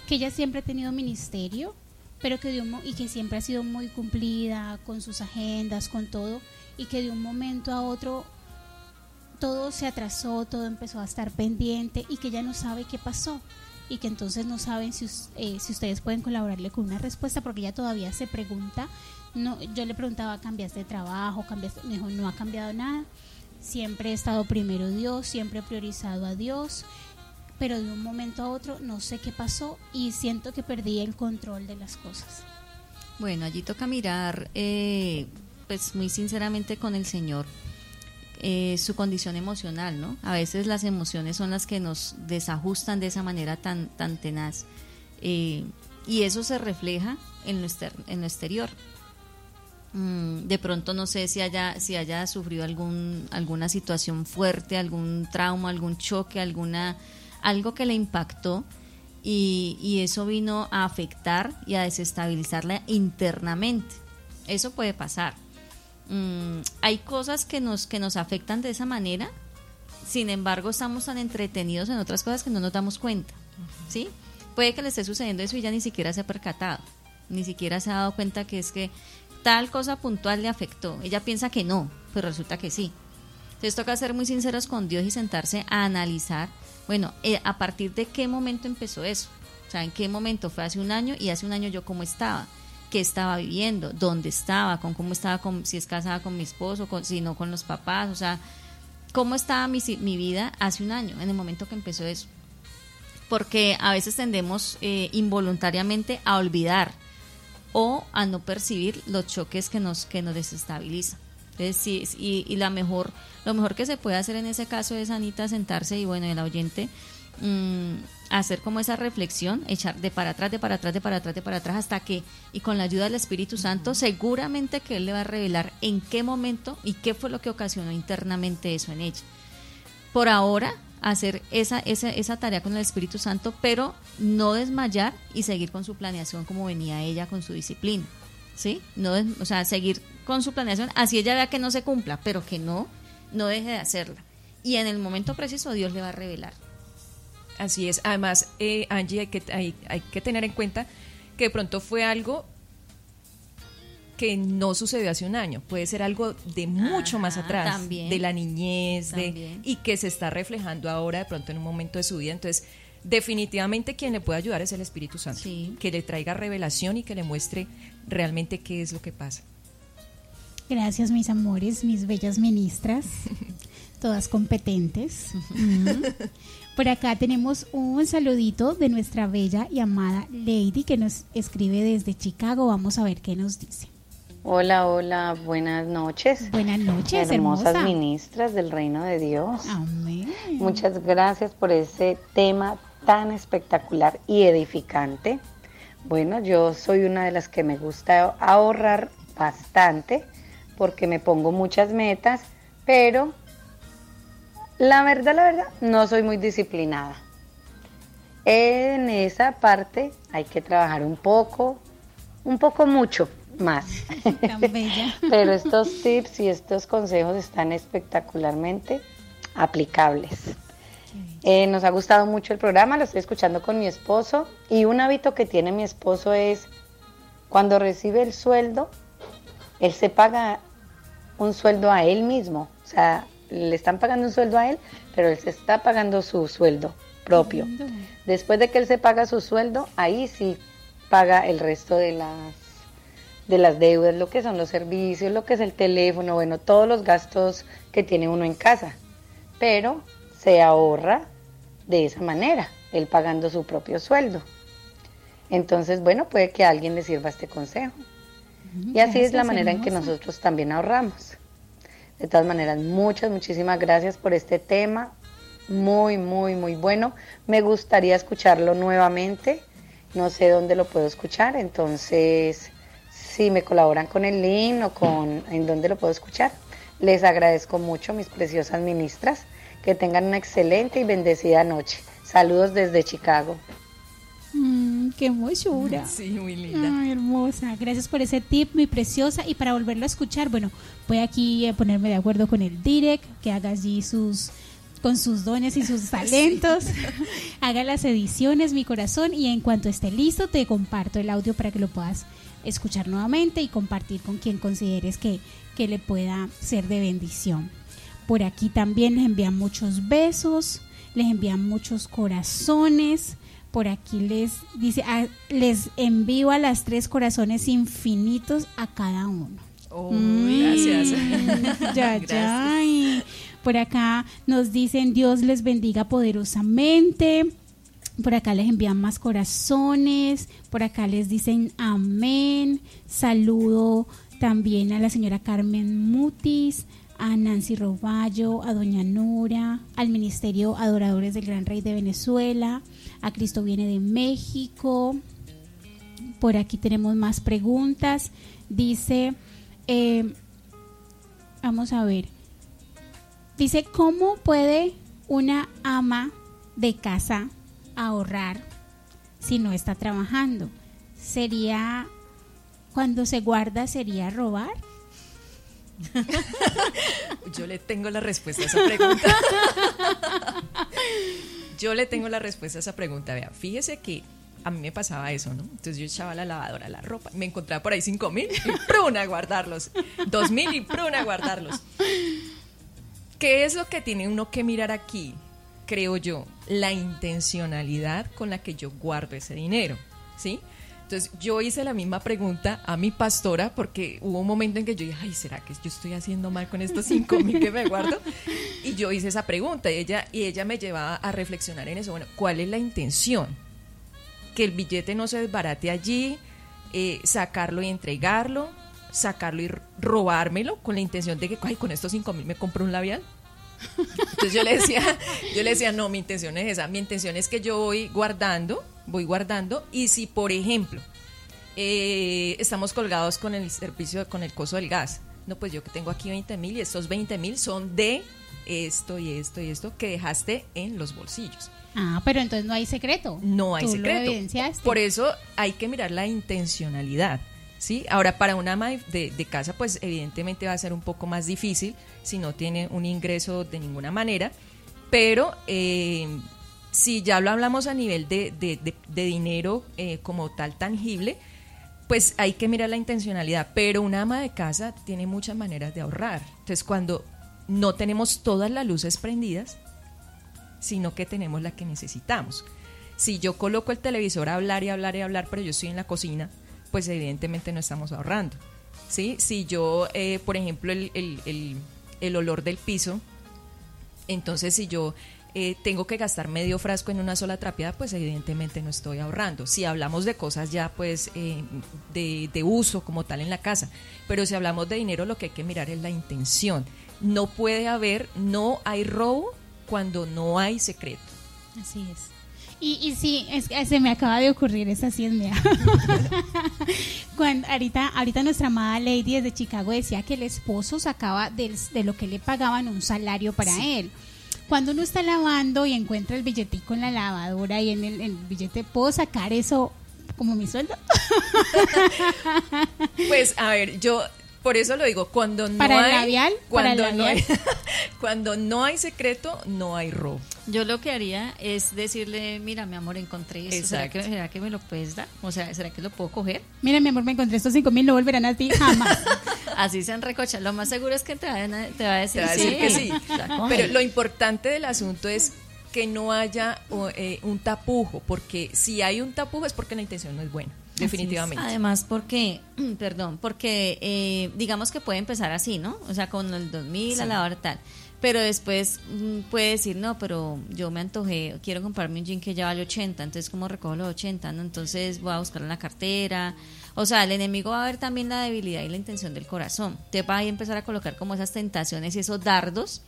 que ella siempre ha tenido ministerio, pero que de un y que siempre ha sido muy cumplida con sus agendas, con todo, y que de un momento a otro todo se atrasó, todo empezó a estar pendiente y que ella no sabe qué pasó y que entonces no saben si, eh, si ustedes pueden colaborarle con una respuesta porque ella todavía se pregunta. No, yo le preguntaba, ¿cambiaste de trabajo? ¿Cambiaste? Me dijo, no ha cambiado nada. Siempre he estado primero Dios, siempre he priorizado a Dios, pero de un momento a otro no sé qué pasó y siento que perdí el control de las cosas. Bueno, allí toca mirar, eh, pues muy sinceramente con el Señor, eh, su condición emocional, ¿no? A veces las emociones son las que nos desajustan de esa manera tan, tan tenaz. Eh, y eso se refleja en lo, exter- en lo exterior. Mm, de pronto no sé si haya, si haya sufrido algún, alguna situación fuerte, algún trauma, algún choque, alguna, algo que le impactó y, y eso vino a afectar y a desestabilizarla internamente. Eso puede pasar. Mm, hay cosas que nos, que nos afectan de esa manera, sin embargo estamos tan entretenidos en otras cosas que no nos damos cuenta. ¿sí? Puede que le esté sucediendo eso y ya ni siquiera se ha percatado, ni siquiera se ha dado cuenta que es que tal cosa puntual le afectó. Ella piensa que no, pero resulta que sí. Entonces toca ser muy sinceros con Dios y sentarse a analizar, bueno, eh, a partir de qué momento empezó eso. O sea, en qué momento fue hace un año y hace un año yo cómo estaba, qué estaba viviendo, dónde estaba, con cómo estaba, con, si es casada con mi esposo, con, si no con los papás, o sea, cómo estaba mi, mi vida hace un año, en el momento que empezó eso. Porque a veces tendemos eh, involuntariamente a olvidar o a no percibir los choques que nos que nos desestabilizan. Entonces, sí, y, y la mejor, lo mejor que se puede hacer en ese caso es Anita sentarse y bueno, el oyente mm, hacer como esa reflexión, echar de para atrás, de para atrás, de para atrás, de para atrás, hasta que, y con la ayuda del Espíritu Santo, seguramente que Él le va a revelar en qué momento y qué fue lo que ocasionó internamente eso en ella. Por ahora, hacer esa, esa, esa tarea con el Espíritu Santo, pero no desmayar y seguir con su planeación como venía ella con su disciplina. ¿Sí? No, o sea, seguir con su planeación, así ella vea que no se cumpla, pero que no, no deje de hacerla. Y en el momento preciso Dios le va a revelar. Así es. Además, eh, Angie, hay que, hay, hay que tener en cuenta que de pronto fue algo que no sucedió hace un año. Puede ser algo de mucho más atrás, también. de la niñez, de, y que se está reflejando ahora de pronto en un momento de su vida. Entonces, definitivamente quien le puede ayudar es el Espíritu Santo, Sí. que le traiga revelación y que le muestre realmente qué es lo que pasa. Gracias, mis amores, mis bellas ministras, (laughs) todas competentes. Mm. (laughs) Por acá tenemos un saludito de nuestra bella y amada Lady que nos escribe desde Chicago. Vamos a ver qué nos dice. Hola, hola, buenas noches. Buenas noches, Hermosas hermosa. ministras del reino de Dios. Amén. Muchas gracias por ese tema tan espectacular y edificante. Bueno, yo soy una de las que me gusta ahorrar bastante porque me pongo muchas metas, pero la verdad, la verdad, no soy muy disciplinada. En esa parte hay que trabajar un poco, un poco mucho más. Tan (laughs) bella. Pero estos tips y estos consejos están espectacularmente aplicables. Eh, nos ha gustado mucho el programa, lo estoy escuchando con mi esposo y un hábito que tiene mi esposo es cuando recibe el sueldo, él se paga un sueldo a él mismo, o sea, le están pagando un sueldo a él, pero él se está pagando su sueldo propio. Después de que él se paga su sueldo, ahí sí paga el resto de las de las deudas, lo que son los servicios, lo que es el teléfono, bueno, todos los gastos que tiene uno en casa. Pero se ahorra de esa manera, él pagando su propio sueldo. Entonces, bueno, puede que a alguien le sirva este consejo. Y así es la manera en que nosotros también ahorramos. De todas maneras, muchas, muchísimas gracias por este tema. Muy, muy, muy bueno. Me gustaría escucharlo nuevamente. No sé dónde lo puedo escuchar. Entonces, si me colaboran con el link o con en dónde lo puedo escuchar, les agradezco mucho, mis preciosas ministras. Que tengan una excelente y bendecida noche. Saludos desde Chicago. Mm, qué hermosura. (laughs) Sí, muy linda. Ay, hermosa. Gracias por ese tip, muy preciosa. Y para volverlo a escuchar, bueno, voy aquí a ponerme de acuerdo con el direct, que haga allí sus con sus dones y sus (laughs) (laughs) talentos. haga las ediciones, mi corazón, y en cuanto esté listo, te comparto el audio para que lo puedas escuchar nuevamente y compartir con quien consideres que, que le pueda ser de bendición. Por aquí también les envían muchos besos, les envían muchos corazones. Por aquí les dice, ah, les envío a las tres corazones infinitos a cada uno. Oh, Mm, Gracias. (laughs) ya, Gracias. ya. Y Por acá nos dicen Dios les bendiga poderosamente. Por acá les envían más corazones. Por acá les dicen amén. Saludo también a la señora Carmen Mutis, a Nancy Roballo, a Doña Nora, al Ministerio Adoradores del Gran Rey de Venezuela, a Cristo viene de México. Por aquí tenemos más preguntas. Dice, eh, vamos a ver. Dice, ¿cómo puede una ama de casa ahorrar si no está trabajando? ¿Sería, cuando se guarda, sería robar? (laughs) Yo le tengo la respuesta a esa pregunta. (laughs) Yo le tengo la respuesta a esa pregunta. Vea, fíjese que a mí me pasaba eso, ¿no? Entonces yo echaba la lavadora la ropa, me encontraba por ahí cinco mil y pruna a guardarlos, dos mil y pruna a guardarlos. ¿Qué es lo que tiene uno que mirar aquí? Creo yo, la intencionalidad con la que yo guardo ese dinero, ¿sí? Entonces yo hice la misma pregunta a mi pastora porque hubo un momento en que yo dije, ay, ¿será que yo estoy haciendo mal con estos cinco mil que me guardo? Y yo hice esa pregunta y ella, y ella me llevaba a reflexionar en eso. Bueno, ¿cuál es la intención? Que el billete no se desbarate allí, eh, sacarlo y entregarlo, sacarlo y robármelo con la intención de que, ay, con estos cinco mil me compro un labial. Entonces yo le decía, yo le decía, no, mi intención es esa, mi intención es que yo voy guardando, voy guardando, y si por ejemplo eh, estamos colgados con el servicio, con el costo del gas, no, pues yo que tengo aquí 20 mil y estos 20 mil son de esto y esto y esto que dejaste en los bolsillos. Ah, pero entonces no hay secreto. No hay Tú lo secreto. evidenciaste. Por eso hay que mirar la intencionalidad. ¿sí? Ahora, para una ama de, de casa, pues evidentemente va a ser un poco más difícil si no tiene un ingreso de ninguna manera, pero eh, si ya lo hablamos a nivel de, de- dinero eh, como tal tangible, pues hay que mirar la intencionalidad, pero una ama de casa tiene muchas maneras de ahorrar. Entonces, cuando no tenemos todas las luces prendidas, sino que tenemos la que necesitamos. Si yo coloco el televisor a hablar y hablar y hablar, pero yo estoy en la cocina, pues evidentemente no estamos ahorrando. ¿sí? Si yo, eh, por ejemplo, el- el- el olor del piso, entonces si yo eh, tengo que gastar medio frasco en una sola trapeada, pues evidentemente no estoy ahorrando. Si hablamos de cosas ya pues eh, de, de uso como tal en la casa, pero si hablamos de dinero lo que hay que mirar es la intención. No puede haber, no hay robo cuando no hay secreto. Así es. Y, y sí, es que se me acaba de ocurrir, esa sí es mía. (laughs) Cuando, ahorita, ahorita nuestra amada Lady desde Chicago decía que el esposo sacaba del- de lo que le pagaban un salario para él. Cuando uno está lavando y encuentra el billetico en la lavadora y en el, el billete, ¿puedo sacar eso como mi sueldo. (laughs) Pues a ver, yo por eso lo digo, cuando no Para el hay labial, para el cuando no hay, labial. (laughs) cuando no hay secreto, no hay robo. Yo lo que haría es decirle, mira, mi amor, encontré esto. ¿Será que, Exacto. ¿Será que me lo puedes dar? O sea, ¿será que lo puedo coger? Mira, mi amor, me encontré estos cinco mil, no volverán a ti jamás. (laughs) Así se enrecocha. Lo más seguro es que te va a, te va a decir, Te va a decir que sí. (laughs) Pero lo importante del asunto es que no haya eh, un tapujo, porque si hay un tapujo es porque la intención no es buena, definitivamente. Además, porque, (clears throat) perdón, porque eh, digamos que puede empezar así, ¿no? O sea, con el 2000 a Sí. la hora tal. Pero después mm, puede decir, no, pero yo me antojé, quiero comprarme un jean que ya vale 80, entonces ¿cómo recojo los 80? ¿no? Entonces voy a buscar en la cartera. O sea, el enemigo va a ver también la debilidad y la intención del corazón. Te va a empezar a colocar como esas tentaciones y esos dardos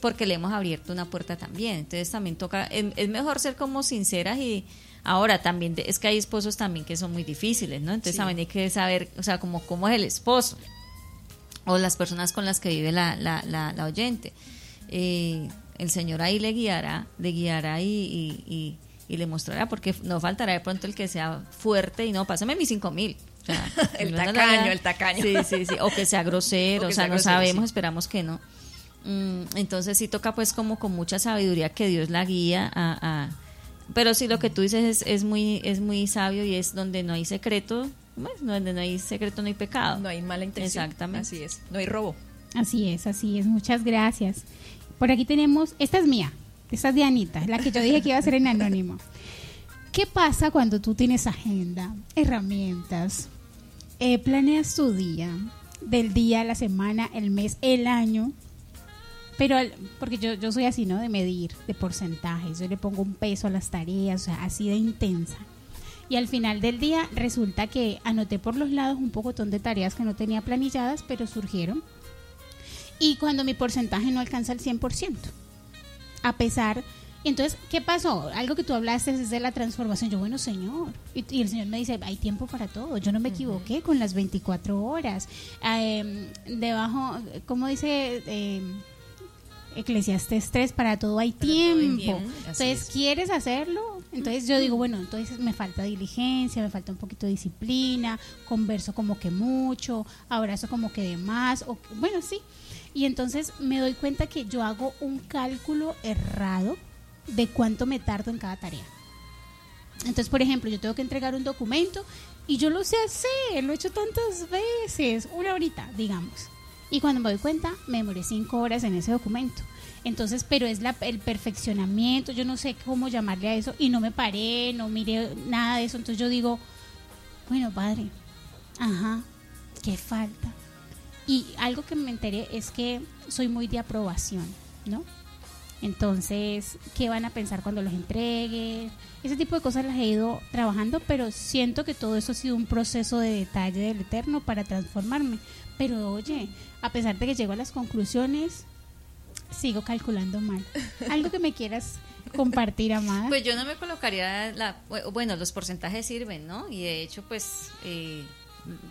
porque le hemos abierto una puerta también. Entonces también toca, es, es mejor ser como sinceras y ahora también es que hay esposos también que son muy difíciles, ¿no? Entonces Sí. también hay que saber, o sea, como cómo es el esposo o las personas con las que vive la, la, la, la oyente. Eh, el Señor ahí le guiará, le guiará y, y, y- y le mostrará, porque no faltará de pronto el que sea fuerte y no, pásame mis cinco mil. O sea, (laughs) El tacaño, el tacaño. Sí, sí, sí. O que sea (laughs) grosero, O sea, no sabemos, sí. esperamos que no. Mm, entonces sí toca pues como con mucha sabiduría que Dios la guía a... a- pero sí lo que tú dices es, es muy es muy sabio y es donde no hay secreto, pues, donde no hay secreto no hay pecado. No hay mala intención. Exactamente. Así es. No hay robo. Así es, así es. Muchas gracias. Por aquí tenemos, esta es mía, esta es de Anita, la que yo dije que iba a ser en anónimo. ¿Qué pasa cuando tú tienes agenda, herramientas, eh, planeas tu día, del día, la semana, el mes, el año? Pero, al- porque yo, yo soy así, ¿no? De medir, de porcentajes. Yo le pongo un peso a las tareas, o sea, así de intensa. Y al final del día resulta que anoté por los lados un pocotón de tareas que no tenía planilladas, pero surgieron. Y cuando mi porcentaje no alcanza el 100%. A pesar... Entonces, ¿qué pasó? Algo que tú hablaste es de la transformación. Yo, bueno, Señor. Y, y el Señor me dice, hay tiempo para todo. Yo no me equivoqué con las 24 horas. Em, debajo, ¿cómo dice? Em, Eclesiastes 3, para todo hay Para todo hay tiempo. Entonces, es. ¿quieres hacerlo? Entonces yo digo, bueno, entonces me falta diligencia, me falta un poquito de disciplina, converso como que mucho, abrazo como que de más, o, bueno, sí. Y entonces me doy cuenta que yo hago un cálculo errado de cuánto me tardo en cada tarea. Entonces, por ejemplo, yo tengo que entregar un documento y yo lo sé hacer, lo he hecho tantas veces, una horita, digamos. Y cuando me doy cuenta, me demoré cinco horas en ese documento. Entonces, pero es la, el perfeccionamiento, yo no sé cómo llamarle a eso, y no me paré, no miré nada de eso. Entonces yo digo, bueno, padre, ajá, ¿qué falta? Y algo que me enteré es que soy muy de aprobación, ¿no? Entonces, ¿qué van a pensar cuando los entregue? Ese tipo de cosas las he ido trabajando, pero siento que todo eso ha sido un proceso de detalle del Eterno para transformarme. Pero oye, a pesar de que llego a las conclusiones, sigo calculando mal. Algo que me quieras compartir, amada. Pues yo no me colocaría la bueno, los porcentajes sirven, ¿no? Y de hecho, pues eh,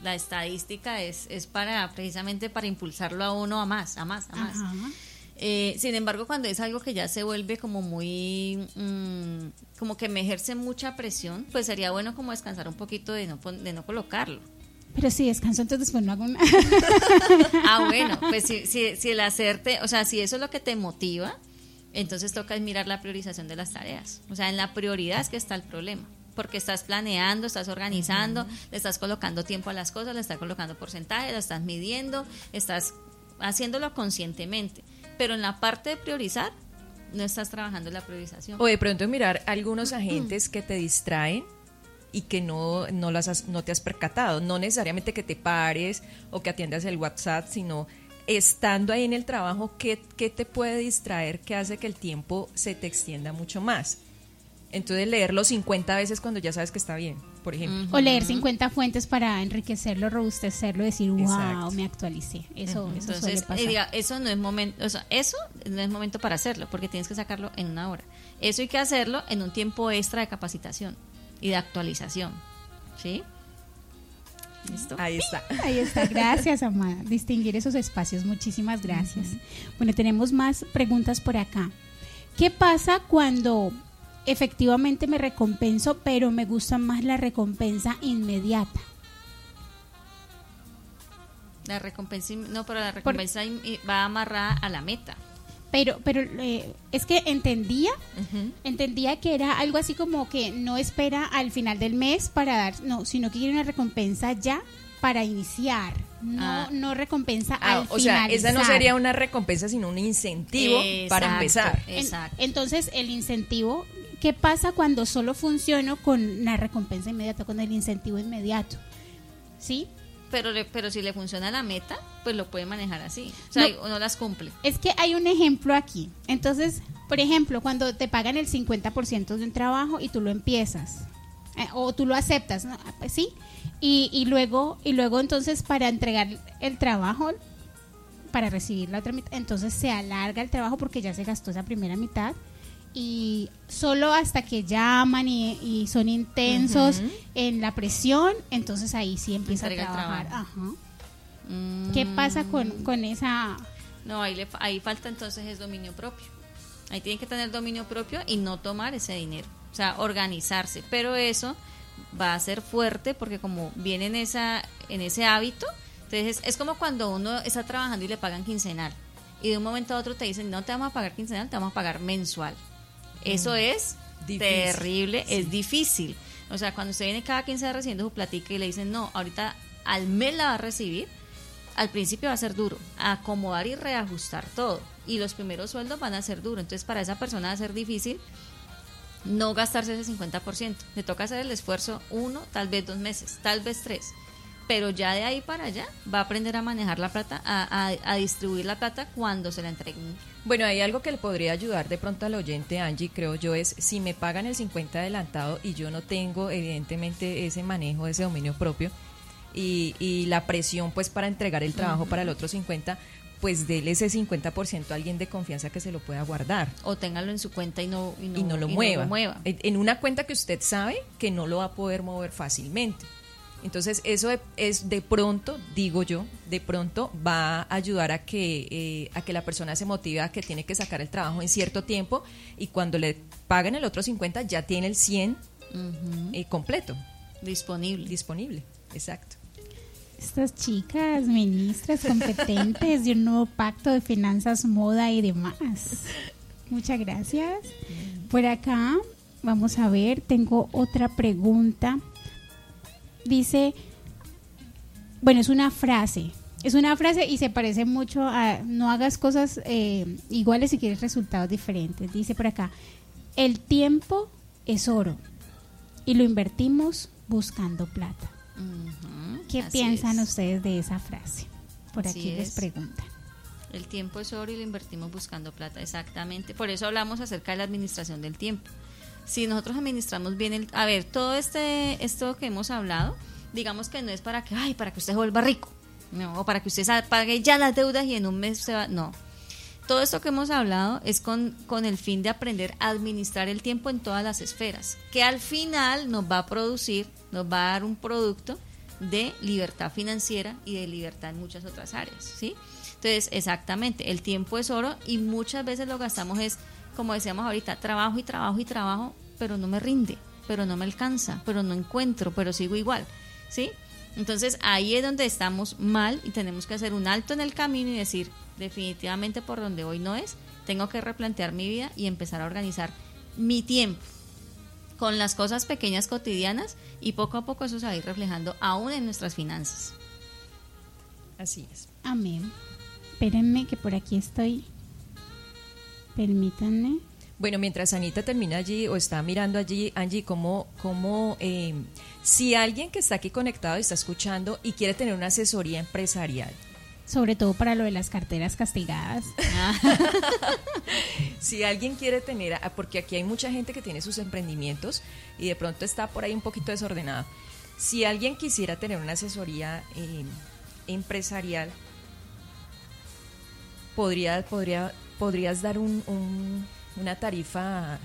la estadística es, es para precisamente para impulsarlo a uno a más, a más, a más. Ajá. Eh, sin embargo, cuando es algo que ya se vuelve como muy, mm, como que me ejerce mucha presión, pues sería bueno como descansar un poquito de no, de no colocarlo. Pero si descanso, entonces después no hago nada. (laughs) Ah, bueno, pues si, si, si el hacerte, o sea, si eso es lo que te motiva, entonces toca es mirar la priorización de las tareas. O sea, en la prioridad es que está el problema. Porque estás planeando, estás organizando, le estás colocando tiempo a las cosas, le estás colocando porcentaje, lo estás midiendo, estás haciéndolo conscientemente. Pero en la parte de priorizar, no estás trabajando en la priorización. O de pronto mirar algunos agentes que te distraen y que no, no, las has- no te has percatado. No necesariamente que te pares o que atiendas el WhatsApp, sino estando ahí en el trabajo, ¿qué, qué te puede distraer que hace que el tiempo se te extienda mucho más? Entonces leerlo 50 veces cuando ya sabes que está bien, por ejemplo. O leer 50 fuentes para enriquecerlo, robustecerlo, decir, wow, Exacto. me actualicé. Eso, eso suele Entonces, pasar. eh, diga, eso no es momento, o sea, eso no es momento para hacerlo, porque tienes que sacarlo en una hora. Eso hay que hacerlo en un tiempo extra de capacitación y de actualización. ¿Sí? ¿Listo? Ahí está. Ahí está, gracias, amada. Distinguir esos espacios, muchísimas gracias. Bueno, tenemos más preguntas por acá. ¿Qué pasa cuando efectivamente me recompenso, pero me gusta más la recompensa inmediata. La recompensa, no, pero la recompensa va amarrada a la meta. Pero, pero eh, es que entendía, entendía que era algo así como que no espera al final del mes para dar, no, sino que quiere una recompensa ya para iniciar, no, Ah. no recompensa Ah, al o sea, esa no sería una recompensa, sino un incentivo para Exacto. empezar. En- Exacto. entonces, el incentivo, ¿qué pasa cuando solo funciono con la recompensa inmediata, con el incentivo inmediato? ¿Sí? Pero, le- pero si le funciona la meta, pues lo puede manejar así. O sea, No. las cumple. Es que hay un ejemplo aquí. Entonces, por ejemplo, cuando te pagan el 50% de un trabajo y tú lo empiezas, eh, o tú lo aceptas, ¿no? Ah, pues sí. Y, y luego, y luego entonces para entregar el trabajo, para recibir la otra mitad, entonces se alarga el trabajo porque ya se gastó esa primera mitad. Y solo hasta que llaman y, y son intensos en la presión, entonces ahí sí empieza Entrega a trabajar. Ajá. Mm. ¿Qué pasa con, con esa No, ahí, le, ahí falta entonces es dominio propio. Ahí tienen que tener dominio propio y no tomar ese dinero. O sea, organizarse. Pero eso va a ser fuerte porque como viene en, esa, en ese hábito, entonces es, es como cuando uno está trabajando y le pagan quincenal. Y de un momento a otro te dicen, no te vamos a pagar quincenal, te vamos a pagar mensual. Eso es Difícil. terrible, es difícil. O sea, cuando usted viene cada 15 días recibiendo su platica y le dicen, no, ahorita al mes la va a recibir, al principio va a ser duro, acomodar y reajustar todo. Y los primeros sueldos van a ser duros. Entonces, para esa persona va a ser difícil no gastarse ese 50%. Le toca hacer el esfuerzo uno, tal vez dos meses, tal vez tres. Pero ya de ahí para allá va a aprender a manejar la plata, a, a- a distribuir la plata cuando se la entreguen. Bueno, hay algo que le podría ayudar de pronto al oyente, Angie, creo yo, es si me pagan el 50 adelantado y yo no tengo evidentemente ese manejo, ese dominio propio y, y la presión pues para entregar el trabajo para el otro 50, pues dele ese 50% a alguien de confianza que se lo pueda guardar O téngalo en su cuenta y no, y no, y no lo y mueva. mueva. En en una cuenta que usted sabe que no lo va a poder mover fácilmente. Entonces, eso de- es de pronto, digo yo, de pronto va a ayudar a que, eh, a que la persona se motive a que tiene que sacar el trabajo en cierto tiempo y cuando le paguen el otro 50 ya tiene el 100 Ujú. eh, completo, Disponible. disponible. Exacto. Estas chicas, ministras competentes de un nuevo pacto de finanzas, moda y demás. Muchas gracias. Por acá, vamos a ver, tengo otra pregunta. Dice, bueno, es una frase. Es una frase y se parece mucho a no hagas cosas eh, iguales si quieres resultados diferentes. Dice por acá, el tiempo es oro y lo invertimos buscando plata. ¿Qué piensan es. ustedes de esa frase? Por Así aquí les es. preguntan. El tiempo es oro y lo invertimos buscando plata, exactamente. Por eso hablamos acerca de la administración del tiempo. Si nosotros administramos bien el... A ver, todo este esto que hemos hablado, digamos que no es para que, ay, para que usted vuelva rico, no, o para que usted pague ya las deudas y en un mes se va... No. Todo esto que hemos hablado es con, con el fin de aprender a administrar el tiempo en todas las esferas, que al final nos va a producir, nos va a dar un producto de libertad financiera y de libertad en muchas otras áreas, ¿sí? Entonces, exactamente, el tiempo es oro y muchas veces lo gastamos es, como decíamos ahorita, trabajo y trabajo y trabajo, pero no me rinde, pero no me alcanza, pero no encuentro, pero sigo igual, ¿sí? Entonces, ahí es donde estamos mal y tenemos que hacer un alto en el camino y decir, definitivamente por donde hoy no es, tengo que replantear mi vida y empezar a organizar mi tiempo con las cosas pequeñas cotidianas y poco a poco eso se va a ir reflejando aún en nuestras finanzas. Así es. Amén. Espérenme que por aquí estoy. Permítanme. Bueno, mientras Anita termina allí o está mirando allí, Angie, como, como eh, si alguien que está aquí conectado y está escuchando y quiere tener una asesoría empresarial, Sobre todo para lo de las carteras castigadas. (laughs) si alguien quiere tener, ah, porque aquí hay mucha gente que tiene sus emprendimientos y de pronto está por ahí un poquito desordenado, si alguien quisiera tener una asesoría eh, empresarial, podría, podría, podrías dar un- un- una tarifa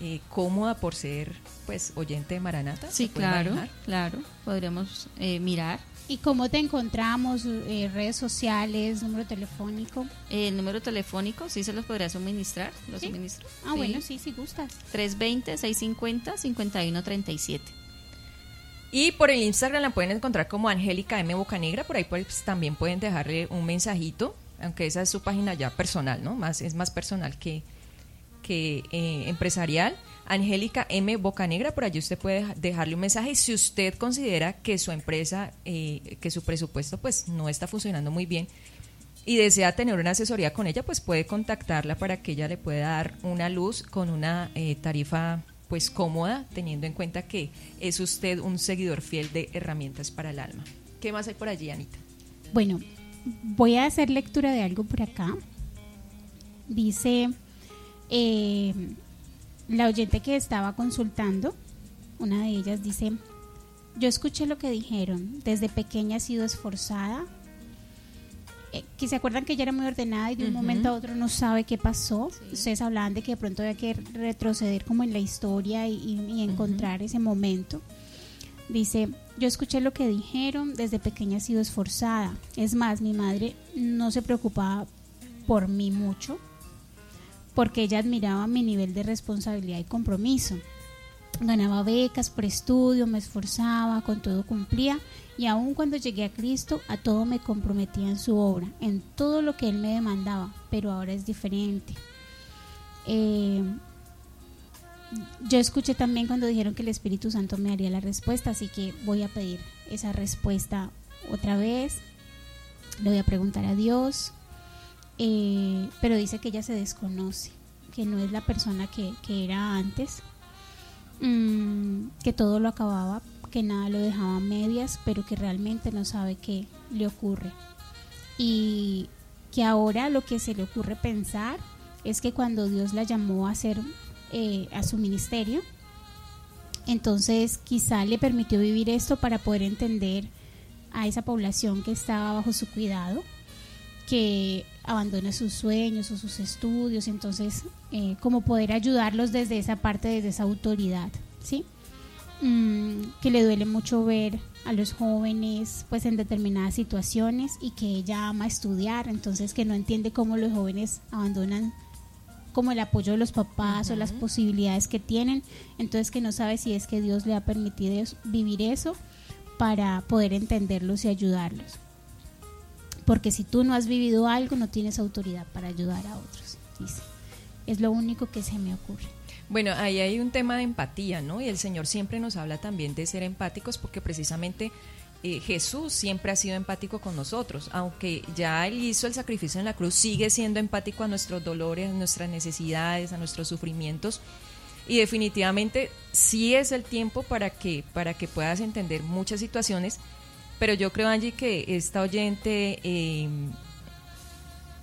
eh, cómoda por ser pues oyente de Maranata. Sí, ¿Se puede claro, manejar? claro. Podríamos eh, mirar. ¿Y cómo te encontramos? Eh, redes sociales, número telefónico. El número telefónico, sí se los podría suministrar. ¿Lo Sí. suministro? Ah, bueno, sí, si gustas. 320-650-5137. Y por el Instagram la pueden encontrar como Angélica M. Bocanegra, por ahí pues también pueden dejarle un mensajito, aunque esa es su página ya personal, ¿no? Más, es más personal que, que eh, empresarial. Angélica M. Bocanegra, por allí usted puede deja- dejarle un mensaje si usted considera que su empresa, eh, que su presupuesto pues no está funcionando muy bien y desea tener una asesoría con ella, pues puede contactarla para que ella le pueda dar una luz con una eh, tarifa pues cómoda, teniendo en cuenta que es usted un seguidor fiel de herramientas para el alma. ¿Qué más hay por allí, Anita? Bueno, voy a hacer lectura de algo por acá. Dice eh, la oyente que estaba consultando, una de ellas dice, yo escuché lo que dijeron, desde pequeña he sido esforzada, eh, que se acuerdan que ella era muy ordenada y de un momento a otro no sabe qué pasó. Ustedes hablaban de que de pronto había que retroceder como en la historia y, y- y encontrar ese momento. Dice, yo escuché lo que dijeron, desde pequeña he sido esforzada. Es más, mi madre no se preocupaba por mí mucho, porque ella admiraba mi nivel de responsabilidad y compromiso. Ganaba becas por estudio, me esforzaba, con todo cumplía y aun cuando llegué a Cristo, a todo me comprometía en su obra, en todo lo que Él me demandaba, pero ahora es diferente. Eh, yo escuché también cuando dijeron que el Espíritu Santo me haría la respuesta, así que voy a pedir esa respuesta otra vez. Le voy a preguntar a Dios, eh, pero dice que ella se desconoce, que no es la persona que, que era antes, mm, que todo lo acababa, que nada lo dejaba a medias, pero que realmente no sabe qué le ocurre. Y que ahora lo que se le ocurre pensar es que cuando Dios la llamó a hacer eh, a su ministerio, entonces quizá le permitió vivir esto para poder entender a esa población que estaba bajo su cuidado, que abandona sus sueños o sus estudios, entonces eh, como poder ayudarlos desde esa parte, desde esa autoridad, ¿sí? Mm, que le duele mucho ver a los jóvenes pues en determinadas situaciones y que ella ama estudiar, entonces que no entiende cómo los jóvenes abandonan como el apoyo de los papás o las posibilidades que tienen, entonces que no sabe si es que Dios le ha permitido vivir eso para poder entenderlos y ayudarlos. Porque si tú no has vivido algo, no tienes autoridad para ayudar a otros, dice. Es lo único que se me ocurre. Bueno, ahí hay un tema de empatía, ¿no? Y el Señor siempre nos habla también de ser empáticos porque precisamente eh, Jesús siempre ha sido empático con nosotros, aunque ya Él hizo el sacrificio en la cruz, sigue siendo empático a nuestros dolores, a nuestras necesidades, a nuestros sufrimientos. Y definitivamente sí es el tiempo para que, para que puedas entender muchas situaciones, pero yo creo, Angie, que esta oyente... eh,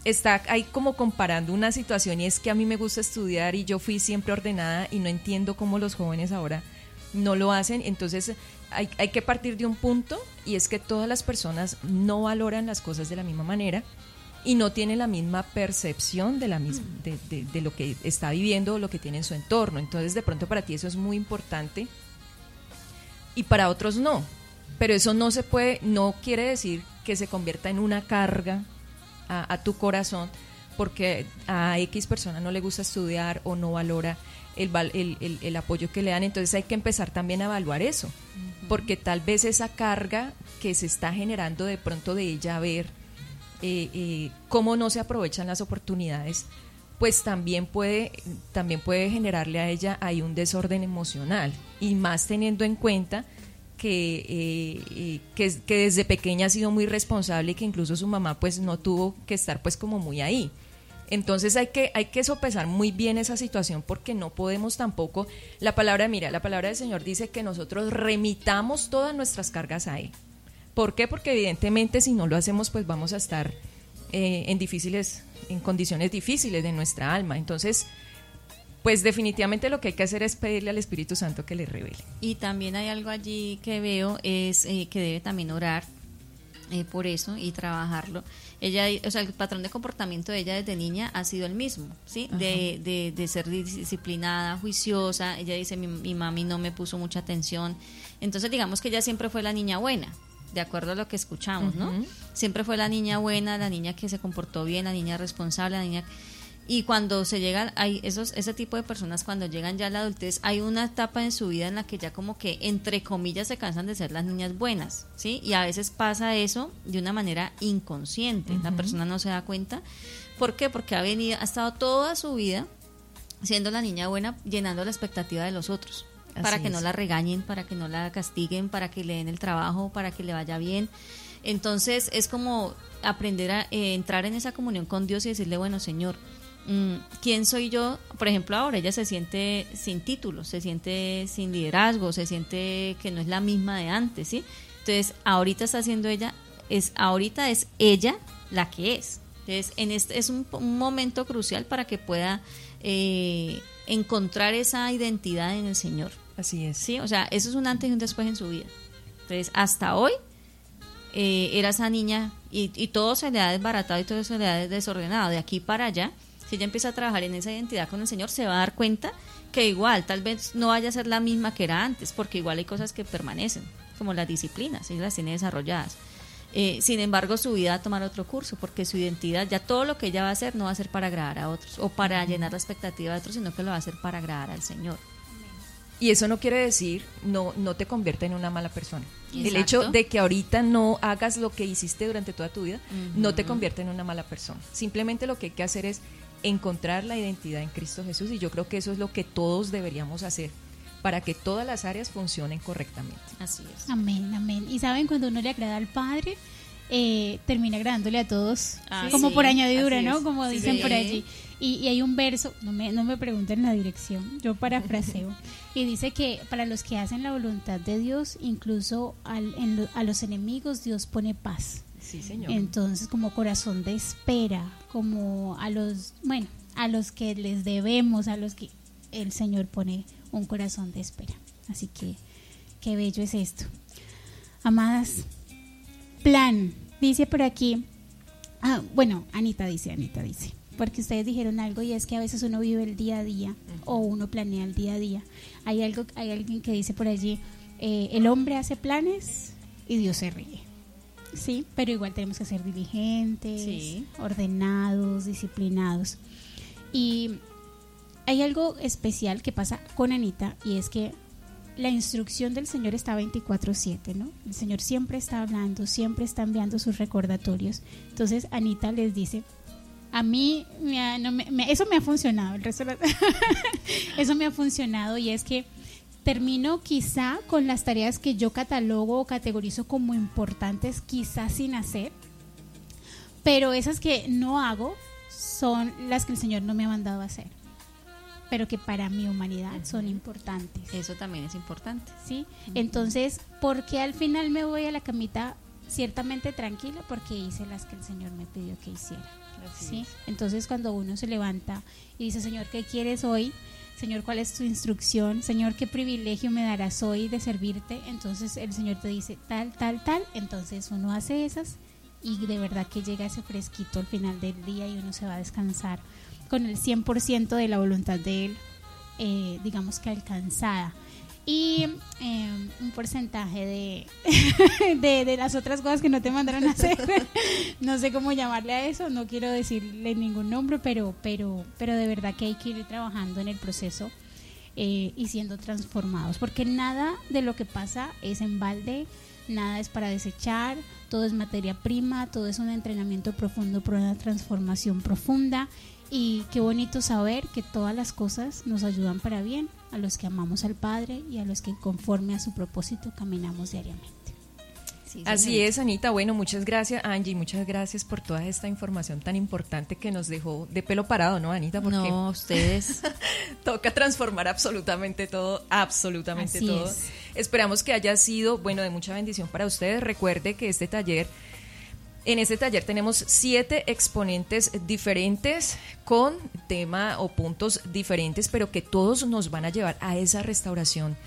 está ahí como comparando una situación y es que a mí me gusta estudiar y yo fui siempre ordenada y no entiendo cómo los jóvenes ahora no lo hacen. Entonces hay, hay que partir de un punto y es que todas las personas no valoran las cosas de la misma manera y no tienen la misma percepción de, la misma, de, de- de lo que está viviendo o lo que tiene en su entorno. Entonces de pronto para ti eso es muy importante y para otros no. Pero eso no se puede, no quiere decir que se convierta en una carga a, a tu corazón porque a X persona no le gusta estudiar o no valora el, val- el, el- el apoyo que le dan. Entonces hay que empezar también a evaluar eso, porque tal vez esa carga que se está generando de pronto de ella ver eh, eh, cómo no se aprovechan las oportunidades, pues también puede, también puede generarle a ella ahí un desorden emocional y más teniendo en cuenta que, eh, eh, que, que desde pequeña ha sido muy responsable y que incluso su mamá pues no tuvo que estar pues como muy ahí. Entonces hay que, hay que sopesar muy bien esa situación porque no podemos tampoco, la palabra, mira, la palabra del Señor dice que nosotros remitamos todas nuestras cargas a Él. ¿Por qué? Porque evidentemente si no lo hacemos pues vamos a estar eh, en difíciles, en condiciones difíciles de nuestra alma. Entonces, pues definitivamente lo que hay que hacer es pedirle al Espíritu Santo que le revele. Y también hay algo allí que veo, es eh, que debe también orar eh, por eso y trabajarlo. Ella, o sea, el patrón de comportamiento de ella desde niña ha sido el mismo, ¿sí? De, de, de, ser disciplinada, juiciosa. Ella dice, mi, mi mami no me puso mucha atención. Entonces, digamos que ella siempre fue la niña buena, de acuerdo a lo que escuchamos, ¿no? Siempre fue la niña buena, la niña que se comportó bien, la niña responsable, la niña y cuando se llega, hay esos, ese tipo de personas cuando llegan ya a la adultez, hay una etapa en su vida en la que ya como que, entre comillas, se cansan de ser las niñas buenas, ¿sí? Y a veces pasa eso de una manera inconsciente, la persona no se da cuenta. ¿Por qué? Porque ha venido, ha estado toda su vida siendo la niña buena, llenando la expectativa de los otros, para que no la regañen, para que no la castiguen, para que le den el trabajo, para que le vaya bien. Entonces es como aprender a eh, entrar en esa comunión con Dios y decirle, bueno, Señor, quién soy yo, por ejemplo, ahora ella se siente sin título, se siente sin liderazgo, se siente que no es la misma de antes, ¿sí? Entonces, ahorita está haciendo ella, es ahorita es ella la que es. Entonces, en este es un, momento crucial para que pueda eh, encontrar esa identidad en el Señor. Así es. Sí, o sea, eso es un antes y un después en su vida. Entonces, hasta hoy eh, era esa niña y, y todo se le ha desbaratado y todo se le ha desordenado. De aquí para allá, si ella empieza a trabajar en esa identidad con el Señor, se va a dar cuenta que igual, tal vez no vaya a ser la misma que era antes, porque igual hay cosas que permanecen, como las disciplinas, ella las tiene desarrolladas. Eh, sin embargo, su vida va a tomar otro curso, porque su identidad, ya todo lo que ella va a hacer no va a ser para agradar a otros o para llenar la expectativa de otros, sino que lo va a hacer para agradar al Señor. Y eso no quiere decir no, no te convierte en una mala persona. El hecho de que ahorita no hagas lo que hiciste durante toda tu vida no te convierte en una mala persona. Simplemente lo que hay que hacer es encontrar la identidad en Cristo Jesús y yo creo que eso es lo que todos deberíamos hacer para que todas las áreas funcionen correctamente. Así es. Amén, amén. Y saben, cuando uno le agrada al Padre, eh, termina agradándole a todos, ah, como por añadidura, ¿no? Como dicen por allí. Y, hay un verso, no me, no me pregunten la dirección, yo parafraseo, (laughs) y dice que para los que hacen la voluntad de Dios, incluso al, a los enemigos, Dios pone paz. Sí, señor. Entonces, como corazón de espera, como a los, bueno, a los que les debemos, a los que el Señor pone un corazón de espera. Así que, qué bello es esto. Amadas, plan, dice por aquí, ah, bueno, Anita dice, Anita dice, porque ustedes dijeron algo y es que a veces uno vive el día a día o uno planea el día a día. Hay algo, hay alguien que dice por allí, eh, el hombre hace planes y Dios se ríe. Sí, pero igual tenemos que ser diligentes, ordenados, disciplinados. Y hay algo especial que pasa con Anita y es que la instrucción del Señor está 24/7, ¿no? El Señor siempre está hablando, siempre está enviando sus recordatorios. Entonces Anita les dice, a mí eso me ha funcionado, el resto (laughs) eso me ha funcionado y es que termino quizá con las tareas que yo catalogo o categorizo como importantes, quizá sin hacer, pero esas que no hago son las que el Señor no me ha mandado a hacer, pero que para mi humanidad son importantes. Eso también es importante. ¿Sí? Entonces, ¿por qué al final me voy a la camita ciertamente tranquila? Porque hice las que el Señor me pidió que hiciera. ¿sí? Entonces, cuando uno se levanta y dice, Señor, ¿qué quieres hoy? Señor, ¿cuál es tu instrucción? Señor, ¿qué privilegio me darás hoy de servirte? Entonces el Señor te dice tal, tal, tal. Entonces uno hace esas y de verdad que llega ese fresquito al final del día y uno se va a descansar con el 100% de la voluntad de Él, eh, digamos que alcanzada y em, un porcentaje (laughs) de, de, las otras cosas que no te mandaron a hacer. (laughs) no sé cómo llamarle a eso, no quiero decirle ningún nombre, pero, pero, pero de verdad que hay que ir trabajando en el proceso eh, y siendo transformados, porque nada de lo que pasa es en balde, nada es para desechar, todo es materia prima, todo es un entrenamiento profundo por una transformación profunda y qué bonito saber que todas las cosas nos ayudan para bien a los que amamos al Padre y a los que conforme a su propósito caminamos diariamente. Así es, Anita. Bueno, muchas gracias, Angie. Muchas gracias por toda esta información tan importante que nos dejó de pelo parado, ¿no, Anita? Porque no, ustedes. (laughs) toca transformar absolutamente todo, absolutamente todo. Esperamos que haya sido, bueno, de mucha bendición para ustedes. Recuerde que este taller en este taller tenemos siete exponentes diferentes con tema o puntos diferentes, pero que todos nos van a llevar a esa restauración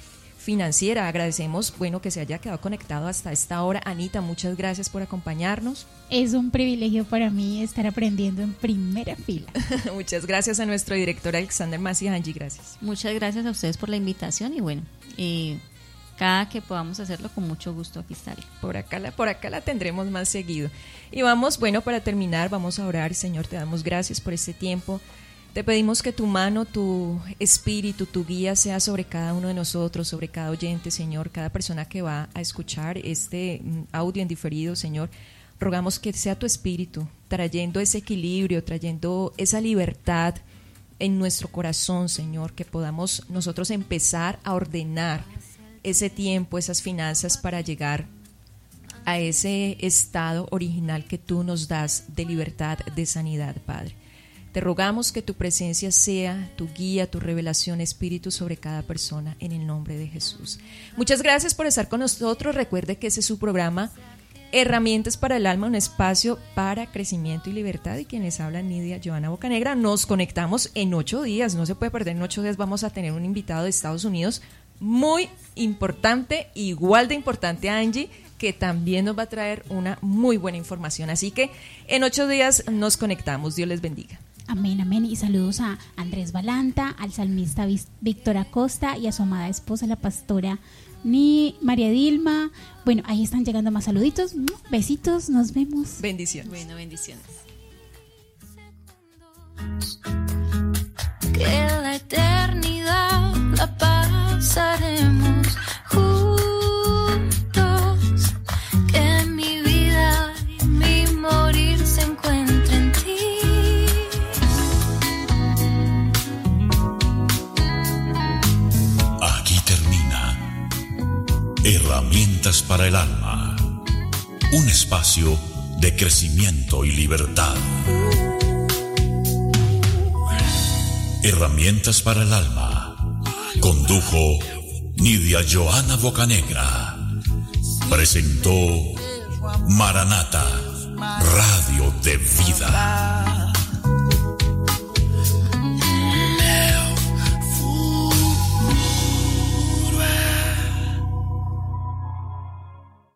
financiera. Agradecemos, bueno, que se haya quedado conectado hasta esta hora. Anita, muchas gracias por acompañarnos. Es un privilegio para mí estar aprendiendo en primera fila. (laughs) muchas gracias a nuestro director Alexander Masi. Angie, gracias. Muchas gracias a ustedes por la invitación y bueno, eh, cada que podamos hacerlo con mucho gusto aquí estaré. Por acá la, por acá la tendremos más seguido. Y vamos, bueno, para terminar, vamos a orar, Señor, te damos gracias por este tiempo. Te pedimos que tu mano, tu espíritu, tu guía sea sobre cada uno de nosotros, sobre cada oyente, Señor, cada persona que va a escuchar este mm, audio en diferido, Señor. Rogamos que sea tu espíritu trayendo ese equilibrio, trayendo esa libertad en nuestro corazón, Señor, que podamos nosotros empezar a ordenar ese tiempo, esas finanzas para llegar a ese estado original que tú nos das de libertad, de sanidad, Padre. Te rogamos que tu presencia sea tu guía, tu revelación, Espíritu sobre cada persona en el nombre de Jesús. Muchas gracias por estar con nosotros. Recuerde que ese es su programa Herramientas para el Alma, un espacio para crecimiento y libertad. Y quienes hablan, Nidia Joana Bocanegra. Nos conectamos en ocho días. No se puede perder. En ocho días vamos a tener un invitado de Estados Unidos muy importante, igual de importante a Angie, que también nos va a traer una muy buena información. Así que en ocho días nos conectamos. Dios les bendiga. Amén, amén. Y saludos a Andrés Balanta, al salmista Víctor Acosta y a su amada esposa, la pastora ni María Dilma. Bueno, ahí están llegando más saluditos. Besitos, nos vemos. Bendiciones. Bueno, bendiciones. Que la eternidad la pasaremos juntos. Que mi vida y mi morir se encuentren en ti. Aquí termina Herramientas para el alma. Un espacio de crecimiento y libertad. Herramientas para el alma. Condujo Nidia Joana Bocanegra. Presentó Maranata, Radio de Vida.